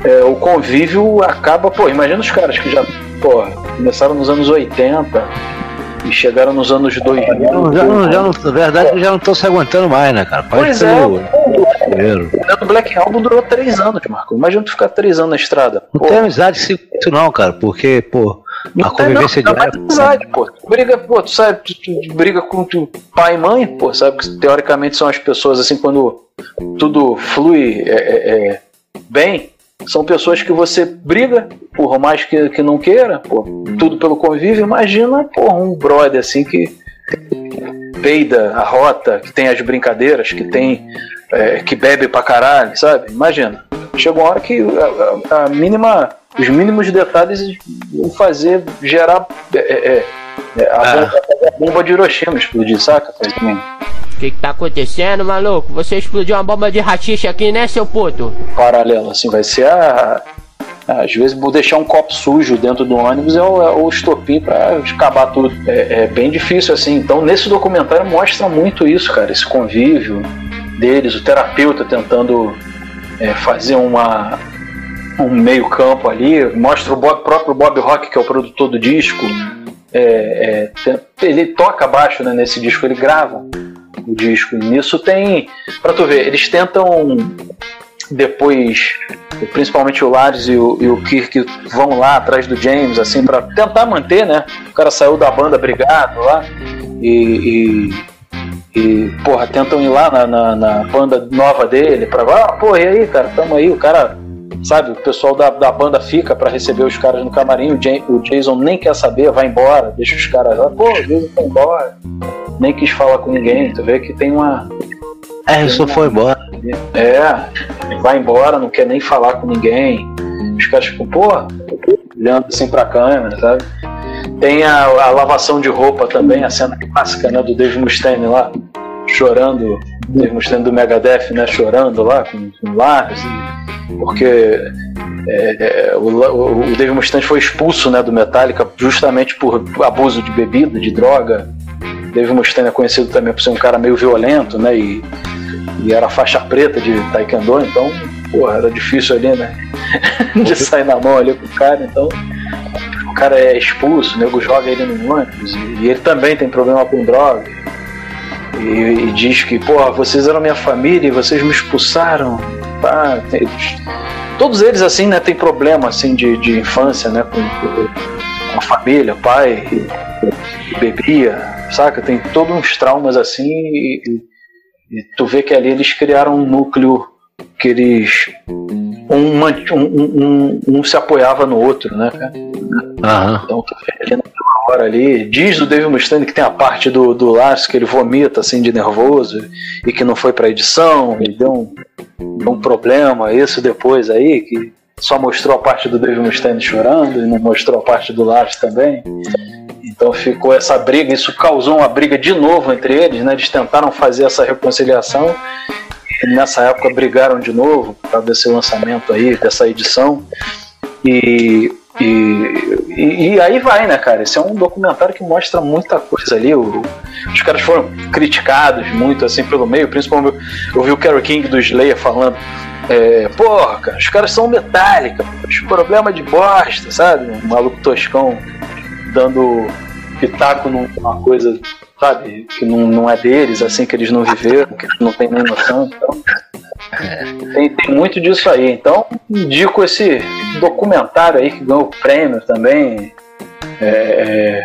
é, o convívio acaba, pô, imagina os caras que já, pô, começaram nos anos 80 e chegaram nos anos 2000. Já não, já não, já não, na verdade, já não estão se aguentando mais, né, cara? Pode Pois ser é, o- primeiro. O Black Album durou três anos, Marco. Imagina tu ficar três anos na estrada. Não tem amizade isso não, cara, porque, pô, a convivência não, não, amizade, pô. Tu briga, pô, tu sabe, tu, tu briga com tu pai e mãe, pô, sabe que teoricamente são as pessoas assim quando tudo flui é, é, é, bem, são pessoas que você briga, por mais que, que não queira, pô, tudo pelo convívio. Imagina, pô, um brother assim que peida a rota, que tem as brincadeiras, que tem é, que bebe pra caralho, sabe? Imagina. Chega uma hora que a, a- a mínima, os mínimos detalhes vão fazer gerar é, é, é, a, bomba, a bomba de Hiroshima explodir, saca? O que, que tá acontecendo, maluco? Você explodiu uma bomba de rachixe aqui, né, seu puto? Paralelo, assim, vai ser a. Às vezes deixar um copo sujo dentro do ônibus é o, é o estopim pra acabar tudo. É, é bem difícil assim. Então nesse documentário mostra muito isso, cara, esse convívio deles, o terapeuta tentando é, fazer uma um meio campo ali, mostra o Bob- próprio Bob Rock que é o produtor do disco, é, é, ele toca baixo né, nesse disco, ele grava o disco. E nisso tem, pra tu ver, eles tentam depois, principalmente o Lars e o, e o Kirk vão lá atrás do James, assim, para tentar manter, né? O cara saiu da banda brigado lá e, e, e, porra, tentam ir lá na, na, na banda nova dele pra, ah, porra, e aí, cara, tamo aí, o cara, sabe, o pessoal da, da banda fica para receber os caras no camarim, o, Ja- o Jason nem quer saber, vai embora, deixa os caras lá, pô, o Jason foi embora, nem quis falar com ninguém, tu vê que tem uma, É, só foi embora. é, vai embora, não quer nem falar com ninguém. Os caras ficam, pô, olhando assim pra câmera, sabe? Tem a, a lavação de roupa também, a cena clássica, né, do Dave Mustaine lá, chorando, Dave Mustaine do Megadeth, né, chorando lá com, com Lars, e- porque é, é, o, o Dave Mustaine foi expulso, né, do Metallica justamente por abuso de bebida, de droga. Dave Mustaine é conhecido também por ser um cara meio violento, né, e e era faixa preta de taekwondo, então, porra, era difícil ali, né? de sair na mão ali com o cara, então o cara é expulso, o nego joga ele no ônibus, e, ele também tem problema com droga. E, e diz que, porra, vocês eram minha família e vocês me expulsaram. Tá, todos eles, assim, né, tem problema, assim, de, de infância, né, com, com a família, pai, bebia, saca? Tem todos uns traumas, assim, e, e- e tu vê que ali eles criaram um núcleo que eles. Um, um, um, um- se apoiava no outro, né, cara? Aham. Então ali naquela hora ali. Diz o David Mustaine que tem a parte do, do Lars que ele vomita assim de nervoso e que não foi pra edição e deu um, deu um problema. Isso depois aí, que só mostrou a parte do David Mustaine chorando e não mostrou a parte do Lars também. Então ficou essa briga, isso causou uma briga de novo entre eles, né? Eles tentaram fazer essa reconciliação nessa época brigaram de novo por causa desse lançamento aí, dessa edição. E E, e, aí vai, né, cara? Esse é um documentário que mostra muita coisa ali. O- os caras foram criticados muito assim pelo meio, principalmente eu vi o Carol King do Slayer falando. É, porra, cara, os caras são metálica, os problemas de bosta, sabe? Um maluco toscão dando pitaco numa coisa, sabe, que não, não é deles, assim, que eles não viveram, que eles não têm nem noção. Então, tem, tem muito disso aí. Então, indico esse documentário aí que ganhou prêmio também. é,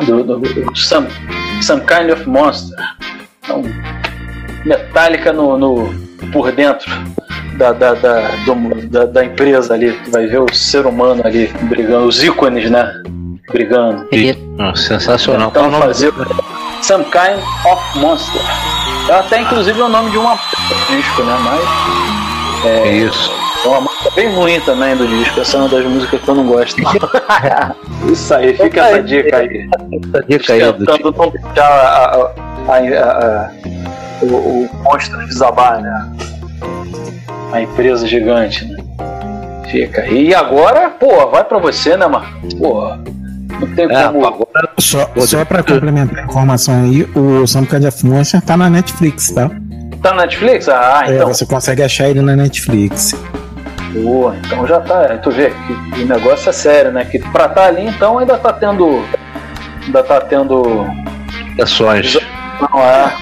é, do, do, do Some, Some Kind of Monster. Então, metálica no, no- por dentro da, da, da, da, da empresa ali. Tu vai ver o ser humano ali brigando, os ícones, né? Brigando. Ah, sensacional. Então fazer Some Kind of Monster. É até inclusive o nome de uma disco, né? Mas. É isso. É uma música bem ruim também do disco. Essa é uma das músicas que eu não gosto. Isso aí, fica essa dica aí. Essa dica aí do Tentando não deixar a, a, a, a- o, o monstro desabar, né? A empresa gigante, né? Fica aí. E agora, pô, vai pra você, né, mano? Pô, não tem É, como. Só, só pra complementar a informação aí, o Kind of Monster tá na Netflix, tá? Tá na Netflix? Ah, É, então. você consegue achar ele na Netflix. Pô, então já tá. Tu vê que o negócio é sério, né? Que pra tá ali, então ainda tá tendo. Ainda tá tendo. Ações. Não é.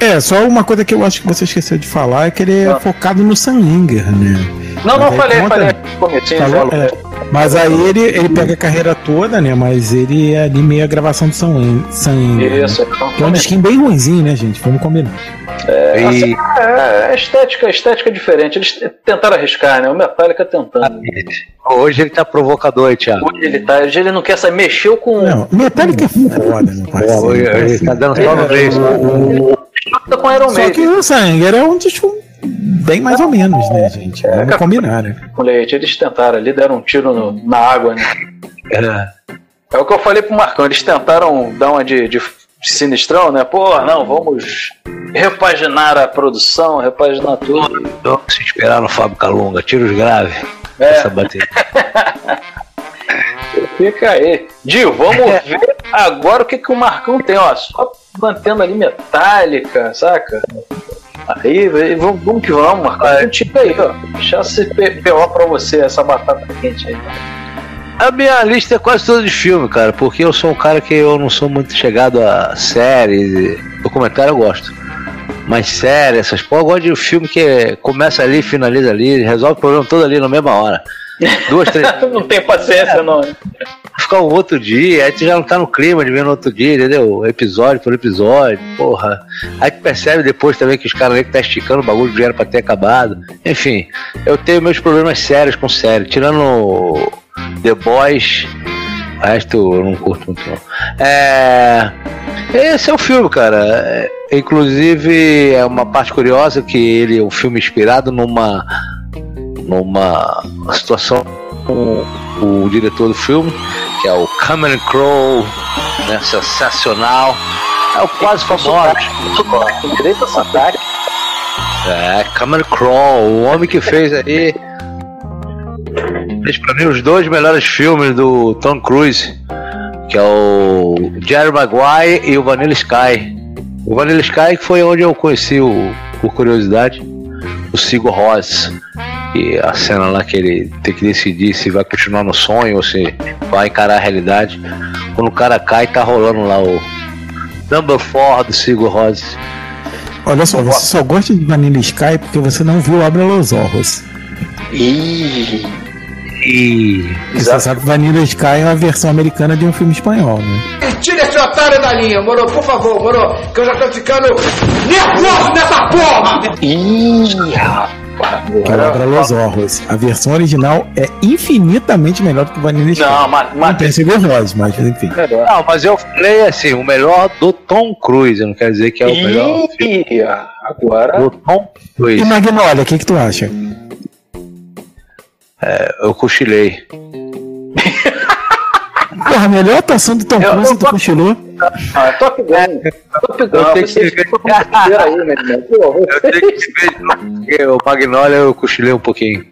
É, só uma coisa que eu acho que você esqueceu de falar é que ele é focado no Sanlinger, né? Não, não, Mas falei, conta- falei. Cometinho, falou. É, mas aí ele, ele pega a carreira toda, né? Mas ele é ali meio a gravação do Sanlinger. Isso, né? então, Que é um disquinho bem ruimzinho, né, gente? Vamos combinar. É, assim, é, é estética, estética diferente. Eles tentaram arriscar, né? O Metallica tentando. Hoje ele tá provocador aí, Thiago. Hoje ele tá. Hoje ele não quer sair. Mexeu com. Não, Metallica é foda, meu parceiro. Hoje ele tá dando só no três. Tá com Iron Só que o Sanlinger é um disco bem mais ou menos, né, gente? Vamos combinar, né? Com leite. Eles tentaram ali, deram um tiro no- na água, né? É o que eu falei pro Marcão. Eles tentaram dar uma de, de sinistrão, né? Pô, não, vamos repaginar a produção, repaginar tudo. Então, se esperar no Fábio Calunga, tiros graves. É. Essa bateria. Fica aí. Dio, vamos ver agora o que, que o Marcão tem, ó. Só mantendo ali metálica, saca? Aí, aí, vamos, vamos que vamos, Marcão. Contigo aí, ó. Deixar esse P- PO pra você, essa batata quente aí. A minha lista é quase toda de filme, cara, porque eu sou um cara que eu não sou muito chegado a séries, documentário eu gosto. Mas série, essas porra, eu gosto de filme que começa ali, finaliza ali, resolve o problema todo ali na mesma hora. Duas, três. não tem paciência, não. Ficar um outro dia, aí tu já não tá no clima de ver no outro dia, entendeu? Episódio por episódio, porra. Aí tu percebe depois também que os caras ali que tá esticando o bagulho já era pra ter acabado. Enfim, eu tenho meus problemas sérios com série. Tirando The Boys, o resto eu não curto muito não. É. Esse é o filme, cara. É, inclusive, é uma parte curiosa que ele é um filme inspirado numa numa situação com o diretor do filme, que é o Cameron Crowe, né, sensacional. É o quase famoso. Direito a sotaque. É, Cameron Crowe, o homem que fez aí. Fez pra mim os dois melhores filmes do Tom Cruise, que é o Jerry Maguire e o Vanilla Sky. O Vanilla Sky foi onde eu conheci o, por curiosidade, o Sigo Ross. E a cena lá que ele tem que decidir se vai continuar no sonho ou se vai encarar a realidade. Quando o cara cai, tá rolando lá o Number 4 do Sigo Ross. Olha só, você só gosta de Vanilla Sky porque você não viu Abre los Ojos. Ih. E você sabe que Vanilla Sky é uma versão americana de um filme espanhol, né? Tira esse otário da linha, moro? Por favor, moro? Que eu já tô ficando nervoso nessa porra! Ih, rapaz. Que é o Abre los Ojos. A versão original é infinitamente melhor do que Vanilla Sky. Não, mas, Não tem Rós, mas enfim. Não, mas eu falei assim, o melhor do Tom Cruise, não quer dizer que é o melhor Ih, agora. do Tom Cruise. E Magnolia, o que, que tu acha? É, eu cochilei. Porra, a melhor atuação do Tom Cruise tu cochilou? Ah, Top Gun. Top Gun. Eu tenho que- com bobeira aí, meu irmão. Pô, Eu tenho que ver, porque o Magnolia eu cochilei um pouquinho.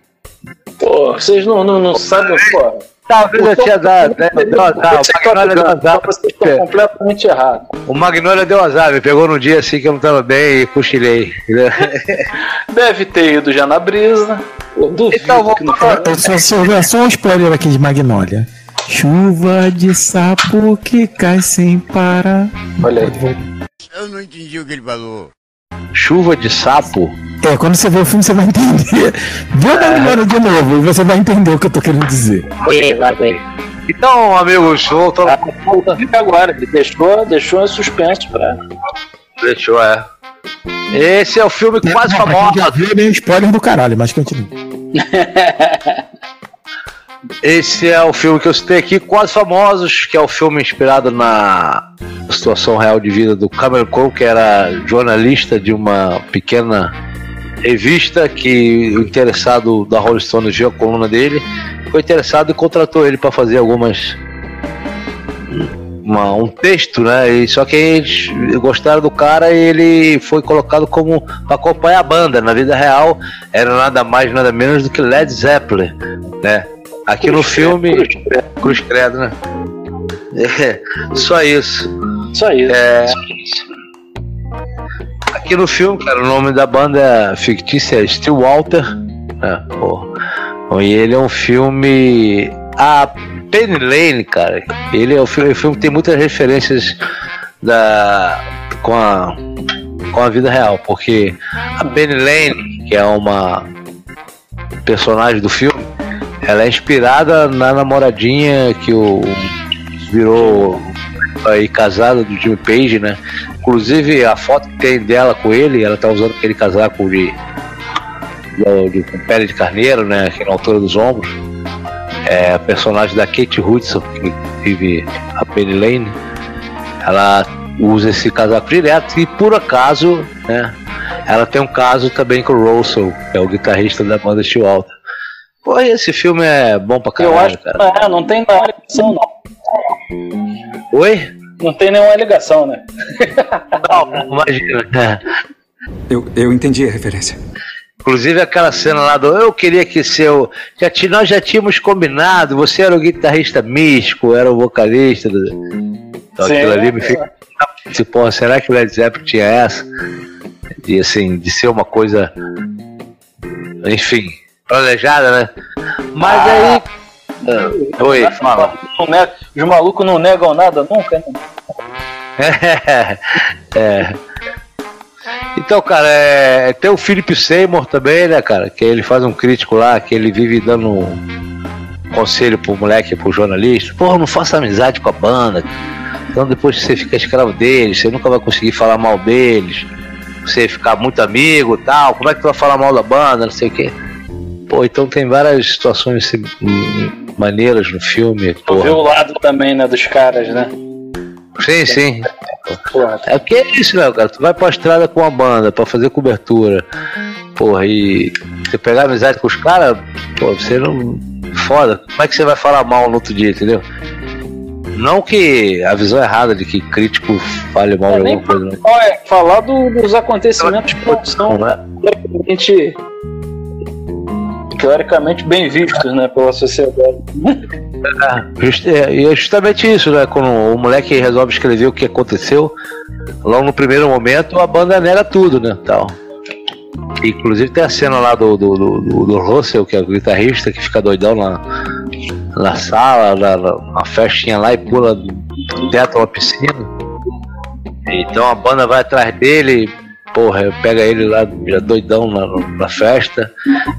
Pô, vocês não, não, não sabem, pô. Talvez eu tinha dado, né? Deu azar, o Magnolia deu azar. Estão completamente errados. O Magnolia deu azar, me pegou num dia assim que eu não tava bem e cochilei. Deve ter ido já na brisa. Eu duvido Então, vou que não É só, só, só um spoiler aqui de Magnólia. Chuva de sapo que cai sem parar. Olha aí. Eu não entendi o que ele falou. Chuva de sapo? É, quando você vê o filme você vai entender. Vê o Magnólia de novo e você vai entender o que eu tô querendo dizer. Então, amigos, voltando Fica agora, ele deixou, deixou em suspenso pra. Deixou, é. Esse é o filme quase Não, famoso. Já viu é meio spoiler do caralho, mas continua. Esse é o filme que eu citei aqui, Quase Famosos, que é o filme inspirado na situação real de vida do Cameron Crowe, que era jornalista de uma pequena revista que o interessado da Rolling Stone viu a coluna dele, ficou interessado e contratou ele para fazer algumas uma- um texto, né? E só que eles gostaram do cara e ele foi colocado como para acompanhar a banda. Na vida real era nada mais nada menos do que Led Zeppelin, né? Aqui no filme Cruz Credo, né? É, só isso. Só isso. É, aqui no filme, cara, o nome da banda é fictícia é Steel Walter. né? E ele é um filme. A Penny Lane, cara. Ele é o filme, o filme tem muitas referências da com a com a vida real, porque a Penny Lane, que é uma personagem do filme, ela é inspirada na namoradinha que o virou aí casada do Jimmy Page, né? Inclusive a foto que tem dela com ele, ela tá usando aquele casaco de, de, de- com pele de carneiro, né? Aqui na altura dos ombros. É a personagem da Kate Hudson, que vive a Penny Lane. Ela usa esse casaco direto e por acaso, né? Ela tem um caso também com o Russell, que é o guitarrista da banda Steel Alta. Pô, esse filme é bom pra caralho, Eu acho que cara. não, é, não tem nenhuma ligação, não. Oi? Não tem nenhuma ligação, né? Não, imagina. Eu, eu entendi a referência. Inclusive aquela cena lá do eu queria que seu. Já nós já tínhamos combinado, você era o guitarrista místico, era o vocalista. Do... Então Sim, aquilo ali é. me fica. Se, porra, será que o Led Zeppelin tinha essa? De assim, de ser uma coisa. Enfim, planejada, né? Mas aí. Ah, oi, fala. Os malucos não negam nada nunca, né? é. Então, cara, é, tem o Philip Seymour também, né, cara? Que ele faz um crítico lá, que ele vive dando um conselho pro moleque, pro jornalista. Porra, não faça amizade com a banda. Então depois você fica escravo deles, você nunca vai conseguir falar mal deles. Você ficar muito amigo e tal. Como é que tu vai falar mal da banda, não sei o quê. Pô, então tem várias situações maneiras no filme. Tu Porra. o lado também, né, dos caras, né? Sim, sim. É porque é isso, né, cara? Tu vai pra estrada com a banda pra fazer cobertura. Porra, e você pegar amizade com os caras, pô, você não. Foda. Como é que você vai falar mal no outro dia, entendeu? Não que a visão errada de que crítico fale mal É, de alguma coisa, não. Olha, falar do- dos acontecimentos que não são Não é? Teoricamente, bem vistos, né, pela sociedade. É, é, justamente isso, né? Quando o moleque resolve escrever o que aconteceu, logo no primeiro momento a banda nega tudo, né? Tal. Inclusive tem a cena lá do, do, do, do- Russell, que é o guitarrista, que fica doidão na, na sala, na, na, festinha lá e pula do teto uma piscina. Então a banda vai atrás dele, porra, pega ele lá já doidão na, na festa,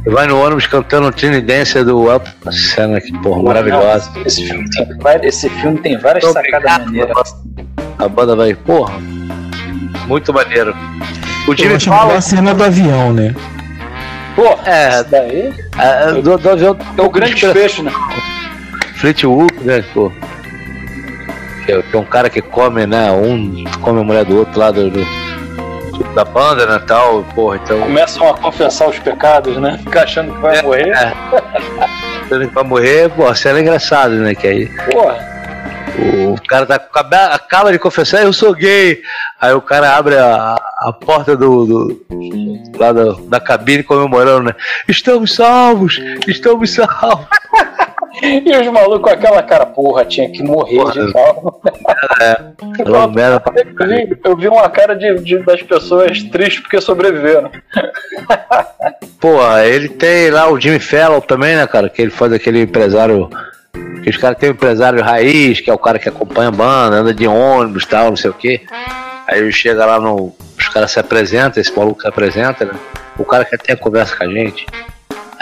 e vai no ônibus cantando Tiny Dancer do Elton. Uma cena que, porra, maravilhosa. Não, esse, filme tem, várias- esse filme tem várias Muito sacadas obrigado, maneiras. A banda vai, porra, muito maneiro. O Jimmy Fallon, a cena do avião, né? Pô, é, daí é, do, do avião é o grande desfecho, né? Fleetwood, né, pô. Que é, que é um cara que come, né, um come a mulher do outro lado do, do- da banda, né, tal, porra, então... Começam a confessar os pecados, né? Fica achando que vai morrer. É. Achando que vai morrer, pô, a cena é engraçada, né, que aí... Porra. O cara tá, acaba de confessar, eu sou gay. Aí o cara abre a, a porta do, do- lá da, da cabine comemorando, né? Estamos salvos! Estamos salvos! E os malucos com aquela cara, porra, tinha que morrer de calma. É, Eu vi, uma cara de, de- das pessoas tristes porque sobreviveram. Pô, ele tem lá o Jimmy Fallon também, né, cara? Que ele faz aquele empresário. Que os caras têm um empresário raiz, que é o cara que acompanha a banda, anda de ônibus e tal, não sei o quê. Aí chega lá no. Os caras se apresentam, esse maluco se apresenta, né? O cara que até conversa com a gente.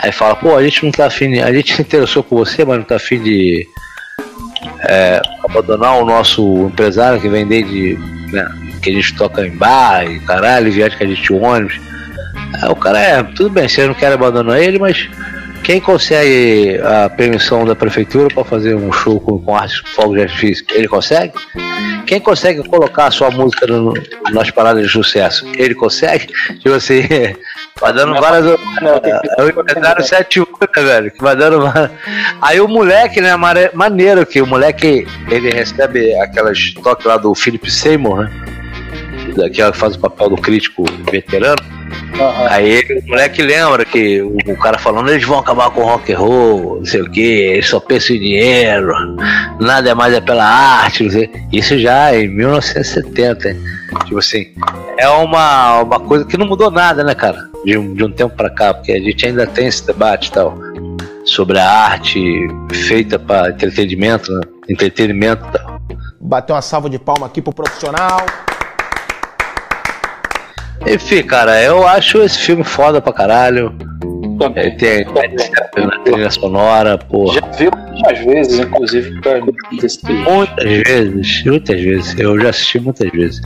Aí fala, pô, a gente não tá afim. A gente se interessou por você, mas não tá afim de. é, abandonar o nosso empresário que vem desde. Né, que a gente toca em bar e caralho, viaja com a gente ônibus. Aí o cara é, tudo bem, você não quer abandonar ele, mas quem consegue a permissão da prefeitura para fazer um show com, com arte fogo de artifício? Ele consegue? Quem consegue colocar a sua música no- nas paradas de sucesso? Ele consegue? Tipo assim, vai dando várias. É o empresário 71, né, velho? Que vai dando várias- Aí o moleque, né, maneiro que o moleque ele recebe aquelas toques lá do Philip Seymour, né? Que faz o papel do crítico veterano. Aí ele, o moleque lembra que o, o cara falando, eles vão acabar com o rock and roll, não sei o que, eles só pensam em dinheiro, nada é mais é pela arte, não sei. Isso já em 1970, hein? Tipo assim, é uma, uma coisa que não mudou nada, né, cara? De um, de um tempo pra cá, porque a gente ainda tem esse debate e tal, sobre a arte feita para entretenimento, né? Entretenimento e tal. Bater uma salva de palma aqui pro profissional. Enfim, cara, eu acho esse filme foda pra caralho. Ele tem a trilha sonora, porra. Já vi algumas vezes, inclusive, pra desse Muitas vezes, muitas vezes. Eu já assisti muitas vezes.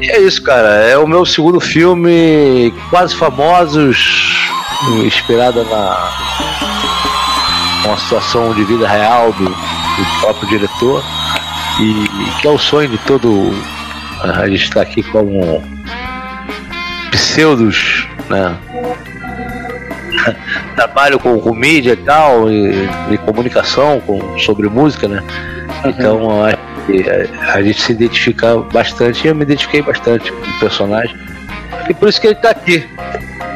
E é isso, cara. É o meu segundo filme, Quase Famosos, inspirado na uma situação de vida real do, do próprio diretor. E que é o sonho de todo. A gente está aqui como pseudos, né? Trabalho com, com mídia e tal, e, e comunicação com, sobre música, né? Então eu acho que a, a gente se identifica bastante, eu me identifiquei bastante com o personagem. E por isso que ele tá aqui.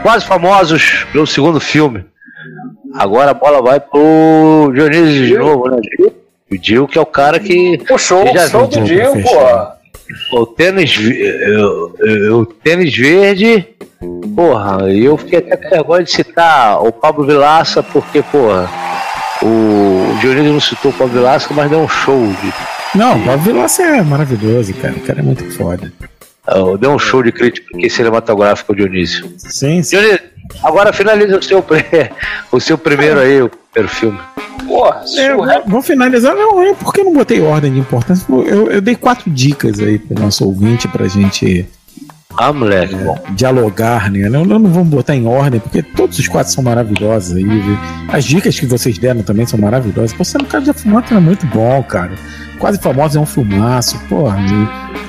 Quase famosos pelo segundo filme. Agora a bola vai pro Dionísio de novo, né? O Dio que é o cara que. O show, já show do Dio, pô. o tênis, ve- eu- eu- o tênis verde, porra, e eu fiquei até com vergonha de citar o Pablo Vilaça, porque, porra, o Dionísio não citou o Pablo Vilaça, mas deu um show de. Não, o Pablo Vilaça é maravilhoso, cara. O cara é muito foda. uh, Deu um show de crítica aqui cinematográfica, o Dionísio. Sim, sim. Dionísio, agora finaliza o seu, pre- o seu primeiro aí, o primeiro filme. Porra, É, vou, vou finalizar. Não, é porque eu não botei ordem de importância. Eu, eu dei quatro dicas aí pro nosso ouvinte pra gente Ah, moleque, bom. dialogar, né? Não, não, vamos botar em ordem, porque todos os quatro são maravilhosos aí. viu? As dicas que vocês deram também são maravilhosas. Você no caso de Afumata é muito bom, cara. Quase famoso é um filmaço, porra.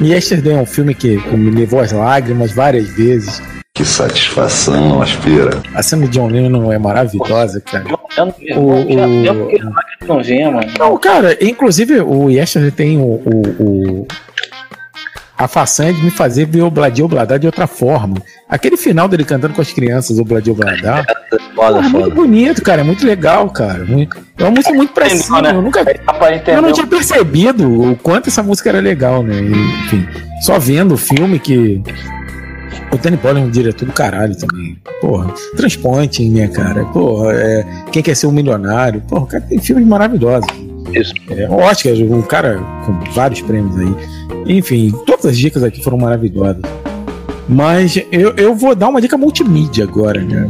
E, e Yesterday é um filme que, me levou às lágrimas várias vezes. Que satisfação, aspira. A cena de John Lennon é maravilhosa, cara. Eu não vi, O- o- não vinha, mano. Não, cara, inclusive o Yesterday tem o, o, o- a façanha de me fazer ver o Bladi Obladá de outra forma. Aquele final dele cantando com as crianças, o Bladi Obladá. Foda, é muito foda. bonito, cara. É muito legal, cara. Muito, é uma música muito pra Entendeu, cima. né? Eu nunca. Eu não tinha percebido o quanto essa música era legal, né? E, enfim, só vendo o filme que. O Danny Boyle é um diretor do caralho também. Porra, transponte em minha cara. Porra, é, quem quer ser um milionário? Porra, o cara tem filmes maravilhosos. Isso. É, Oscar, um cara com vários prêmios aí. Enfim, todas as dicas aqui foram maravilhosas. Mas eu, eu vou dar uma dica multimídia agora, né?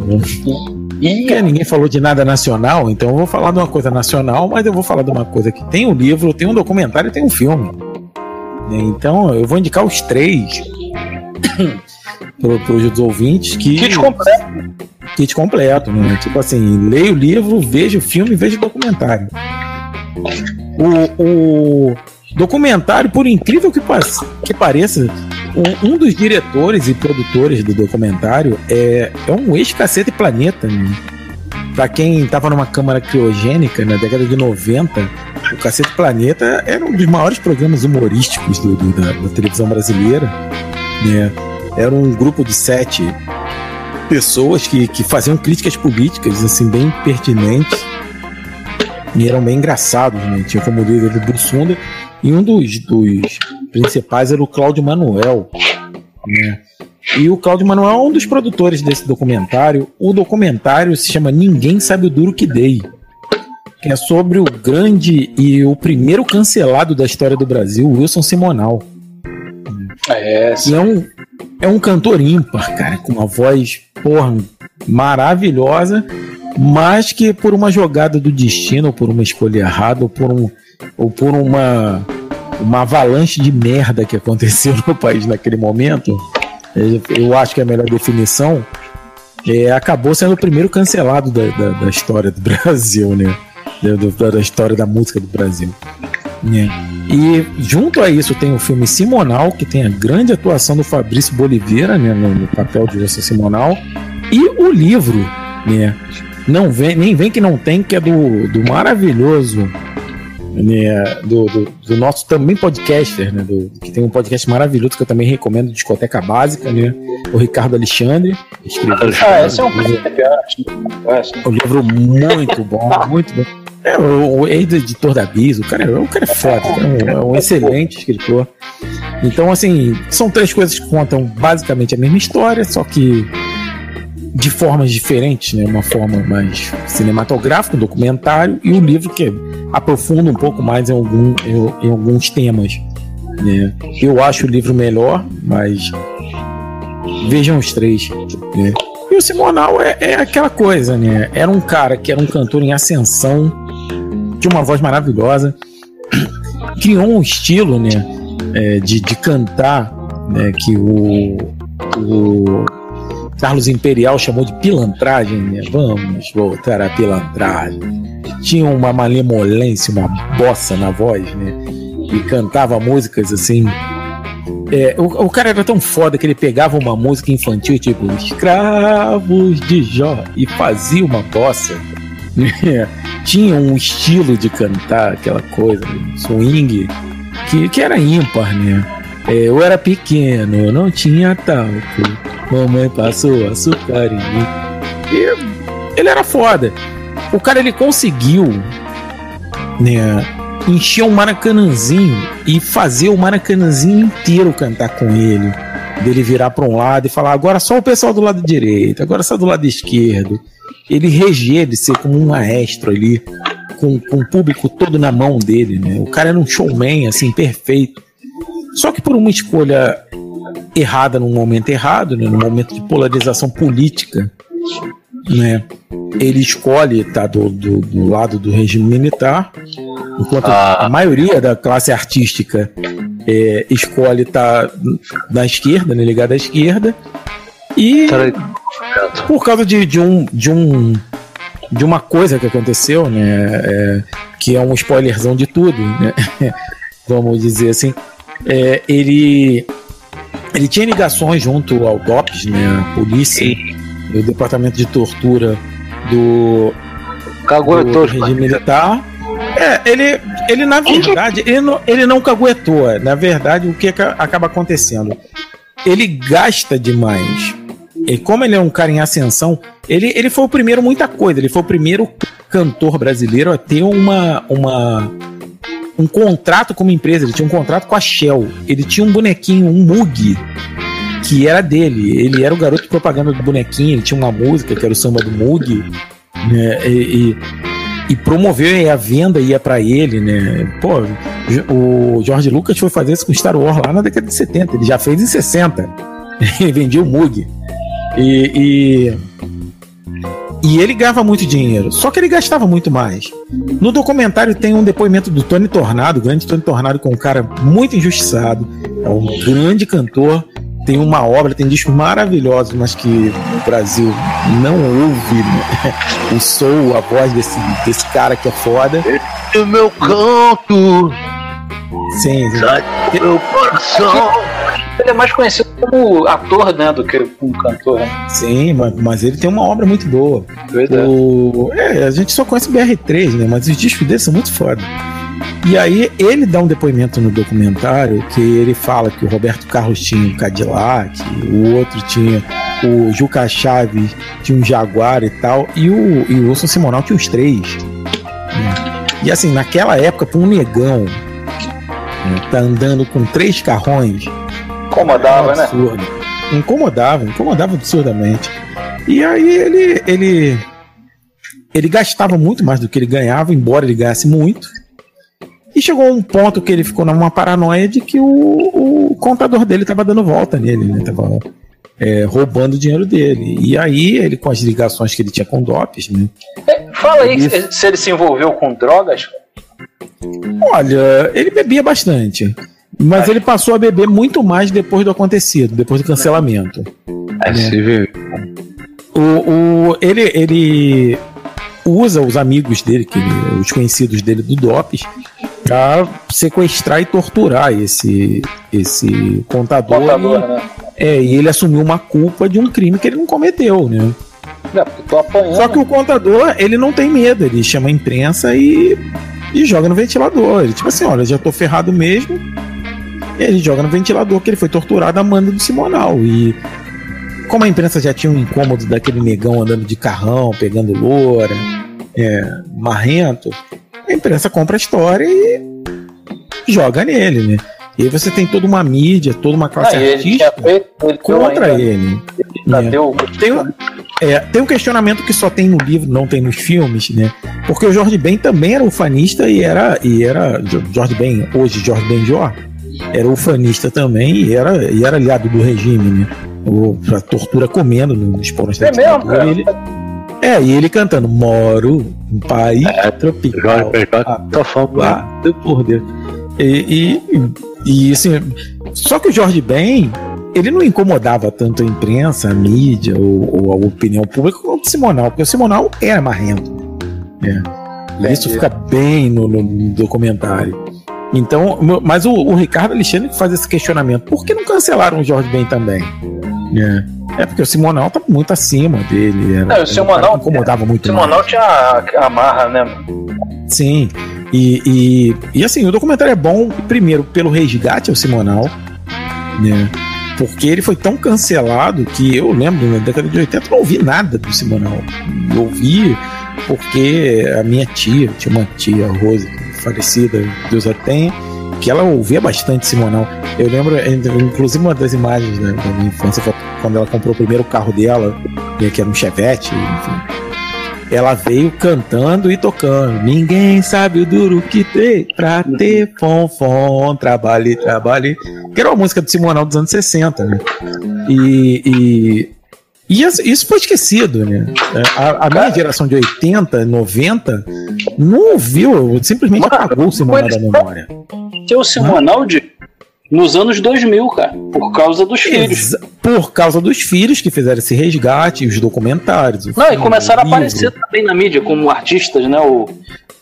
Porque ninguém falou de nada nacional, então eu vou falar de uma coisa nacional, mas eu vou falar de uma coisa que tem um livro, tem um documentário e tem um filme. Então eu vou indicar os três para os ouvintes que. Kit completo. Kit completo, né? Tipo assim, leio o livro, vejo o filme, vejo o documentário. O, o documentário, por incrível que, que pareça, um, um dos diretores e produtores do documentário é, é um ex-cacete planeta, né? Pra quem tava numa câmara criogênica na década de 90, o Cacete Planeta era um dos maiores programas humorísticos do, do- da, da televisão brasileira. Né? Era um grupo de sete pessoas que, que faziam críticas políticas assim bem pertinentes e eram bem engraçados. Né? Tinha como líder o Bussunda e um dos, dos principais era o Cláudio Manuel. Né? E o Cláudio Manuel é um dos produtores desse documentário. O documentário se chama Ninguém Sabe o Duro Que Dei que é sobre o grande e o primeiro cancelado da história do Brasil, Wilson Simonal. É, E é um, é um cantor ímpar, cara, com uma voz, porra, maravilhosa, mas que por uma jogada do destino, ou por uma escolha errada, ou por, um, ou por uma, uma avalanche de merda que aconteceu no país naquele momento, é, eu acho que é a melhor definição, é, acabou sendo o primeiro cancelado da, da, da história do Brasil, né? Da, da- história da música do Brasil. né? E junto a isso tem o filme Simonal, que tem a grande atuação do Fabrício Boliveira né, no, no papel de Wilson Simonal, e o livro, né? Não vem, nem vem que não tem, que é do, do maravilhoso, né, do, do, do nosso também podcaster, né, do, que tem um podcast maravilhoso que eu também recomendo, Discoteca Básica, né? O Ricardo Alexandre. escreveu Ah, esse é um o livro- um muito bom, muito bom. É o, o ex-editor da Bis, o cara, o cara é foda, cara é é um excelente escritor. Então, assim, são três coisas que contam basicamente a mesma história, só que de formas diferentes, né? Uma forma mais cinematográfica, um documentário, e o livro que aprofunda um pouco mais em, algum, em, em alguns temas. Né? Eu acho o livro melhor, mas vejam os três. Né? E o Simonal é, é aquela coisa, né? Era um cara que era um cantor em ascensão, tinha uma voz maravilhosa, criou um estilo, né? é, de, de cantar, né? Que o, o Carlos Imperial chamou de pilantragem, né? Vamos voltar à pilantragem. Tinha uma malemolência, uma bossa na voz, né? E cantava músicas assim. É, o, o cara era tão foda que ele pegava uma música infantil, tipo Escravos de Jó, e fazia uma bossa. Tinha um estilo de cantar, aquela coisa, swing, que, que era ímpar, né? É, eu era pequeno, não tinha talco. Mamãe passou açúcar em mim. E ele era foda. O cara ele conseguiu, né, encher um maracanãzinho e fazer o maracanãzinho inteiro cantar com ele. Dele virar para um lado e falar: agora só o pessoal do lado direito, agora só do lado esquerdo. Ele reger, ele ser como um maestro ali, com, com o público todo na mão dele, né? O cara era um showman, assim, perfeito. Só que por uma escolha errada num momento errado, né, num momento de polarização política, né, ele escolhe estar do, do, do lado do regime militar, enquanto a maioria da classe artística é, escolhe estar na esquerda, né, ligada à esquerda, e por causa de, de um de um de uma coisa que aconteceu, né, é, que é um spoilerzão de tudo, né, vamos dizer assim, é, ele ele tinha ligações junto ao DOPS, né, a polícia, e o departamento de tortura do, do regime militar. É, ele, ele na verdade, ele não, ele não caguetou. Na verdade, o que aca- acaba acontecendo? Ele gasta demais. E como ele é um cara em ascensão, ele, ele foi o primeiro muita coisa. Ele foi o primeiro cantor brasileiro a ter uma, uma um contrato como empresa. Ele tinha um contrato com a Shell. Ele tinha um bonequinho, um Mug, que era dele. Ele era o garoto de propaganda do bonequinho. Ele tinha uma música que era o samba do Mug. Né? E, e, e promoveu e a venda ia pra ele, né? Pô, o George Lucas foi fazer isso com Star Wars lá na década de 70. Ele já fez em 60. Ele vendia o Mug. E, e, e ele ganhava muito dinheiro, só que ele gastava muito mais. No documentário tem um depoimento do Tony Tornado, o grande Tony Tornado, que é um cara muito injustiçado, é um grande cantor, tem uma obra, tem discos maravilhosos, mas que o Brasil não ouve né? o soul, a voz desse, desse cara que é foda. O meu canto. Sim, sim. Sai do meu coração. Ele é mais conhecido como ator, né, do que como cantor. Né? Sim, mas, mas ele tem uma obra muito boa. O, é, a gente só conhece o BR3, né? Mas os discos dele são muito foda. E aí ele dá um depoimento no documentário que ele fala que o Roberto Carlos tinha um Cadillac, o outro tinha o Juca Chaves tinha um Jaguar e tal, e o, e o Wilson Simonal tinha os três. né? E assim, naquela época, pra um negão né, tá andando com três carrões. Incomodava, é absurdo. Incomodava, incomodava absurdamente. E aí ele, ele, ele gastava muito mais do que ele ganhava, embora ele ganhasse muito. E chegou um ponto que ele ficou numa paranoia de que o, o contador dele estava dando volta nele, né? Tava é, roubando o dinheiro dele. E aí ele, com as ligações que ele tinha com dopes, né? Fala aí se- se ele se envolveu com drogas. Olha, ele bebia bastante. Mas ele passou a beber muito mais depois do acontecido, depois do cancelamento. É, se vê. O, o, ele, ele usa os amigos dele, que ele- os conhecidos dele do DOPS, pra sequestrar e torturar esse, esse contador. Contador, e, né? É, e ele assumiu uma culpa de um crime que ele não cometeu, né? Não. Só que o contador, ele não tem medo, ele chama a imprensa e, e joga no ventilador. Ele, tipo assim, olha, já tô ferrado mesmo. E ele joga no ventilador que ele foi torturado a manda do Simonal. E como a imprensa já tinha um incômodo daquele negão andando de carrão, pegando loura, é, marrento, a imprensa compra a história e joga nele, né? E aí você tem toda uma mídia, toda uma classe Ah, ele artística ele deu contra ele. já né? deu- Tem, um- é, tem um questionamento que só tem no livro, não tem nos filmes, né? Porque o Jorge Ben também era ufanista e era. E era Jo- Jorge Ben, hoje Jorge Ben Jor, era ufanista também e era, e era aliado do regime, né? O, pra tortura comendo nos porões da É mesmo, ditadura, e ele- é, e ele cantando Moro, um país tropical. Abençoado por Deus. E, e, e assim, só que o Jorge Ben, ele não incomodava tanto a imprensa, a mídia ou, ou a opinião pública quanto o Simonal, porque o Simonal era marrento. né? Isso fica bem no- no documentário. Então, mas o, o Ricardo Alexandre faz esse questionamento: por que não cancelaram o Jorge Ben também? né? É porque o Simonal tá muito acima dele. Era, Não, o Simonal- incomodava muito O mais. Simonal tinha a, a marra, né? Sim. E, e, e assim, o documentário é bom, primeiro, pelo resgate ao Simonal, né? Porque ele foi tão cancelado que eu lembro, na década de 80, eu não ouvi nada do Simonal. Eu ouvi porque a minha tia, tinha uma tia, Rose, falecida, Deus a tenha, que ela ouvia bastante Simonal. Eu lembro, inclusive, uma das imagens da, da minha infância, foi quando ela comprou o primeiro carro dela, né, que era um Chevette, enfim ela veio cantando e tocando. Ninguém sabe o duro que tem pra ter fonfon, trabalhe, trabalhe. Que era uma música do Simonal dos anos 60, né? E, e, e isso foi esquecido, né? A, a minha geração de 80, 90 não ouviu, simplesmente apagou o Simonal da memória. Tem o Simonal de, nos anos 2000, cara, por causa dos filhos. Exa- Por causa dos filhos que fizeram esse resgate, os documentários. Não, e filme, começaram a aparecer também na mídia como artistas, né? O,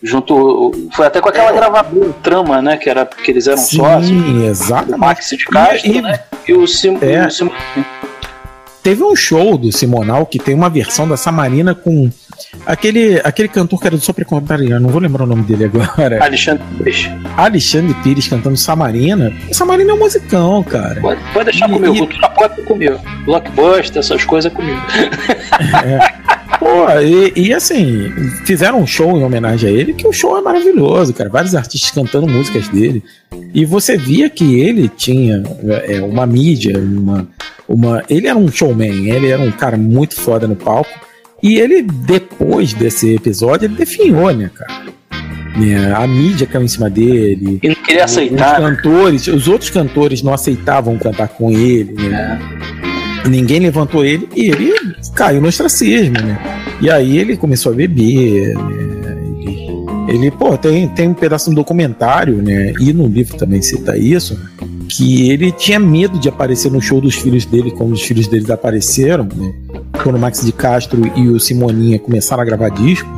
junto, foi até com aquela gravadora Trama, né? Que, era, que eles eram Sim, sócios. exatamente. O Max de Castro, E- e- né? E o, Sim, É. o Sim- Teve um show do Simonal que tem uma versão da Samarina com aquele, aquele cantor que era do Contrariano, não vou lembrar o nome dele agora. Alexandre Pires. Alexandre Pires cantando Samarina. Samarina é um musicão, cara. Pode, pode deixar E- comigo, e- é comigo. Blockbuster, essas coisas é comigo. Pô, e, e assim, fizeram um show em homenagem a ele, que o show é maravilhoso, cara. Vários artistas cantando músicas dele. E você via que ele tinha é, uma mídia, uma, uma. Ele era um showman, ele era um cara muito foda no palco. E ele, depois desse episódio, ele definhou, né, cara? Né, a mídia caiu em cima dele. E não queria aceitar, Os né? cantores, os outros cantores não aceitavam cantar com ele, né? Ninguém levantou ele e ele caiu no ostracismo, né? E aí ele começou a beber, né? Ele, ele, pô, tem, tem um pedaço no documentário, né? E no livro também cita isso, que ele tinha medo de aparecer no show dos filhos dele, quando os filhos deles apareceram, né? Quando o Max de Castro e o Simoninha começaram a gravar discos,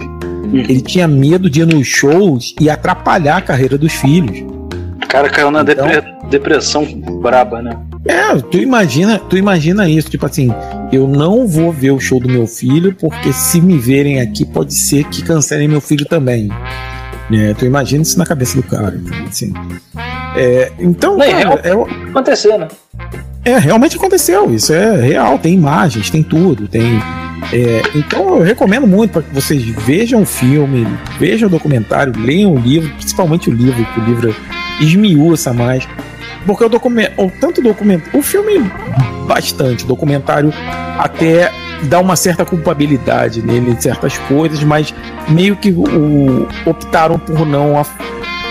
ele tinha medo de ir nos shows e atrapalhar a carreira dos filhos. O cara caiu na Então- depre- depressão braba, né? É, tu imagina, tu imagina isso, tipo assim, eu não vou ver o show do meu filho porque se me verem aqui pode ser que cancelem meu filho também. Né? Tu imagina isso na cabeça do cara. Assim. É, então, Não, e cara, real- é, Aconteceu, né? é, realmente aconteceu. Isso é real. Tem imagens, tem tudo. Tem. é, então eu recomendo muito para que vocês vejam o filme, vejam o documentário, leiam o livro, principalmente o livro, que o livro esmiuça mais. Porque o documento, tanto o documento, o filme bastante, o documentário até dá uma certa culpabilidade nele de certas coisas, mas meio que o, optaram por não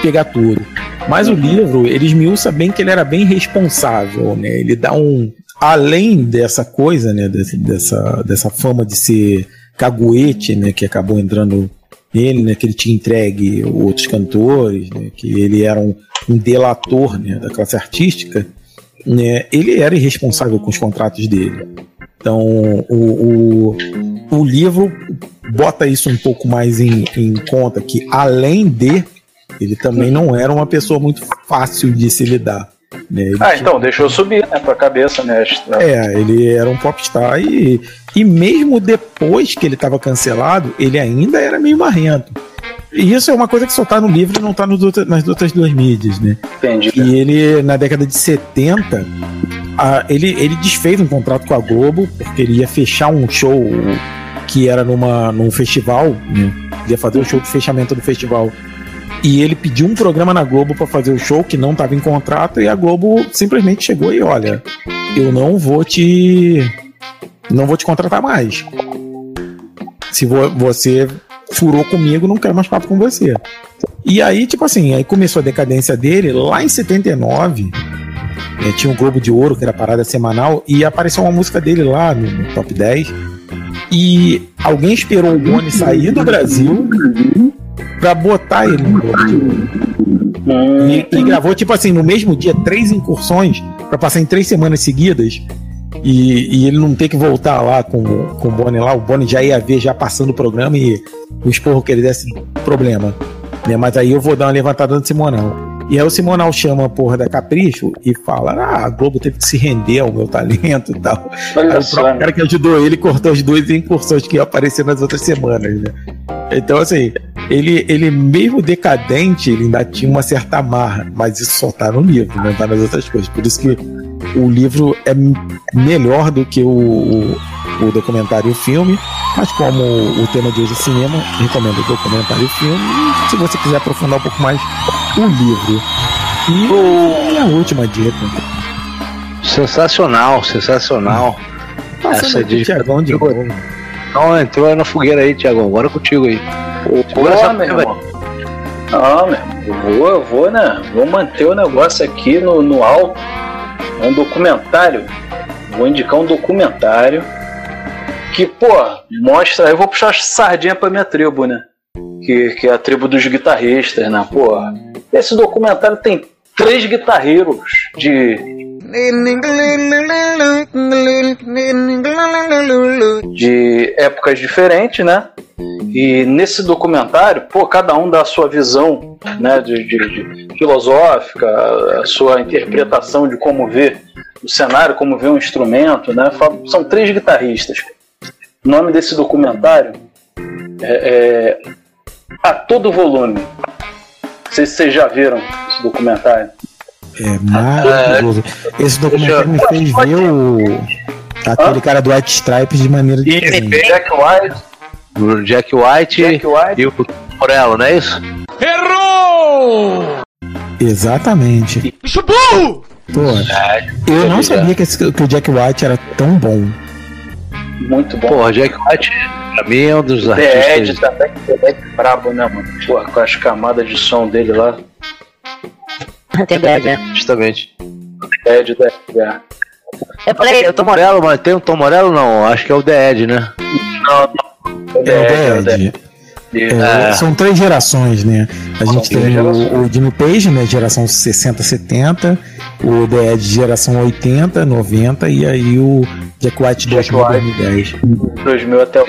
pegar tudo. Mas o livro, ele esmiuça bem que ele era bem responsável, né? Ele dá um. Além dessa coisa, né? Dessa, dessa fama de ser caguete, né? Que acabou entrando nele, né? Que ele tinha entregue outros cantores, né? Que ele era um, um delator né, da classe artística, né? Ele era irresponsável com os contratos dele. Então, o, o, o livro bota isso um pouco mais em, em conta, que além de, ele também não era uma pessoa muito fácil de se lidar. Né? Ah, tinha- então, deixou subir, né, pra cabeça, né? é, ele era um popstar e, e mesmo depois que ele estava cancelado, ele ainda era meio marrento. E isso é uma coisa que só tá no livro e não tá outra- nas outras duas mídias, né? Entendi. E ele, na década de 70, a- ele, ele desfez um contrato com a Globo, porque ele ia fechar um show que era numa, num festival, né? Ele ia fazer o show de fechamento do festival. E ele pediu um programa na Globo para fazer o show que não estava em contrato e a Globo simplesmente chegou e olha, eu não vou te não vou te contratar mais. Se vo- você furou comigo, não quero mais papo com você. E aí, tipo assim, aí começou a decadência dele lá em 79. eh, tinha um Globo de Ouro, que era parada semanal, e apareceu uma música dele lá no, no top 10. E alguém esperou o Boni sair do Brasil pra botar ele. E, e gravou, tipo assim, no mesmo dia, três incursões pra passar em três semanas seguidas. E, e ele não ter que voltar lá com, com o Boni lá. O Boni já ia ver, já passando o programa e o esporro que ele desse, problema. Né? Mas aí eu vou dar uma levantada no Simonal. E aí o Simonal chama a porra da Capricho e fala: Ah, a Globo teve que se render ao meu talento e tal. Olha Aí o cara que ajudou ele cortou as duas incursões que iam aparecer nas outras semanas, né? Então, assim, ele, ele mesmo decadente, ele ainda tinha uma certa amarra, mas isso só tá no livro, não tá nas outras coisas. Por isso que o livro é melhor do que o, o, o documentário e o filme, mas como o tema de hoje é cinema, recomendo o documentário e o filme. E se você quiser aprofundar um pouco mais, o livro. E a última dica. Sensacional, sensacional. Passando Essa dica. Tiagão de novo. Não, entrou na fogueira aí, Tiagão. Agora é contigo aí. Segura essa meu irmão. Não, meu irmão, eu vou, eu vou, né? Vou manter o negócio aqui no, no alto. É um documentário. Vou indicar um documentário que, pô, mostra. Eu vou puxar sardinha pra minha tribo, né? Que, que é a tribo dos guitarristas, né? Pô, esse documentário tem três guitarreiros de de épocas diferentes, né? E nesse documentário, pô, cada um dá a sua visão, né, de, de- de filosófica, a sua interpretação de como vê o cenário, como vê um instrumento, né? São três guitarristas. O nome desse documentário é, é A Todo Volume. Não sei se vocês já viram esse documentário. É maravilhoso. Esse documentário me fez ver o. Aquele cara do White Stripes de maneira diferente. Jack White. O Jack White, Jack White. e o Morello, não é isso? Errou! Exatamente. Bicho burro! Pô, eu não sabia que, esse- que o Jack White era tão bom. Muito bom. Porra, Jack White, pra mim, é um dos The Ed artistas. também, The Ed é brabo, né, mano? Porra, com as camadas de som dele lá. Tem Ed, né? Justamente. The Ed, é. Eu falei, o Tom Morello, mas tem o Tom Morello não? Acho que é o The Ed, né? Não, É o The Dead. É, É. São três gerações, né? A gente tem o, o Jimmy Page, né? Geração 60, 70. O The Ed, geração 80, 90. E aí o Jack White Jack 2000, White. 2010. 2000 até.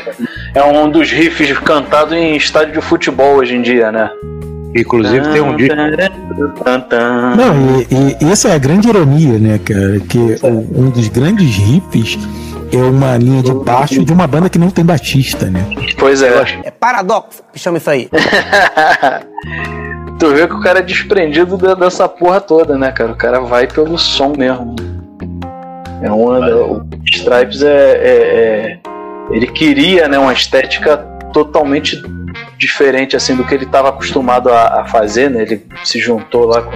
É um dos riffs cantados em estádio de futebol hoje em dia, né? Inclusive tem um disco. Não, e, e essa é a grande ironia, né, cara? Que o- um dos grandes riffs é uma linha de baixo de uma banda que não tem baixista, né? Pois é. É paradoxo que chama isso aí. tu vê que o cara é desprendido da- dessa porra toda, né, cara? O cara vai pelo som mesmo. É uma, o Stripes é, é- é- Ele queria né, uma estética totalmente diferente assim do que ele estava acostumado a, a fazer, né? Ele se juntou lá com,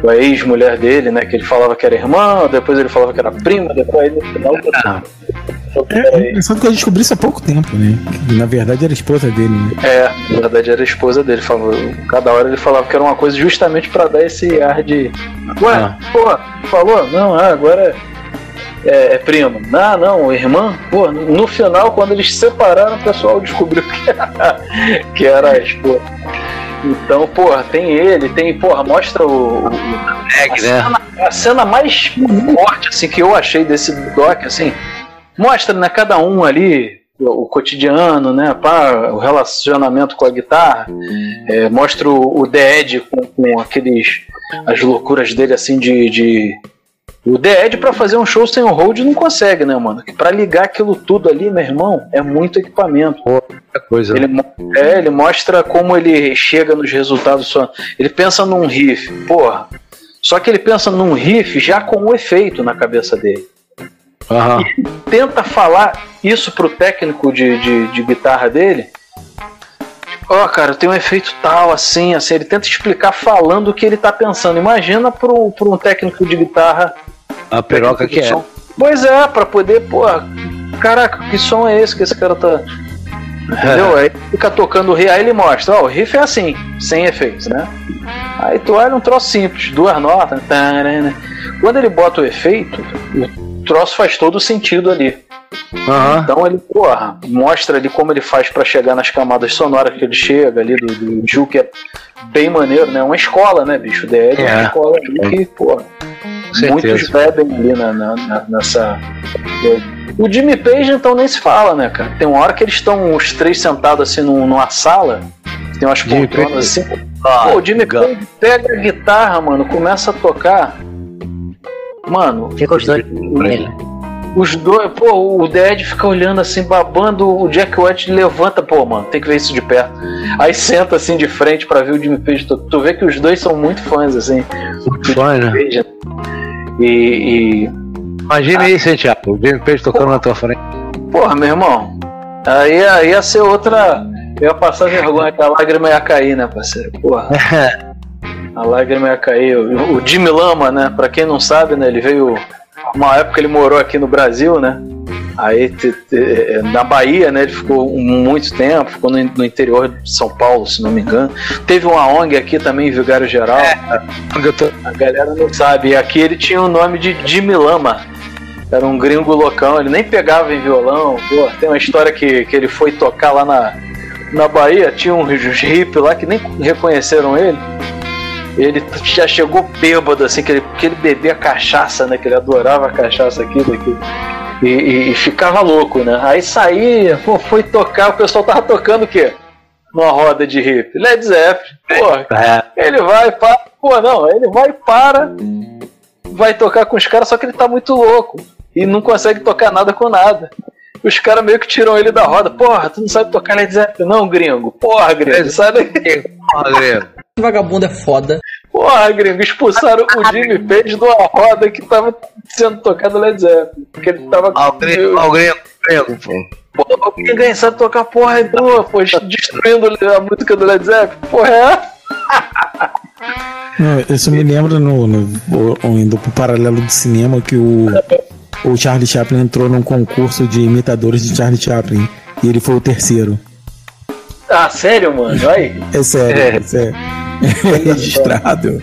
com a ex-mulher dele, né? Que ele falava que era irmã, depois ele falava que era prima, depois aí no final. É engraçado que eu descobri isso há pouco tempo, né? Que, na verdade era a esposa dele, né? É, na verdade era a esposa dele. Falou, cada hora ele falava que era uma coisa justamente pra dar esse ar de. Ué, Ah. pô, falou? Não, ah, agora é, é primo. Ah, não, irmã. Pô, no final, quando eles se separaram, o pessoal descobriu que era, que era a esposa. Então, porra, tem ele, tem, porra, mostra o. o- a, né? cena, a cena mais forte, assim, que eu achei desse doc, assim, mostra, né, cada um ali, o, o cotidiano, né, pá, o relacionamento com a guitarra, é, mostra o, o The Ed com, com aqueles, as loucuras dele, assim, de... de o The Ed pra fazer um show sem o hold não consegue, né, mano? Que pra ligar aquilo tudo ali, meu irmão, é muito equipamento. coisa. Ele, mo- é, ele mostra como ele chega nos resultados só. Ele pensa num riff, porra. Só que ele pensa num riff já com o efeito na cabeça dele. E tenta falar isso pro técnico de, de, de guitarra dele. Ó, cara, tem um efeito tal, assim, assim. Ele tenta explicar falando o que ele tá pensando. Imagina pro, pro um técnico de guitarra. A piroca que é. Pois é, pra poder, pô, caraca, que som é esse que esse cara tá. Entendeu? Aí fica tocando o riff, aí ele mostra, ó, o riff é assim, sem efeitos, né? Aí tu olha um troço simples, duas notas, quando ele bota o efeito, o troço faz todo o sentido ali. Então ele, porra, mostra ali como ele faz pra chegar nas camadas sonoras que ele chega ali do, do Gil, que é bem maneiro, né? Uma escola, né, bicho? O DL é uma É. escola Gil que, porra. Muitos bebem ali na, na- na- nessa. O Jimmy Page, então, nem se fala, né, cara? Tem uma hora que eles estão os três sentados assim num- numa sala, tem umas Jimmy poltronas assim. Ah, Pô, o Jimmy Page pega a guitarra, mano, começa a tocar. Mano, Fica os dois. Os dois, pô, o Dead fica olhando assim, babando, o Jack White levanta, pô, mano, tem que ver isso de perto. Aí senta assim de frente pra ver o Jimmy Page. Tu, tu vê que os dois são muito fãs, assim. Muito fã, né? Page. E. e... Imagina aí, Santiago, o Jimmy Page tocando na tua frente. Porra, meu irmão. Aí, aí ia ser outra. Eu ia passar vergonha, que a lágrima ia cair, né, parceiro? Porra. A lágrima ia cair. O, o Jimmy Lama, né? Pra quem não sabe, né? Ele veio. Uma época ele morou aqui no Brasil, né? Aí te- na Bahia, né? Ele ficou muito tempo, ficou no, interior de São Paulo, se não me engano. Teve uma ONG aqui também em Vigário Geral. A galera não sabe. E aqui ele tinha o nome de Jimmy Lama. Era um gringo loucão, ele nem pegava em violão. Pô, tem uma história que, que ele foi tocar lá na, na Bahia, tinha uns hippies lá que nem reconheceram ele. Ele já chegou bêbado, assim, que ele, que ele bebia cachaça, né? Que ele adorava cachaça aqui, daqui. E, e- e ficava louco, né? Aí saía, pô, foi tocar, o pessoal tava tocando o quê? Numa roda de hip. Led Zeppelin. Porra, ele vai, para. Pô, não, ele vai e para. Vai tocar com os caras, só que ele tá muito louco. E não consegue tocar nada com nada. Os caras meio que tiram ele da roda. Porra, tu não sabe tocar Led Zeppelin, não, gringo. Porra, gringo, sai daqui. Porra, gringo. Vagabundo é foda. Porra, gringo, expulsaram o Jimmy Page de uma roda que tava sendo tocado Led Zeppelin. Porque ele tava. Ah, o gringo, ah, o gringo, o gringo, pô. Pô, ninguém sabe tocar porra é boa, pô, destruindo a música do Led Zeppelin. Porra, é? Não, isso me lembra no, no, o- indo pro paralelo do cinema que o, o Charlie Chaplin entrou num concurso de imitadores de Charlie Chaplin e ele foi o terceiro. Ah, sério, mano? Aí. É sério, é, sério. É registrado.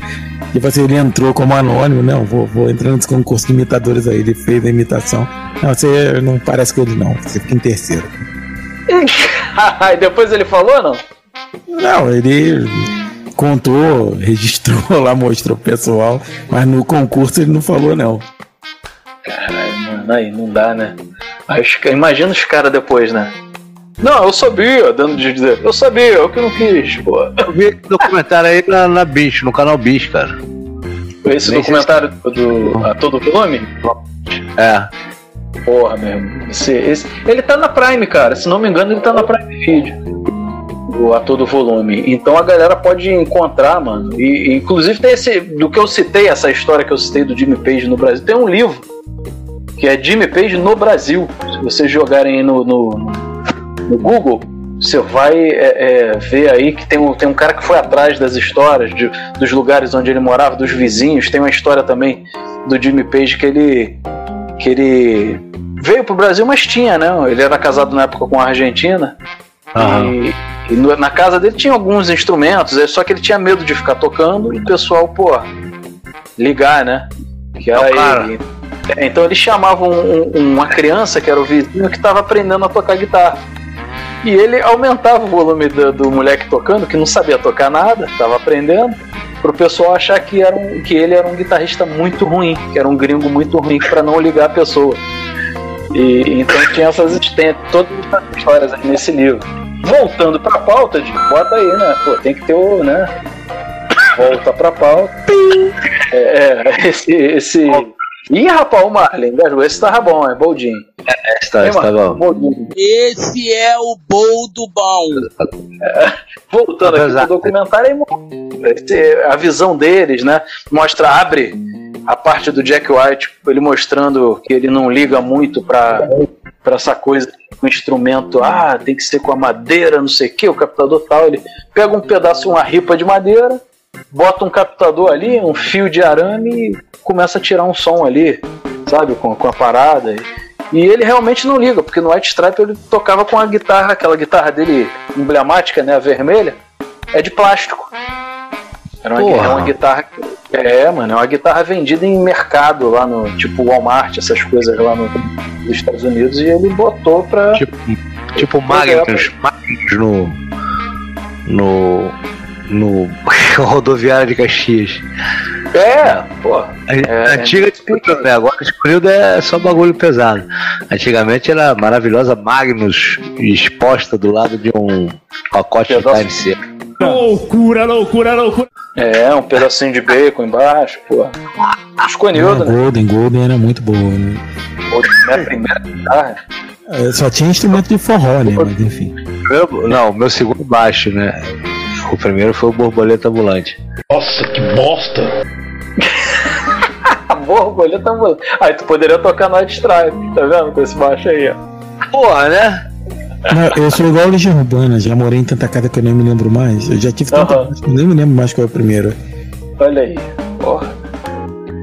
Tipo assim, ele entrou como anônimo, não, vou, vou entrar nesse concurso de imitadores aí, ele fez a imitação. Não, você não parece com ele não, você fica em terceiro. e depois ele falou, não? Não, ele contou, registrou lá, mostrou pro pessoal, mas no concurso ele não falou não. Caralho, mano, aí não dá, né? Imagina os caras depois, né? Não, eu sabia, dando de dizer, eu sabia, eu que não quis, pô. Eu vi esse documentário aí na, na Bicho, no canal Bicho, cara. Esse Nem documentário do, do A Todo Volume? É. Porra, mesmo. Esse, esse, ele tá na Prime, cara. Se não me engano, ele tá na Prime Video. O ator do volume. Então a galera pode encontrar, mano. E, inclusive tem esse. Do que eu citei, essa história que eu citei do Jimmy Page no Brasil, tem um livro. Que é Jimmy Page no Brasil. Se vocês jogarem aí no, no, no Google, você vai é, é, ver aí que tem um, tem um cara que foi atrás das histórias, de, dos lugares onde ele morava, dos vizinhos. Tem uma história também do Jimmy Page que ele. que ele veio pro Brasil, mas tinha, né? Ele era casado na época com a Argentina. E, e no- na casa dele tinha alguns instrumentos, é só que ele tinha medo de ficar tocando e o pessoal, pô, ligar, né? Que era ele. É, Então eles chamavam um- um- uma criança, que era o vizinho, que estava aprendendo a tocar guitarra. E ele aumentava o volume do, do moleque tocando, que não sabia tocar nada, estava aprendendo, pro pessoal achar que, era um, que ele era um guitarrista muito ruim, que era um gringo muito ruim, para não ligar a pessoa. E então tinha essas tem todas essas histórias aí nesse livro. Voltando pra pauta, de bota aí, né? Pô, tem que ter o, né? Volta pra pauta. É, é, esse. esse... Ih, rapaz, o Marlin. Esse tava bom, é Boldinho. É, esse tá, esse tá bom. Esse é o boldo bom. voltando aqui pro documentário, aí, esse- a visão deles, né? Mostra, abre a parte do Jack White, ele mostrando que ele não liga muito pra, pra essa coisa do instrumento, ah, tem que ser com a madeira, não sei o que, o captador tal. Ele pega um pedaço, uma ripa de madeira, bota um captador ali, um fio de arame e começa a tirar um som ali, sabe, com, com a parada. E ele realmente não liga, porque no White Stripe ele tocava com a guitarra, aquela guitarra dele emblemática, né, a vermelha, é de plástico. Era uma, Porra. é uma guitarra. É, mano, é uma guitarra vendida em mercado lá no tipo Walmart, essas coisas lá no, nos Estados Unidos, e ele botou pra. Tipo, tipo Magnus, Magnus no. no. No rodoviário de Caxias. É, pô. A antiga Sprinter, né? Agora Sprinter é só bagulho pesado. Antigamente era maravilhosa Magnus exposta do lado de um pacote de carne seca. Loucura, loucura, loucura. É, um pedacinho de bacon embaixo, pô. Esconildo, A né? Golden, Golden era muito boa, né? Pô, Minha primeira guitarra. É, Só tinha instrumento de forró, né? Mas enfim. Não, meu segundo baixo, né? O primeiro foi o borboleta ambulante. Nossa, que bosta! Borboleta ambulante. Aí tu poderia tocar Night Stripe, tá vendo? Com esse baixo aí, ó. Porra, né? Não, eu sou igual a Legião Urbana, já morei em tanta casa que eu nem me lembro mais. Eu já tive tanta Aham. casa que eu nem me lembro mais qual é o primeiro. Olha aí. Porra.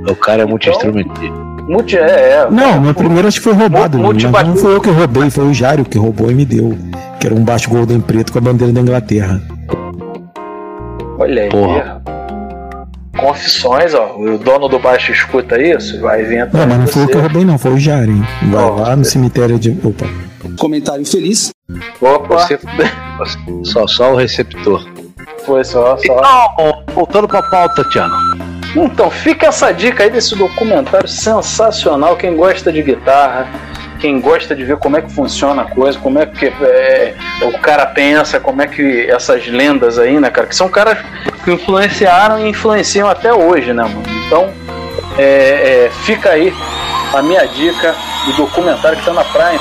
O cara é muito instrumentista. Multi, é, é. Não, meu primeiro acho que foi roubado. Mu- mas multibatu- não foi eu que roubei, foi o Jário que roubou e me deu. Que era um baixo Golden preto com a bandeira da Inglaterra. Olha aí. Porra. Confissões, ó. O dono do baixo escuta isso, vai vir atrás Não, mas não foi eu você. que eu roubei, não, foi o hein? Vai lá no cemitério de. Opa. Comentário feliz. Opa. Você, só, só o receptor. Foi só, só. Então, voltando pra pauta, Tiago. Então, fica essa dica aí desse documentário sensacional. Quem gosta de guitarra, quem gosta de ver como é que funciona a coisa, como é que é, o cara pensa, como é que essas lendas aí, né, cara? Que são caras que influenciaram e influenciam até hoje, né, mano? Então, é, é, fica aí a minha dica do documentário que tá na Prime,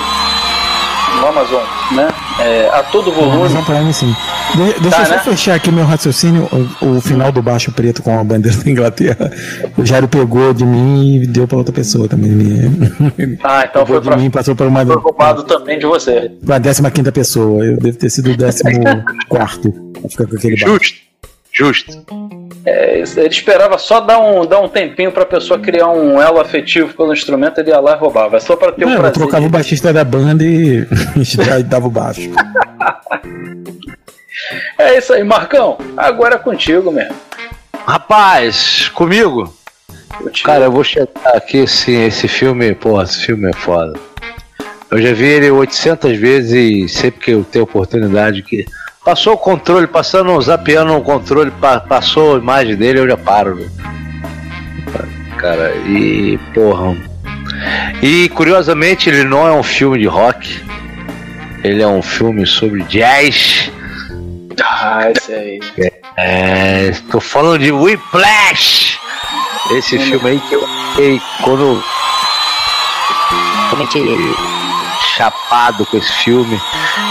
no Amazon, né? É, a todo volume. Amazon Prime, sim. De- deixa Tá, eu só né? fechar aqui meu raciocínio. O, o final do baixo preto com a bandeira da Inglaterra. O Jário pegou de mim e deu pra outra pessoa também. Ah, então pegou foi pra, mim passou pra uma, foi roubado também de você. pra 15 pessoa. Eu devo ter sido o 14 pra ficar com aquele baixo. Justo. É, ele esperava só dar um, dar um tempinho pra pessoa criar um elo afetivo pelo instrumento, ele ia lá e roubava. É só pra ter o Não, eu prazer. trocava o baixista da banda e já dava o baixo. É isso aí, Marcão. Agora é contigo mesmo. Rapaz, comigo? Cara, eu vou chegar aqui esse, esse filme, porra, esse filme é foda. Eu já vi ele 800 vezes e sempre que eu tenho oportunidade que passou o controle, passando, zapeando o controle, pa- passou a imagem dele, eu já paro. né? Cara, e porra. E curiosamente ele não é um filme de rock. Ele é um filme sobre jazz. Ah, esse aí. É, tô falando de Whiplash. Esse filme aí que eu fiquei quando totalmente chapado com esse filme.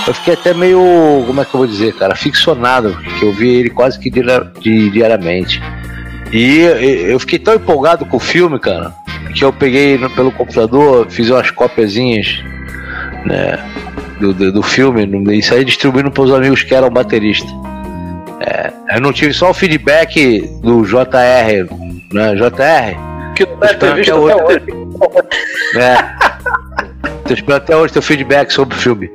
Eu fiquei até meio, como é que eu vou dizer, cara, ficcionado, que eu vi ele quase que diariamente. E eu fiquei tão empolgado com o filme, cara, que eu peguei pelo computador, fiz umas cópiazinhas, né, do, do, do filme e saí distribuindo para os amigos que eram bateristas. É, eu não tive só o feedback do JR, né, JR. Que não visto até hoje. hoje. É. Tô esperando até hoje teu feedback sobre o filme.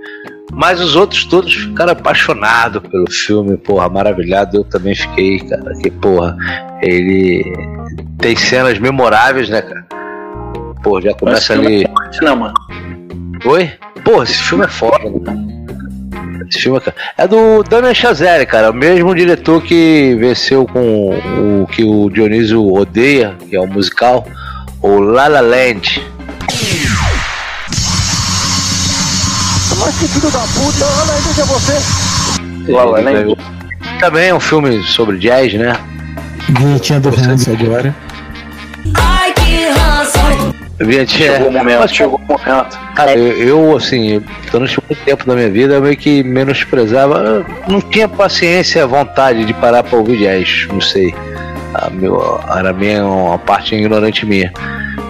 Mas os outros todos ficaram apaixonados pelo filme, porra, maravilhado. Eu também fiquei, cara, que porra, ele tem cenas memoráveis, né, cara? Pô, já começa ali. É não, mano. Oi? Pô, esse filme é foda, né? Esse filme é, é do Damien Chazelle, cara, o mesmo diretor que venceu com o que o Dionísio odeia, que é o musical, o La La Land. Mas que filho da puta, La La Land é você. La La Land. Também é um filme sobre jazz, né? Vinhetinha do Hans agora. Ai, que ranço. Vinhetinha. Chegou o momento, chegou o momento. Cara, eu, eu, assim, durante muito tempo da minha vida, eu meio que menosprezava. Eu não tinha paciência, vontade de parar pra ouvir jazz, não sei. A meu, era minha, uma parte ignorante minha.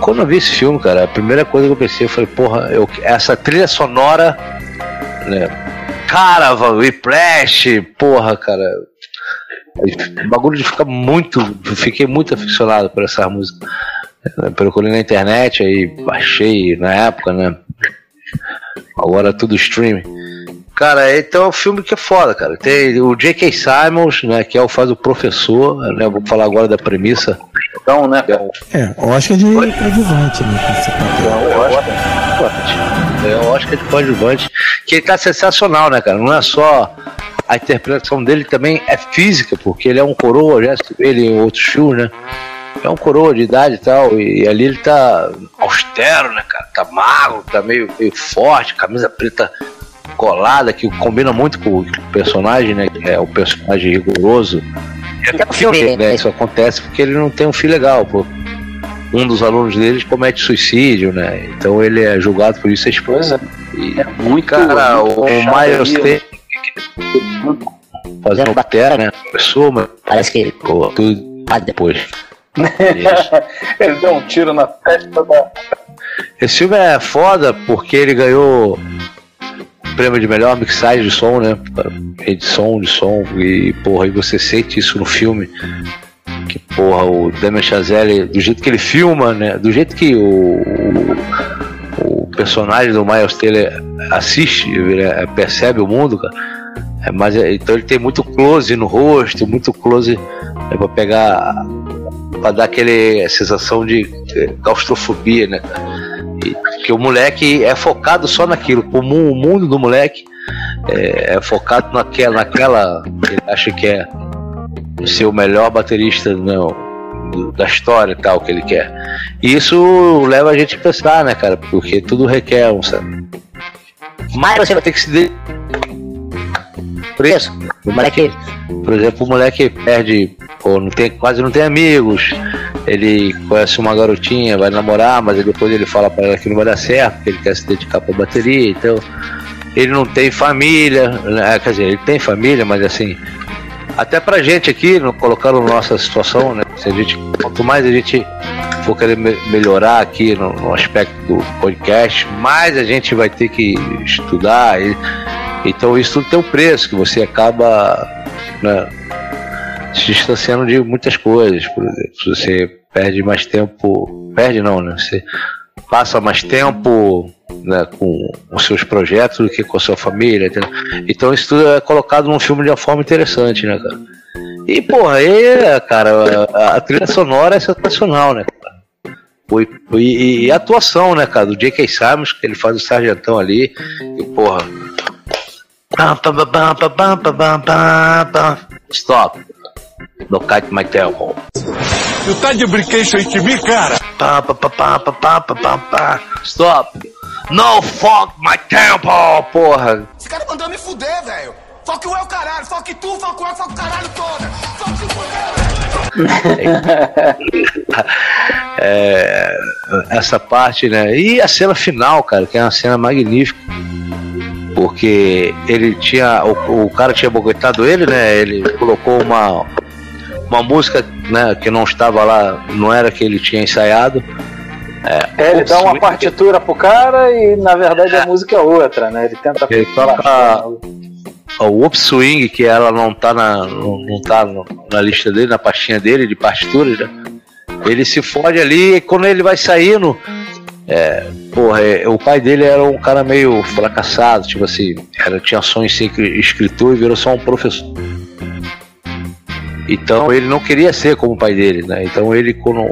Quando eu vi esse filme, cara, a primeira coisa que eu pensei foi, porra, eu, essa trilha sonora, né? Caravan, Whiplash, porra, cara. O bagulho de ficar muito. Fiquei muito aficionado por essa música. Eu procurei na internet, aí baixei na época, né? Agora tudo streaming. Cara, então é um filme que é foda, cara. Tem o J.K. Simons, né, que é o faz o professor, né? Vou falar agora da premissa. Então, né? É, Oscar de coadjuvante, né? É o Oscar de coadjuvante. Que ele tá sensacional, né, cara? Não é só a interpretação dele também é física, porque ele é um coroa, já ele em outros filmes, né? É um coroa de idade e tal, e ali ele tá austero, né, cara? Tá magro, tá meio, meio forte, camisa preta colada, que combina muito com o personagem, né? Que é o personagem rigoroso. E até o filme, né? Isso acontece porque ele não tem um filho legal, pô. Um dos alunos dele comete suicídio, né? Então ele é julgado por isso a esposa. E é muito cara, o, o Miles tem fazendo batera, né? Pessoa, mas parece que ele pô, tudo depois. ele deu um tiro na testa da. Esse filme é foda porque ele ganhou o prêmio de melhor mixagem de som, né? Edição de som, e porra, e você sente isso no filme. Que porra, o Damien Chazelle, do jeito que ele filma, né? Do jeito que o, o, o personagem do Miles Taylor assiste, né? percebe o mundo, cara. É, mas, então ele tem muito close no rosto, muito close né, pra pegar pra dar aquele sensação de claustrofobia, né? Que o moleque é focado só naquilo, o mundo do moleque é, é focado naquela, naquela. Ele acha que é ser o melhor baterista não, da história tal que ele quer. E isso leva a gente a pensar, né, cara? Porque tudo requer um, sabe? Mas você vai ter que se preço. O moleque, por exemplo, o moleque perde, pô, não tem, quase não tem amigos. Ele conhece uma garotinha, vai namorar, mas depois ele fala para ela que não vai dar certo, porque ele quer se dedicar para bateria, então ele não tem família, né? quer dizer, ele tem família, mas assim, até pra gente aqui, não colocaram nossa situação, né? Se a gente, quanto mais a gente for querer me melhorar aqui no, no, aspecto do podcast, mais a gente vai ter que estudar. E, então isso tudo tem um preço, que você acaba né, se distanciando de muitas coisas. Por exemplo, você perde mais tempo. Perde não, né? Você passa mais tempo né, com os seus projetos do que com a sua família. Entendeu? Então isso tudo é colocado num filme de uma forma interessante, né, cara? E, porra, aí, cara, a, a trilha sonora é sensacional, né, cara? E, e, e, a atuação, né, cara, do J.K. Simons, que ele faz o sargentão ali, e, porra. Stop. No kite my tail. Tu tá de brinquedo de mim, cara? Stop. No fuck my temple, porra. Esse cara mandou me fuder, velho. Fuck o eu, caralho. Fuck tu, fuck o eu, fuck o caralho toda. Fuck se É, essa parte, né? E a cena final, cara, que é uma cena magnífica. Porque ele tinha. O, o cara tinha boicotado ele, né? Ele colocou uma, uma música né, que não estava lá, não era que ele tinha ensaiado. É, ele dá uma partitura pro cara e na verdade a música é outra, né? Ele tenta Ele toca o Up Swing, que ela não tá na, não, não tá na lista dele, na pastinha dele de partituras, né? Ele se fode ali e quando ele vai saindo. É, porra, é, o pai dele era um cara meio fracassado, tipo assim, era, tinha sonho de ser escritor e virou só um professor. Então ele não queria ser como o pai dele, né? Então ele quando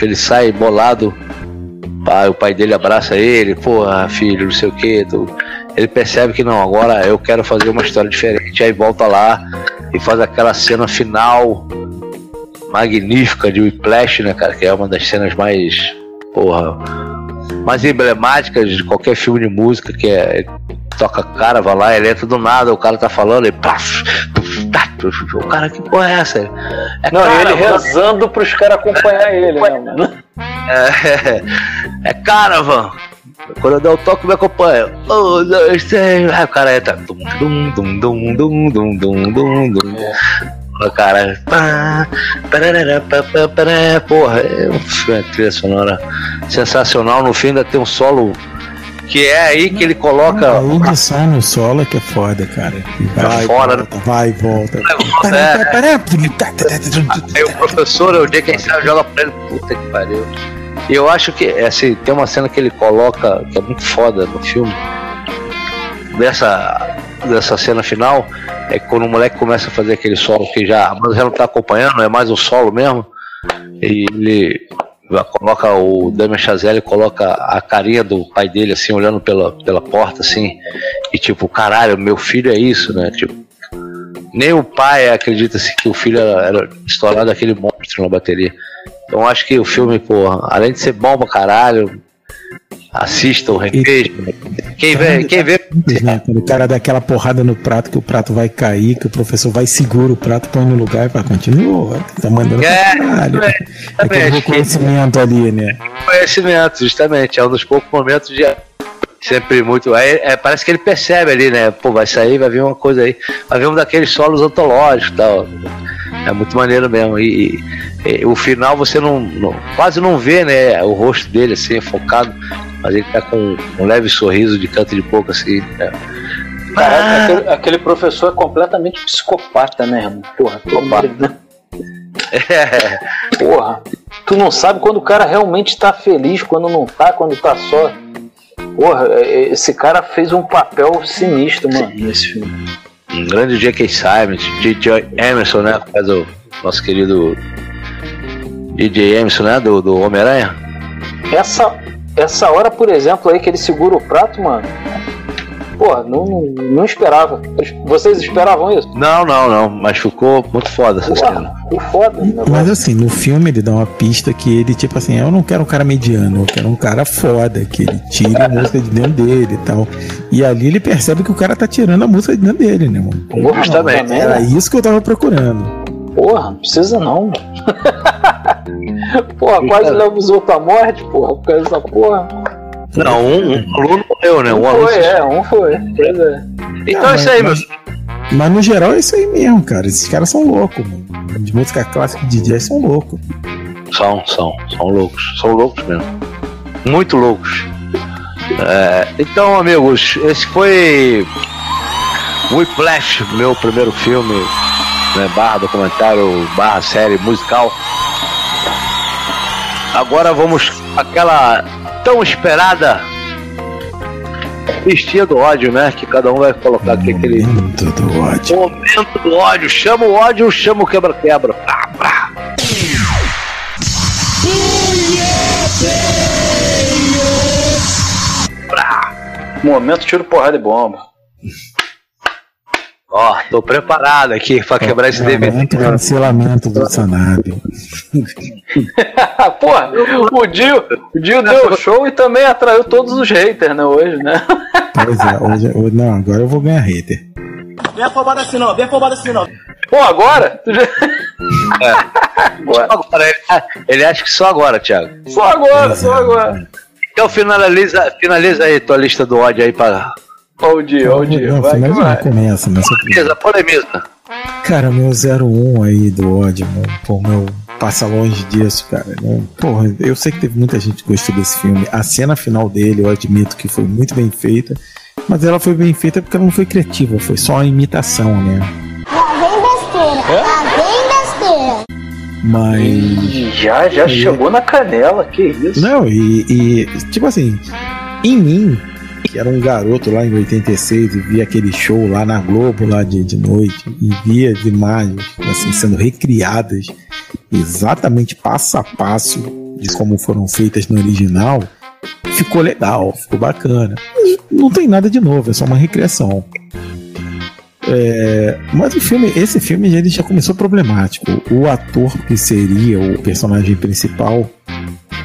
ele sai bolado, o pai dele abraça ele, porra, filho, não sei o que, ele percebe que não, agora eu quero fazer uma história diferente, aí volta lá e faz aquela cena final magnífica de Whiplash, né, cara, que é uma das cenas mais, porra, mais emblemáticas de qualquer filme de música, que é toca cara, vai lá, ele entra do nada, o cara tá falando e paf, puf, o cara que porra é essa? É Não, cara, ele mano. rezando pros caras acompanhar ele, né, mano? É, é Caravan. Quando eu der o toque, me acompanha. Um, dois, três. Aí o cara entra. Dum, dum, dum, dum, dum, dum, dum, dum, dum. O cara. pá, parará, pá, pá, pará. Porra, é uma trilha sonora sensacional. No fim ainda tem um solo. Que é aí que ele coloca. A edição no solo é que é foda, cara. Vai, fora, volta, vai, volta. Aí o professor, o dia quem sabe, joga pra ele, puta que pariu. E eu acho que, assim, tem uma cena que ele coloca, que é muito foda no filme, dessa, dessa cena final, é quando o moleque começa a fazer aquele solo que já, mas já não tá acompanhando, é mais um solo mesmo, e ele coloca o Damian Chazelle coloca a carinha do pai dele assim olhando pela, pela porta assim e tipo caralho meu filho é isso né tipo nem o pai acredita assim, que o filho era, era estourado aquele monstro na bateria. Então acho que o filme, porra, além de ser bom pra caralho, assista o reveja. Quem vê, quem vê. Né? Quando o cara dá aquela porrada no prato, que o prato vai cair, que o professor vai segura o prato, põe no lugar e fala, continua, tá mandando É, pra caralho. Aquele exatamente. reconhecimento ali, né? Conhecimento, justamente, é um dos poucos momentos de. Sempre muito. Aí, é, parece que ele percebe ali, né? Pô, vai sair, vai vir uma coisa aí. Vai vir um daqueles solos antológicos e tal. É muito maneiro mesmo. E, e- e o final você não, não- quase não vê, né? O rosto dele assim, focado. Mas ele tá com um leve sorriso de canto de boca, assim. né? Caraca, aquele, aquele professor é completamente psicopata, né, irmão? Porra, psicopata. É. Porra, tu não sabe quando o cara realmente tá feliz, quando não tá, quando tá só. Porra, é- esse cara fez um papel sinistro, mano, nesse filme. Um grande J.K. Simon, DJ Emerson, né? Faz o nosso querido DJ Emerson, né? Do, do Homem-Aranha. Essa, essa hora, por exemplo, aí que ele segura o prato, mano. Porra, não, não, não esperava. Vocês esperavam isso? Não, não, não, mas ficou muito foda essa cena. Ficou foda. né? Mas assim, no filme ele dá uma pista que ele, tipo assim, eu não quero um cara mediano, eu quero um cara foda, que ele tire a música de dentro dele e tal. E ali ele percebe que o cara tá tirando a música de dentro dele, né, mano? Porra, Justamente. Era isso que eu tava procurando. Porra, não precisa não, mano. porra, quase leva os outros à morte, porra, por causa dessa porra. Não, um, um aluno morreu, né? Um, Um aluno foi, é, um foi. Pois é. Então é isso aí, meu. mas, mas no geral é isso aí mesmo, cara. Esses caras são loucos, mano. De música clássica de jazz são loucos. São, são, são loucos. São loucos mesmo. Muito loucos. É, então, amigos, esse foi Whiplash, meu primeiro filme, né, barra documentário, barra série musical. Agora vamos aquela tão esperada listinha do ódio, né? Que cada um vai colocar aqui aquele Momento do ódio. momento do ódio. Chama o ódio, chama o quebra-quebra. Pá, pá. Momento tiro porrada e bomba. Ó, tô preparado aqui pra quebrar esse DVD. Cancelamento do Sanab. Porra, o Dio, o Dio deu show e também atraiu todos os haters, né, hoje, né? Pois é, hoje, hoje- não, agora eu vou ganhar hater. Vem afobado assim não, vem afobado assim não. Pô, agora? É. Só agora. Ele, ele acha que só agora, Thiago. Só agora, só agora. Então finaliza, finaliza aí tua lista do ódio aí para. Olha o dia, olha o dia. Não, Vai vai. começa nessa Polemiza, polemiza. Cara, meu 01 aí do ódio, meu, pô, meu, passa longe disso, cara. Né? Porra, eu sei que teve muita gente que gostou desse filme. A cena final dele, eu admito que foi muito bem feita, mas ela foi bem feita porque ela não foi criativa, foi só uma imitação, né? Vem besteira, lá vem besteira. Mas. Ih, Já, já E- chegou na canela, que isso? Não, e, e, tipo assim, em mim, que era um garoto lá em 86 e via aquele show lá na Globo lá de, de noite e via as imagens assim sendo recriadas exatamente passo a passo de como foram feitas no original, ficou legal, ficou bacana. Não tem nada de novo, é só uma recriação. É, mas o filme, esse filme ele já começou problemático. O ator que seria o personagem principal,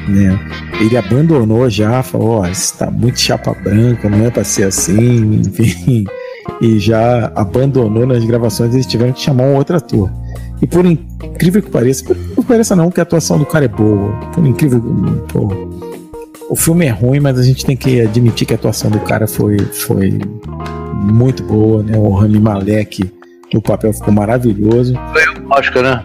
né? Ele abandonou já, falou: Ó, isso tá muito chapa branca, não é pra ser assim, enfim. E já abandonou nas gravações. Eles tiveram que chamar um outro ator. E por incrível que pareça, por incrível que pareça não, que a atuação do cara é boa. Por incrível que. Pô, o filme é ruim, mas a gente tem que admitir que a atuação do cara foi, foi muito boa, né? O Rami Malek no papel ficou maravilhoso. Ganhou o Oscar, né?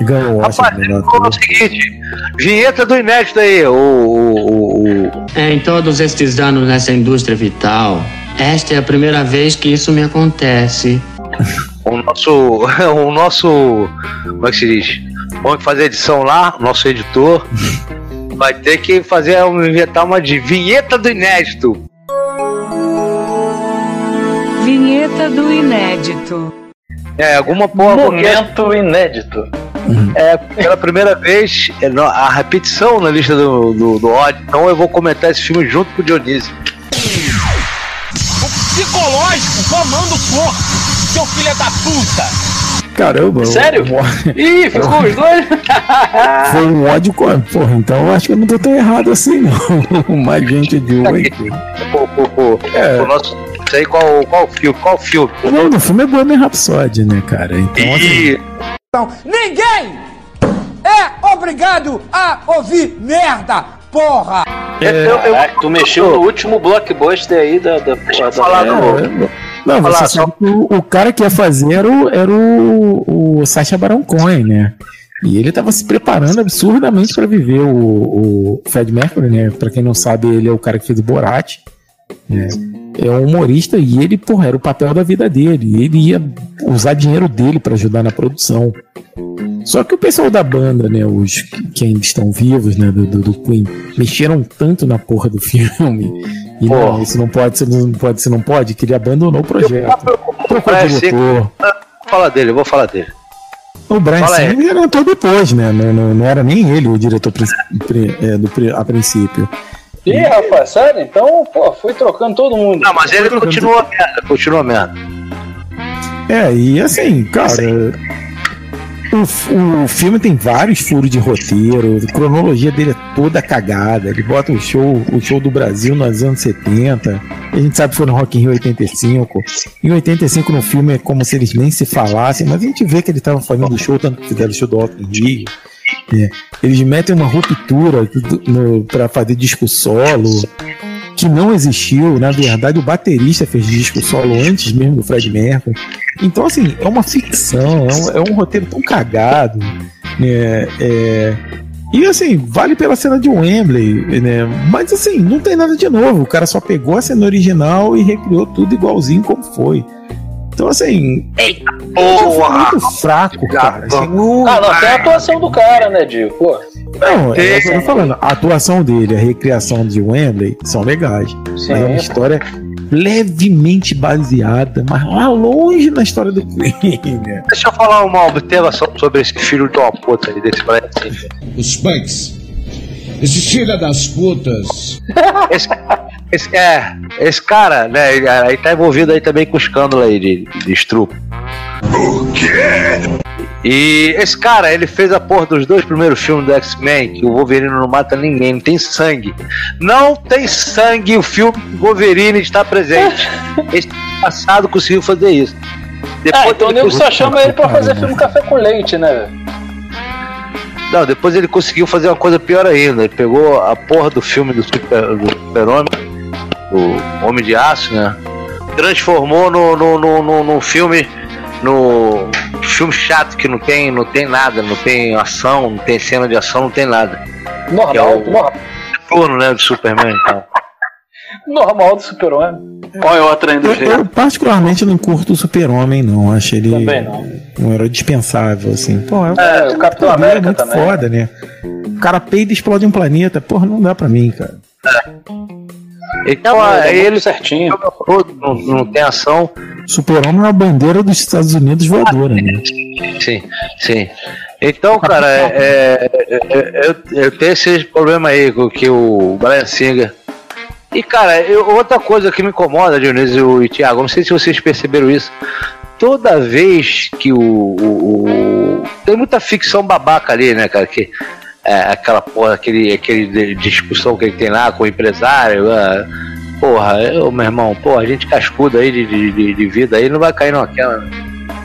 Ganhou o Oscar Vamos ator. ao seguinte: vinheta do inédito aí, o. o, o- Em todos estes anos nessa indústria vital, esta é a primeira vez que isso me acontece. o nosso. O nosso. Como é que se diz? Vamos fazer edição lá, o nosso editor. Vai ter que fazer inventar uma de vinheta do inédito. Vinheta do inédito. É, alguma porra qualquer. Momento É, pela primeira vez, é, a repetição na lista do, do, do ódio. Então eu vou comentar esse filme junto com o Dionísio. Psicológico comanda o corpo, seu filho da puta! Caramba, Sério? o- Ih, ficou os dois? Foi um ódio com. Porra, então eu acho que eu não tô tão errado assim, não. Mais gente odiou aí. Pô, pô, pô. É. O nosso. Isso aí, qual, qual filme? Qual filme? O nome do filme é Bohemian Rhapsody, né, cara? Então, assim, E. Então, ninguém é obrigado a ouvir merda, porra! Caraca, tu mexeu no último blockbuster aí da. da, da, falar da do- Não, Falar você só- sabe que o, o cara que ia fazer era o, era o, o Sacha Baron Cohen, né? E ele tava se preparando absurdamente para viver o, o Fred Mercury, né? Pra quem não sabe, ele é o cara que fez o Borat. Né? É um humorista e ele, porra, era o papel da vida dele. Ele ia usar dinheiro dele para ajudar na produção. Só que o pessoal da banda, né, os que ainda estão vivos, né, do, do, do Queen, mexeram tanto na porra do filme. E não, isso não pode, isso não pode, isso não pode, que ele abandonou o projeto. Trocou o diretor. Vou falar dele, eu vou falar dele. O Brian Fala. Singer entrou depois, né? Não, não, não era nem ele o diretor é, do, a princípio. Ih, rapaz, sério? Então, pô, foi trocando todo mundo. Não, mas ele continua merda, continua merda. É, e assim, cara. O, o filme tem vários furos de roteiro, a cronologia dele é toda cagada. Ele bota o show, o show do Brasil nos anos 70. A gente sabe que foi no Rock in Rio 85. Em 85 no filme é como se eles nem se falassem, mas a gente vê que ele estava fazendo o show, tanto que fizeram o show do Rock in Rio. Né? Eles metem uma ruptura para fazer disco solo que não existiu. Na verdade, o baterista fez disco solo antes mesmo do Fred Mercury. Então, assim, é uma ficção, é um, é um roteiro tão cagado. Né? É, e assim, vale pela cena de Wembley, né? Mas assim, não tem nada de novo. O cara só pegou a cena original e recriou tudo igualzinho como foi. Então, assim. Eita, porra! muito fraco, cara. Assim, o- Ah, não, tem a atuação do cara, né, Dio? Pô. Não, é o que eu tô falando. A atuação dele, a recriação de Wembley são legais. Sim. É uma história levemente baseada, mas lá longe na história do Queen, né? Deixa eu falar uma observação sobre esse filho de uma puta aí desse Singer. Os punks. Esse filho das putas. Esse, esse, é, esse cara, né, ele, aí tá envolvido aí também com o escândalo aí de, de estrupo. O quê? E esse cara, ele fez a porra dos dois primeiros filmes do X-Men, que o Wolverine não mata ninguém, não tem sangue. Não tem sangue o filme Wolverine está presente. Esse, passado conseguiu fazer isso. Ah, então o nego só chama ele pra fazer filme Café com Leite, né? Não, depois ele conseguiu fazer uma coisa pior ainda. Ele pegou a porra do filme do Super- do o Homem de Aço, né? Transformou no, no, no, no, no filme. No filme chato que não tem, não tem nada, não tem ação, não tem cena de ação, não tem nada. Normal, Que é o normal, turno, né, do Superman e tal. normal do super-homem. Olha outra ainda, Eu, gente. eu particularmente não curto o Super-Homem, não. Acho ele Também não. um herói dispensável, assim. Pô, é, É, o Capitão é América muito também. foda, né? O cara peida e explode um planeta. Porra, não dá pra mim, cara. Então, é ele certinho. não, não tem ação. Super-Homem é a bandeira dos Estados Unidos voadora, né? Sim, sim. Então, cara, é, é, é, eu, eu tenho esse problema aí com que o Brian Singer. E, cara, eu- outra coisa que me incomoda, Dionísio e Thiago, não sei se vocês perceberam isso. Toda vez que o. o- o- tem muita ficção babaca ali, né, cara? Que, é, aquela porra, aquele, aquele discussão que ele tem lá com o empresário. ah, porra, eu, meu irmão, porra, a gente cascuda aí de, de, de- vida aí não vai cair naquela.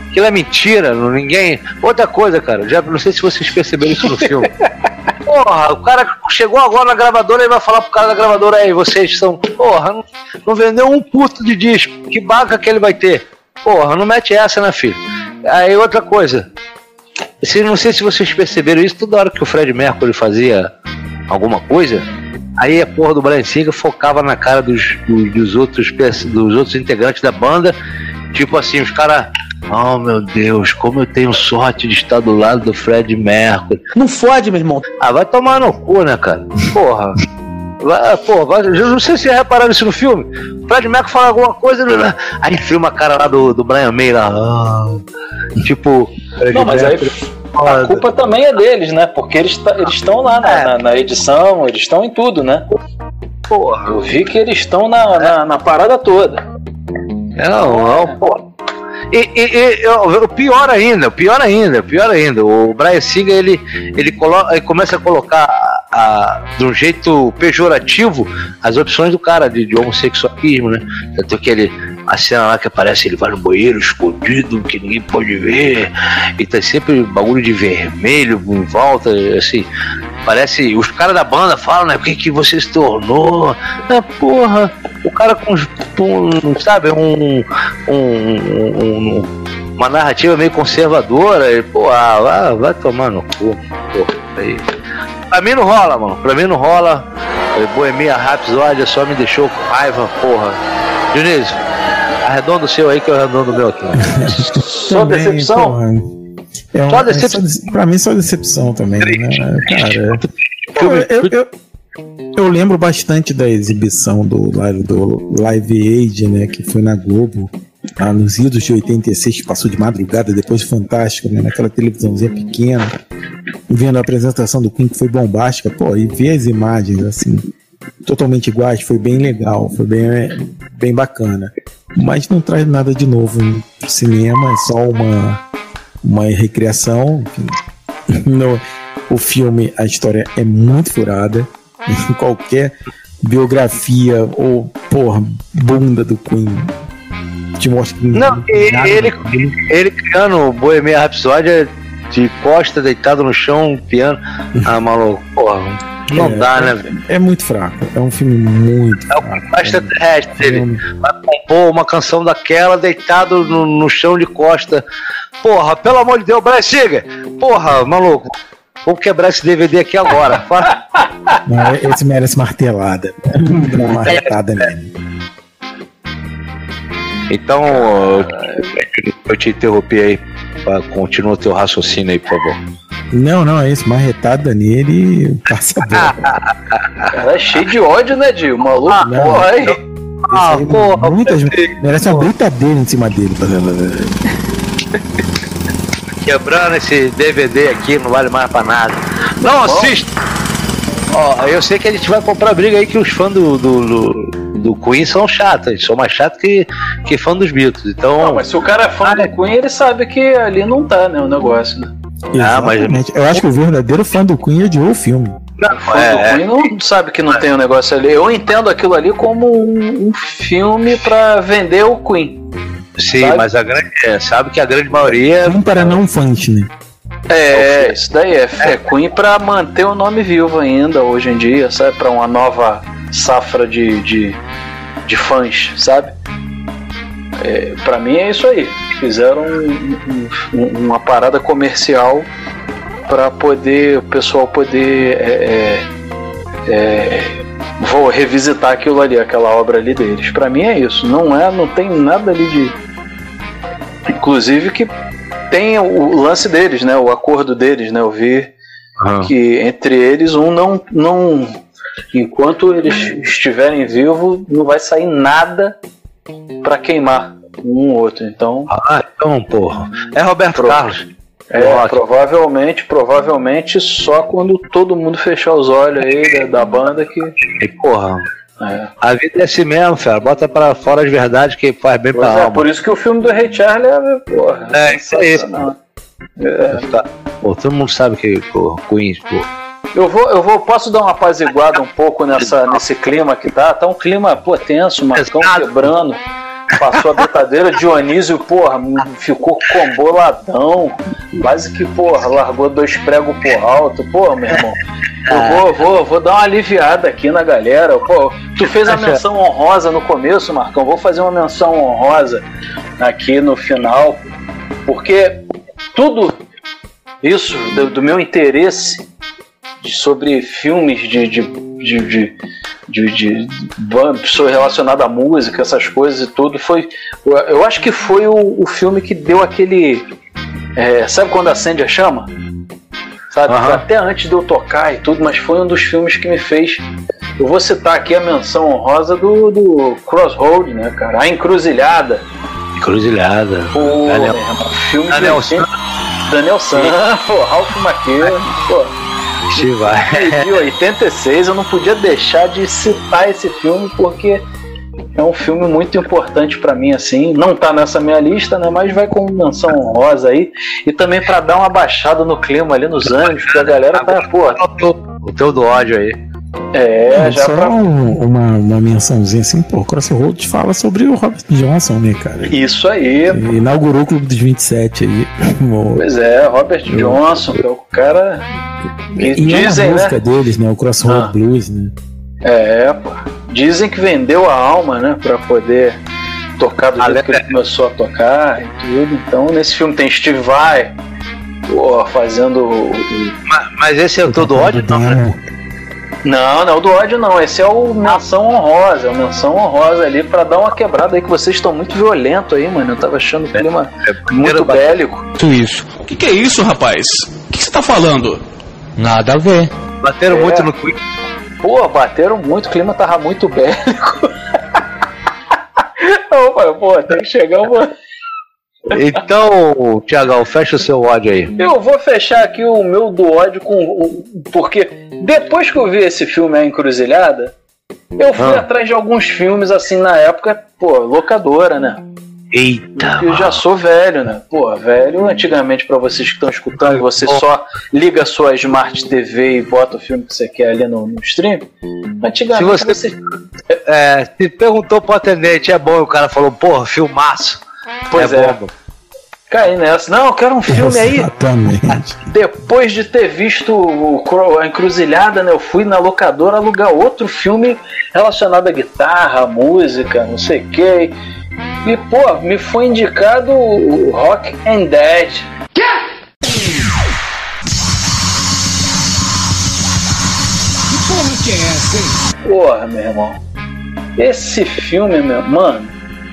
Aquilo é mentira, não, ninguém. Outra coisa, cara, já não sei se vocês perceberam isso no filme. Porra, o cara chegou agora na gravadora e vai falar pro cara da gravadora aí, vocês são. Porra, não, não vendeu um puto de disco. Que baca que ele vai ter? Porra, não mete essa, né, filho? Aí outra coisa. Se, não sei se vocês perceberam isso, toda hora que o Fred Mercury fazia alguma coisa, aí a porra do Brian Singer focava na cara dos, dos, dos outros, dos outros integrantes da banda. Tipo assim, os caras. Oh meu Deus, como eu tenho sorte de estar do lado do Fred Mercury. Não fode, meu irmão. Ah, vai tomar no cu, né, cara? Porra. Vai, pô, vai, eu não sei se vocês repararam isso no filme. O Fred Mercury fala alguma coisa, aí filma a cara lá do, do Brian May lá. ah, tipo. Fred Não, mas aí a culpa também é deles, né? Porque eles estão lá na, na- na edição, eles estão em tudo, né? Porra. Eu vi que eles estão na, na, na parada toda. Não, não, pô. E, e- e, eu- o pior ainda, o pior ainda, pior ainda, o Brian Singer ele, ele, coloca, ele começa a colocar a- um jeito pejorativo as opções do cara de, de homossexualismo, né? Tanto que ele, a cena lá que aparece, ele vai no banheiro escondido, que ninguém pode ver, e tá sempre bagulho de vermelho em volta, assim. Parece, os caras da banda falam, né? O que, que você se tornou? É, porra, o cara com, com sabe, um, um- um- uma narrativa meio conservadora, e, pô, ah, vai, vai tomar no cu, porra, aí. Pra mim não rola, mano, pra mim não rola. É, Boemia Rhapsody só me deixou com raiva, porra. Dionísio, arredonda o seu aí que eu arredondo o meu aqui. Só decepção? É um, Só é decepção. dece- pra mim, só decepção também, né? Cara, pô, eu, eu, eu lembro bastante da exibição do, live- do Live Aid, né? Que foi na Globo, lá nos idos de 86, que passou de madrugada, depois Fantástico, né? Naquela televisãozinha pequena, vendo a apresentação do Queen, que foi bombástica, pô, e ver as imagens, assim, totalmente iguais, foi bem legal, foi bem, bem bacana. Mas não traz nada de novo no cinema, é só uma, uma recriação. No, o filme, a história é muito furada. Qualquer biografia ou, porra, bunda do Queen. Te mostra que Não, nada ele, daquilo. ele criando o Boemia Rhapsody é de costa, deitado no chão, piano. Ah, maluco, porra. Não É, dá, é- né, velho? É muito fraco. É um filme muito É o fraco. extraterrestre dele. Vai compor uma canção daquela deitado no, no chão de costa. Porra, pelo amor de Deus, Brian! Porra, maluco. Vou quebrar esse DVD aqui agora. Não, esse merece martelada. Uma nele. Então, eu te interrompi aí. Continua o teu raciocínio aí, por favor. Não, não, é isso. Marretada nele e passa a bola. Cara, é cheio de ódio, né, Dio? Maluco, não. porra, aí. Ah, porra, Muitas, merece uma britadeira em cima dele. Quebrando esse DVD aqui, não vale mais pra nada. Não assista! Ó, eu sei que a gente vai comprar briga aí que os fãs do, do, do, do Queen são chatos. Eles são mais chatos que, que fã dos Beatles. Então. Não, mas se o cara é fã do Queen, ele sabe que ali não tá, né, o negócio, né? Ah, mas-. Eu acho que o verdadeiro fã do Queen odiou o filme. O fã é, do é. Queen não sabe que não tem um negócio ali. Eu entendo aquilo ali como um, um filme pra vender o Queen. Sim, Sabe? mas a grande, é, sabe que a grande maioria. Um para não fãs, né? É, isso daí é, é Queen pra manter o nome vivo ainda hoje em dia, sabe? Pra uma nova safra de, de, de fãs, sabe? É, pra mim é isso aí. Fizeram um- um- um- uma parada comercial pra poder o pessoal poder é, é, é, vou revisitar aquilo ali, aquela obra ali deles. Pra mim é isso. Não é, não tem nada ali de inclusive que tem o lance deles, né? O acordo deles, né? Eu vi que entre eles um não não enquanto eles estiverem vivos não vai sair nada pra queimar um ou outro. Então, Ah, então, porra. É Roberto Carlos. é, provavelmente, provavelmente só quando todo mundo fechar os olhos aí da, da banda que E, porra. É. A vida é assim mesmo, fera. Bota pra fora as verdades que faz bem Pois pra é, alma. por isso que o filme do Ray Charles é, porra, É, isso. É. Tá. Pô, todo mundo sabe que pô, Queen, pô. Eu vou, eu vou, posso dar uma apaziguada um pouco nessa, nesse clima que tá? Tá um clima, pô, tenso, Marcão quebrando. Passou a britadeira, Dionísio, porra, ficou comboladão. Quase que, porra, largou dois pregos por alto. Porra, meu irmão. Eu vou, vou, vou dar uma aliviada aqui na galera. Pô, tu fez a menção honrosa no começo, Marcão. Vou fazer uma menção honrosa aqui no final. Porque tudo isso do, do meu interesse sobre filmes de, de, de, de, de, de band- pessoa relacionada à música, essas coisas e tudo, foi. Eu, acho que foi o, o filme que deu aquele. é, sabe quando acende a chama? Sabe? Até antes de eu tocar e tudo, mas foi um dos filmes que me fez. Eu vou citar aqui a menção honrosa do, do Crossroad, né, cara? A Encruzilhada. Encruzilhada. Pô, Daniel- filme Daniel 80 Daniel San, pô, Ralph Macchio, pô. De 86, eu não podia deixar de citar esse filme porque é um filme muito importante pra mim, assim. Não tá nessa minha lista, né? Mas vai com menção honrosa aí. E também pra dar uma baixada no clima ali, nos ânimos, porque a galera tá, pô. O teu do ódio aí. É, já só pra. um- uma, uma mençãozinha assim, pô, Crossroads fala sobre o Robert Johnson, né, cara? Isso aí. Ele inaugurou o Clube dos 27 aí. Pois é, Robert Johnson, que é o cara. E é dizem, a né? música deles, né? O Crossroad Ah. Blues, né? É, pô. Dizem que vendeu a alma, né? Pra poder tocar do jeito que ele começou a tocar e tudo. Então, nesse filme tem Steve Vai, pô, fazendo Mas, mas esse é o teu do ódio, não, né? Não, não, o do ódio não. Esse é o menção honrosa. É o menção honrosa ali pra dar uma quebrada aí, que vocês estão muito violentos aí, mano. Eu tava achando o clima muito bélico. Isso. O que, que é isso, rapaz? O que você tá falando? Nada a ver. Bateram É. muito no Queen. Pô, bateram muito, o clima tava muito bélico. Opa, pô, tem que chegar uma. Então, Tiagão, fecha o seu ódio aí. Eu vou fechar aqui o meu do ódio com. Porque depois que eu vi esse filme A Encruzilhada, eu fui Ah. atrás de alguns filmes assim na época, pô, locadora, né? Eita! Eu já sou velho, né? Pô, velho, antigamente pra vocês que estão escutando, você só liga a sua Smart TV e bota o filme que você quer ali no, no stream. Antigamente Se você- É, se perguntou pro atendente, é bom, e o cara falou, porra, filmaço. Pois é. é. Caí nessa. Não, eu quero um filme aí. Exatamente. Depois de ter visto o a encruzilhada, né? Eu fui na locadora alugar outro filme relacionado à guitarra, música, não sei o que. E, pô, me foi indicado o Rock and Dead. Que porra que é essa, hein? Porra, meu irmão. Esse filme, meu, mano,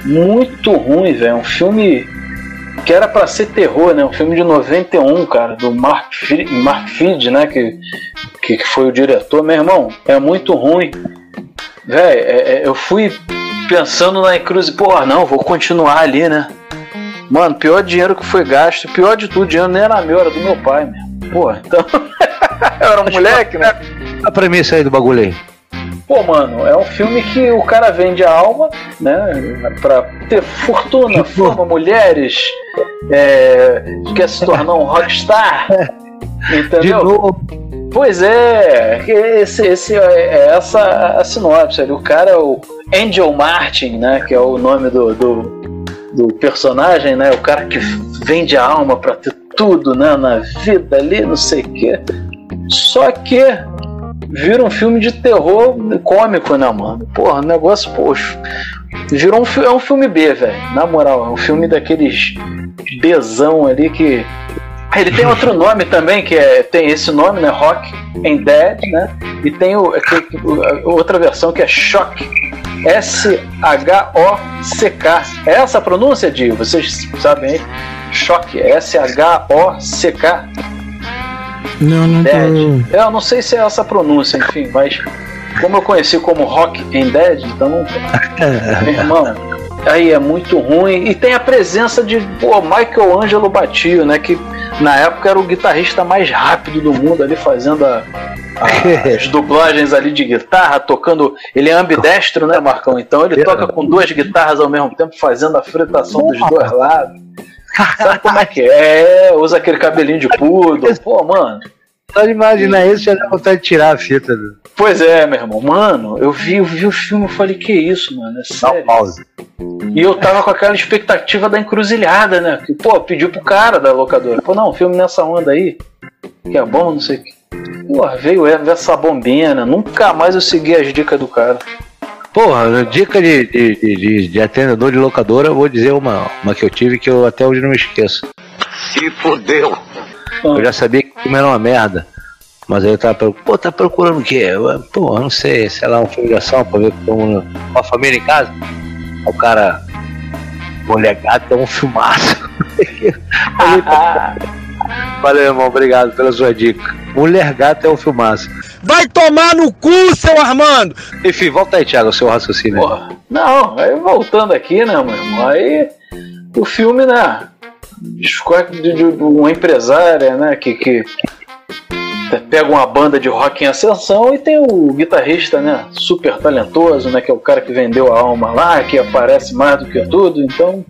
muito ruim, velho. Um filme que era pra ser terror, né? Um filme de 91, cara, do Mark, Fi- Mark Feed, né? Que, que foi o diretor. Meu irmão, é muito ruim. Velho, é- é- eu fui pensando na cruz, porra, não, vou continuar ali, né? Mano, pior dinheiro que foi gasto, pior de tudo, o dinheiro nem era meu, era do meu pai, meu. Porra, então. eu era um moleque, né? A premissa aí do bagulho aí. Pô, mano, é um filme que o cara vende a alma, né? Pra ter fortuna, fama, mulheres, é, quer se tornar um rockstar. De Entendeu? novo, Pois é, esse, esse, é essa a sinopse ali. O cara é o Angel Martin, né? Que é o nome do, do, do personagem, né? O cara que vende a alma pra ter tudo, né? Na vida ali, não sei o quê. Só que vira um filme de terror cômico, né, mano? Porra, negócio, poxa. Virou um, é um filme B, velho. Na moral, é um filme daqueles Bzão ali que. Ele tem outro nome também, que é, tem esse nome, né? Rock and Dead, né? E tem o, a outra versão que é Shock. S-H-O-C-K. É essa a pronúncia, Dio? Vocês sabem aí? Shock. S-H-O-C-K. Não, não tô. Dead. Eu não sei se é essa pronúncia, enfim, mas como eu conheci como Rock and Dead, então. Meu irmão, aí é muito ruim. E tem a presença de pô, Michael Angelo Batio, né? Que na época era o guitarrista mais rápido do mundo ali fazendo a- a- as dublagens ali de guitarra, tocando. Ele é ambidestro, né, Marcão? Então ele toca com duas guitarras ao mesmo tempo, fazendo a fritação dos dois lados. Sabe como é que é? É, Usa aquele cabelinho de poodle. Pô, mano. Só de imaginar isso já dá vontade de tirar a fita. Do... Pois é, meu irmão. Mano, eu vi, eu vi o filme e falei, que isso, mano? É sério. Pause. E eu tava com aquela expectativa da encruzilhada, né? Que, pô, pediu pro cara da locadora. Pô, não, filme nessa onda aí, que é bom, não sei o que. Pô, veio essa bombinha, Nunca mais eu segui as dicas do cara. Porra, dica de, de, de, de- de atendedor de locadora, eu vou dizer uma, uma que eu tive que eu até hoje não me esqueço. Se fodeu. Eu já sabia que o filme era uma merda. Mas aí eu tava procurando, pô, tá procurando o quê? Eu, Pô, eu não sei, sei lá, um filme de ação pra ver como uma família em casa. O cara, mulher gata é um filmaço. Valeu, irmão, obrigado pela sua dica. Mulher gata é um filmaço. Vai tomar no cu, seu Armando! Enfim, volta aí, Thiago, o seu raciocínio. Porra. Não, aí voltando aqui, né, meu irmão? Aí o filme, né? De, de uma empresária, né? Que, que pega uma banda de rock em ascensão e tem o guitarrista, né? Super talentoso, né? Que é o cara que vendeu a alma lá, que aparece mais do que tudo. Então,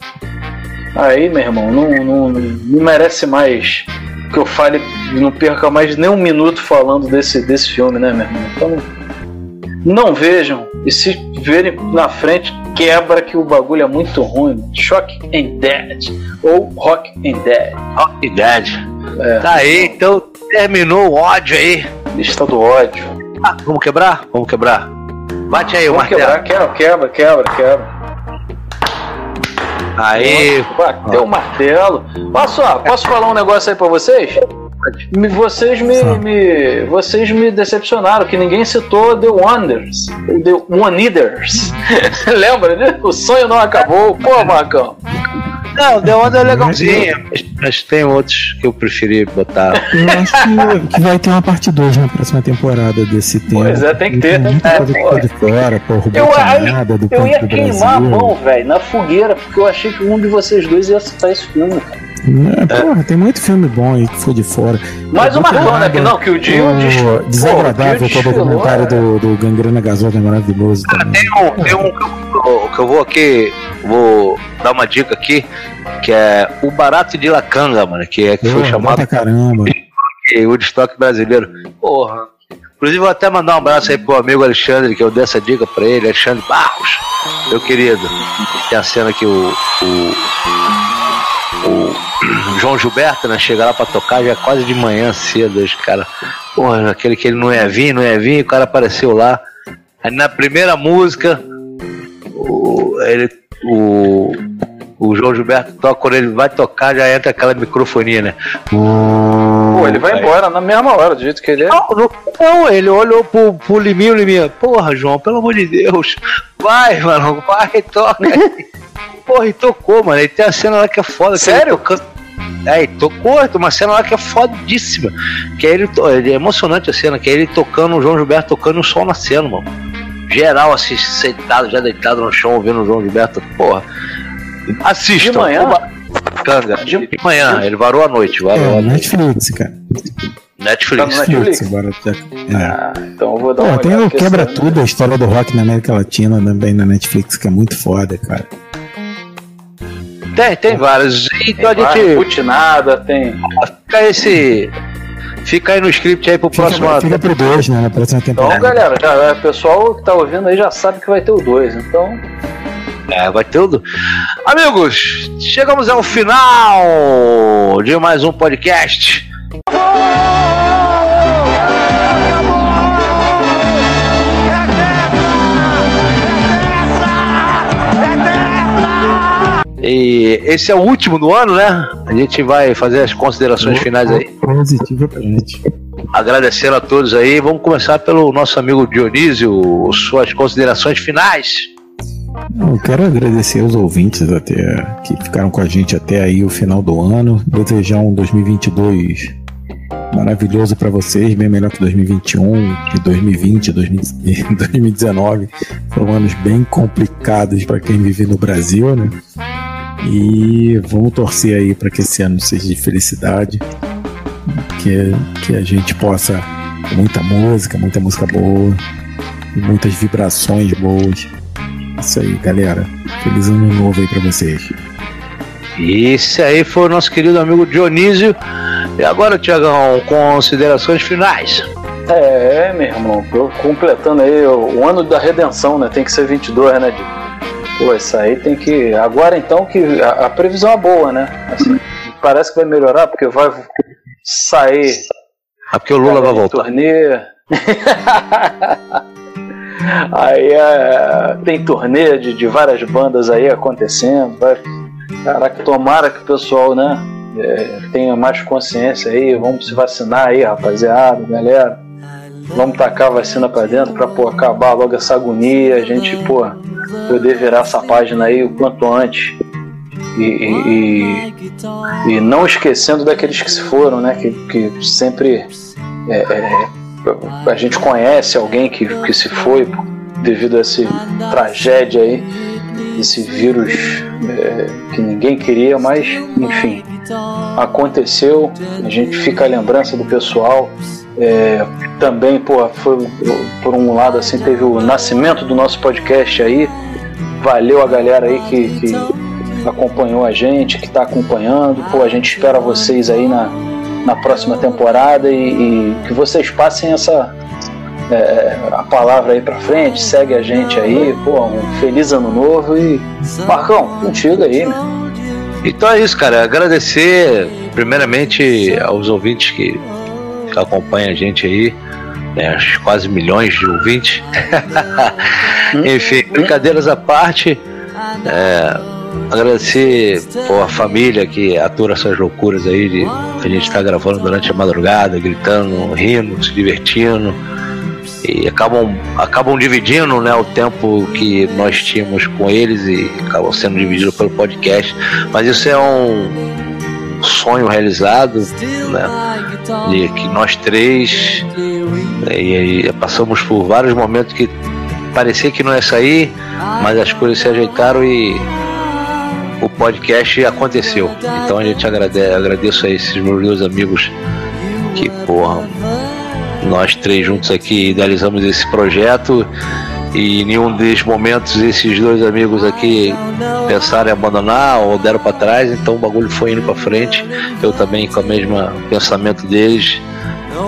aí, meu irmão, não, não, não merece mais que eu fale, não perca mais nem um minuto falando desse, desse filme, né, meu irmão? Então, não vejam. E se verem na frente, quebra que o bagulho é muito ruim. Shock and Dead. Ou Rock and Dead. Rock and Dead. É. Tá aí, então terminou o ódio aí. Lista do ódio. Ah, vamos quebrar? Vamos quebrar. Bate aí o Vamos martelo. quebrar, quebra, quebra, quebra, quebra. Aí. Bateu o martelo. Posso, ó, posso falar um negócio aí pra vocês? Vocês me, me- vocês me decepcionaram, que ninguém citou The Wonders. The One Eaters. Lembra, né? O sonho não acabou. Pô, Marcão. Não, The Onda é legalzinho. Mas, mas tem outros que eu preferi botar. Eu acho que, que vai ter uma parte 2 na próxima temporada desse tema. Pois é, tem que ter. Muita É, coisa que pô. tá de fora, pô, Eu, Roberto aí, Nada, do eu ia queimar a mão, velho, na fogueira, porque eu achei que um de vocês dois ia citar esse filme. cara. É, porra, tem muito filme bom aí que foi de fora. Muito Marcão, né? nada. Que não, que o Dio. O des- Desagradável, Pô, o documentário do, do Gangrena Gasosa é maravilhoso também. Tem um, tem um que, eu, que eu vou aqui, vou dar uma dica aqui, que é o Barato de Lacanga, mano, que, é, que foi Porra, bom chamado caramba. de Woodstock brasileiro. Porra. Inclusive, vou até mandar um abraço aí pro amigo Alexandre, que eu dei essa dica pra ele, Alexandre Barros, meu querido. Tem a cena que o, o, o João Gilberto, né, chega lá pra tocar já quase de manhã cedo, os cara, porra, aquele que ele não ia vir, não ia vir, o cara apareceu lá. Aí na primeira música, o, ele, o, o João Gilberto toca, quando ele vai tocar, já entra aquela microfonia, né? Pô, ele vai embora na mesma hora, do jeito que ele é. Não, não, não, ele olhou pro, pro Liminho, Liminho, porra, João, pelo amor de Deus, vai, mano, vai, toca. porra, e tocou, mano, e tem a cena lá que é foda. Sério? É, e tocou, tem uma cena lá que é fodíssima. Que é ele, é emocionante a cena, que é ele tocando, o João Gilberto tocando o sol nascendo, mano. Geral, assim, sentado, já deitado no chão, ouvindo o João Gilberto, porra. Assistam. De manhã? Canga, de, manhã, ele varou à noite, varou É, à noite. Netflix, cara. Netflix. Tá no Netflix? agora já. É. Ah, então eu vou dar Pô, uma tem o Quebra filme. Tudo, a história do rock na América Latina também na Netflix, que é muito foda, cara. Tem, tem vários. Então a Tem gente. vários, Putinada, tem. Fica esse. Fica aí no script aí pro próximo. Fica, fica pro 2, né? Na próxima temporada. Então, galera, já, o pessoal que tá ouvindo aí já sabe que vai ter o 2, então. É, vai ter tudo. Amigos, chegamos ao final de mais um podcast. E esse é o último do ano, né? A gente vai fazer as considerações finais aí. Positivo pra gente. Agradecendo a todos aí. Vamos começar pelo nosso amigo Dionísio, suas considerações finais. Eu quero agradecer aos ouvintes até que ficaram com a gente até aí o final do ano. Desejar um 2022 maravilhoso para vocês, bem melhor que 2021 e 2020, 2019. Foram anos bem complicados para quem vive no Brasil, né? E vamos torcer aí para que esse ano seja de felicidade, que, que a gente possa muita música, muita música boa, muitas vibrações boas. Isso aí, galera. Feliz ano novo aí para vocês. Esse aí foi o nosso querido amigo Dionísio. E agora, Tiagão, considerações finais. É, meu irmão, completando aí o, ano da redenção, né? Tem que ser 22, né, Diego? Pô, isso aí tem que. Agora então que a, a previsão é boa, né? Assim, parece que vai melhorar, porque vai sair. É porque o Lula vai voltar. Turnê. aí é, tem turnê de, de várias bandas aí acontecendo. Vai, caraca, tomara que o pessoal, né? É, tenha mais consciência aí, vamos se vacinar aí, rapaziada, galera. Vamos tacar vacina pra dentro pô, acabar logo essa agonia, a gente, pô, poder virar essa página aí o quanto antes. E, e, e, e não esquecendo daqueles que se foram, né? Que, que sempre é, é, a gente conhece alguém que, que se foi devido a essa tragédia aí, esse vírus é, que ninguém queria, mas enfim, aconteceu. A gente fica a lembrança do pessoal. É, também, pô, foi por um lado assim, teve o nascimento do nosso podcast aí. Valeu a galera aí que, que acompanhou a gente, que está acompanhando. Pô, a gente espera vocês aí na, na próxima temporada e, e que vocês passem essa é, a palavra aí pra frente, segue a gente aí, pô, um feliz ano novo e Marcão, contigo aí, meu. Então é isso, cara. Agradecer primeiramente aos ouvintes que, que acompanham a gente aí. Né, quase milhões de ouvintes. Enfim, brincadeiras à parte. É, agradecer pô, a família que atura essas loucuras aí de a gente está gravando durante a madrugada, gritando, rindo, se divertindo e acabam, acabam dividindo né, o tempo que nós tínhamos com eles e acabam sendo divididos pelo podcast. Mas isso é um sonho realizado, né? De que nós três né, e, e passamos por vários momentos que parecia que não ia sair, mas as coisas se ajeitaram e o podcast aconteceu. Então a gente agradece, agradeço a esses meus dois amigos que, porra, nós três juntos aqui idealizamos esse projeto e em nenhum desses momentos esses dois amigos aqui pensaram em abandonar ou deram para trás, então o bagulho foi indo para frente. Eu também com o mesmo pensamento deles,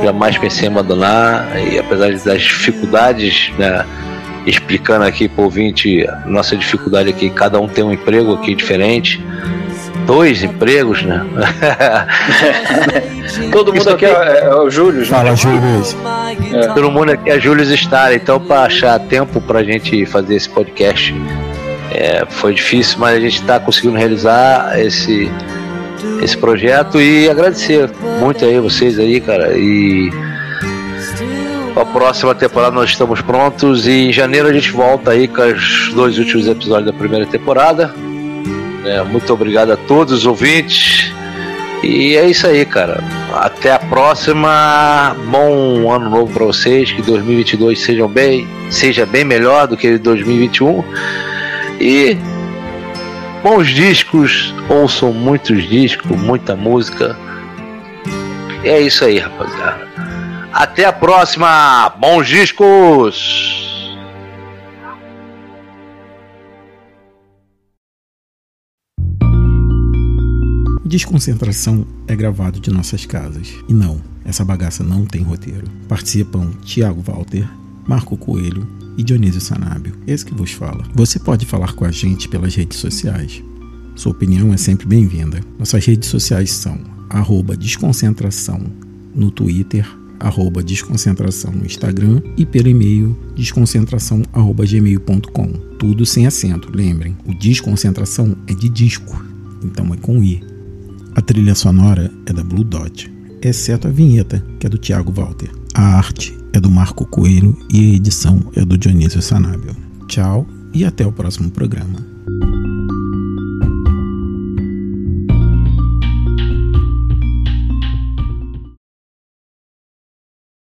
jamais pensei em abandonar e apesar das dificuldades, né, explicando aqui para o ouvinte nossa dificuldade aqui, cada um tem um emprego aqui diferente dois empregos, né? Todo mundo aqui é, é, o Júlio. Fala, Júlio. É. Todo mundo aqui é Júlio Star, então para achar tempo pra gente fazer esse podcast é, foi difícil, mas a gente está conseguindo realizar esse, esse projeto e agradecer muito aí vocês aí, cara. E a próxima temporada nós estamos prontos e em janeiro a gente volta aí com os dois últimos episódios da primeira temporada. É, muito obrigado a todos os ouvintes. E é isso aí, cara. Até a próxima. Bom ano novo para vocês. Que 2022 sejam bem, seja bem melhor do que 2021. E bons discos. Ouçam muitos discos, muita música. E é isso aí, rapaziada. Até a próxima. Bons discos. Desconcentração é gravado de nossas casas. E não, Essa bagaça não tem roteiro. Participam Tiago Walter, Marco Coelho e Dionísio Sanábio, esse que vos fala. Você pode falar com a gente pelas redes sociais. Sua opinião é sempre bem-vinda. Nossas redes sociais são desconcentração no Twitter, arroba desconcentração no Instagram e pelo e-mail desconcentração.gmail.com. Tudo sem acento, lembrem. O desconcentração é de disco, então é com I. A trilha sonora é da Blue Dot, exceto a vinheta, que é do Thiago Walter. A arte é do Marco Coelho e a edição é do Dionísio Sanábio. Tchau e até o próximo programa.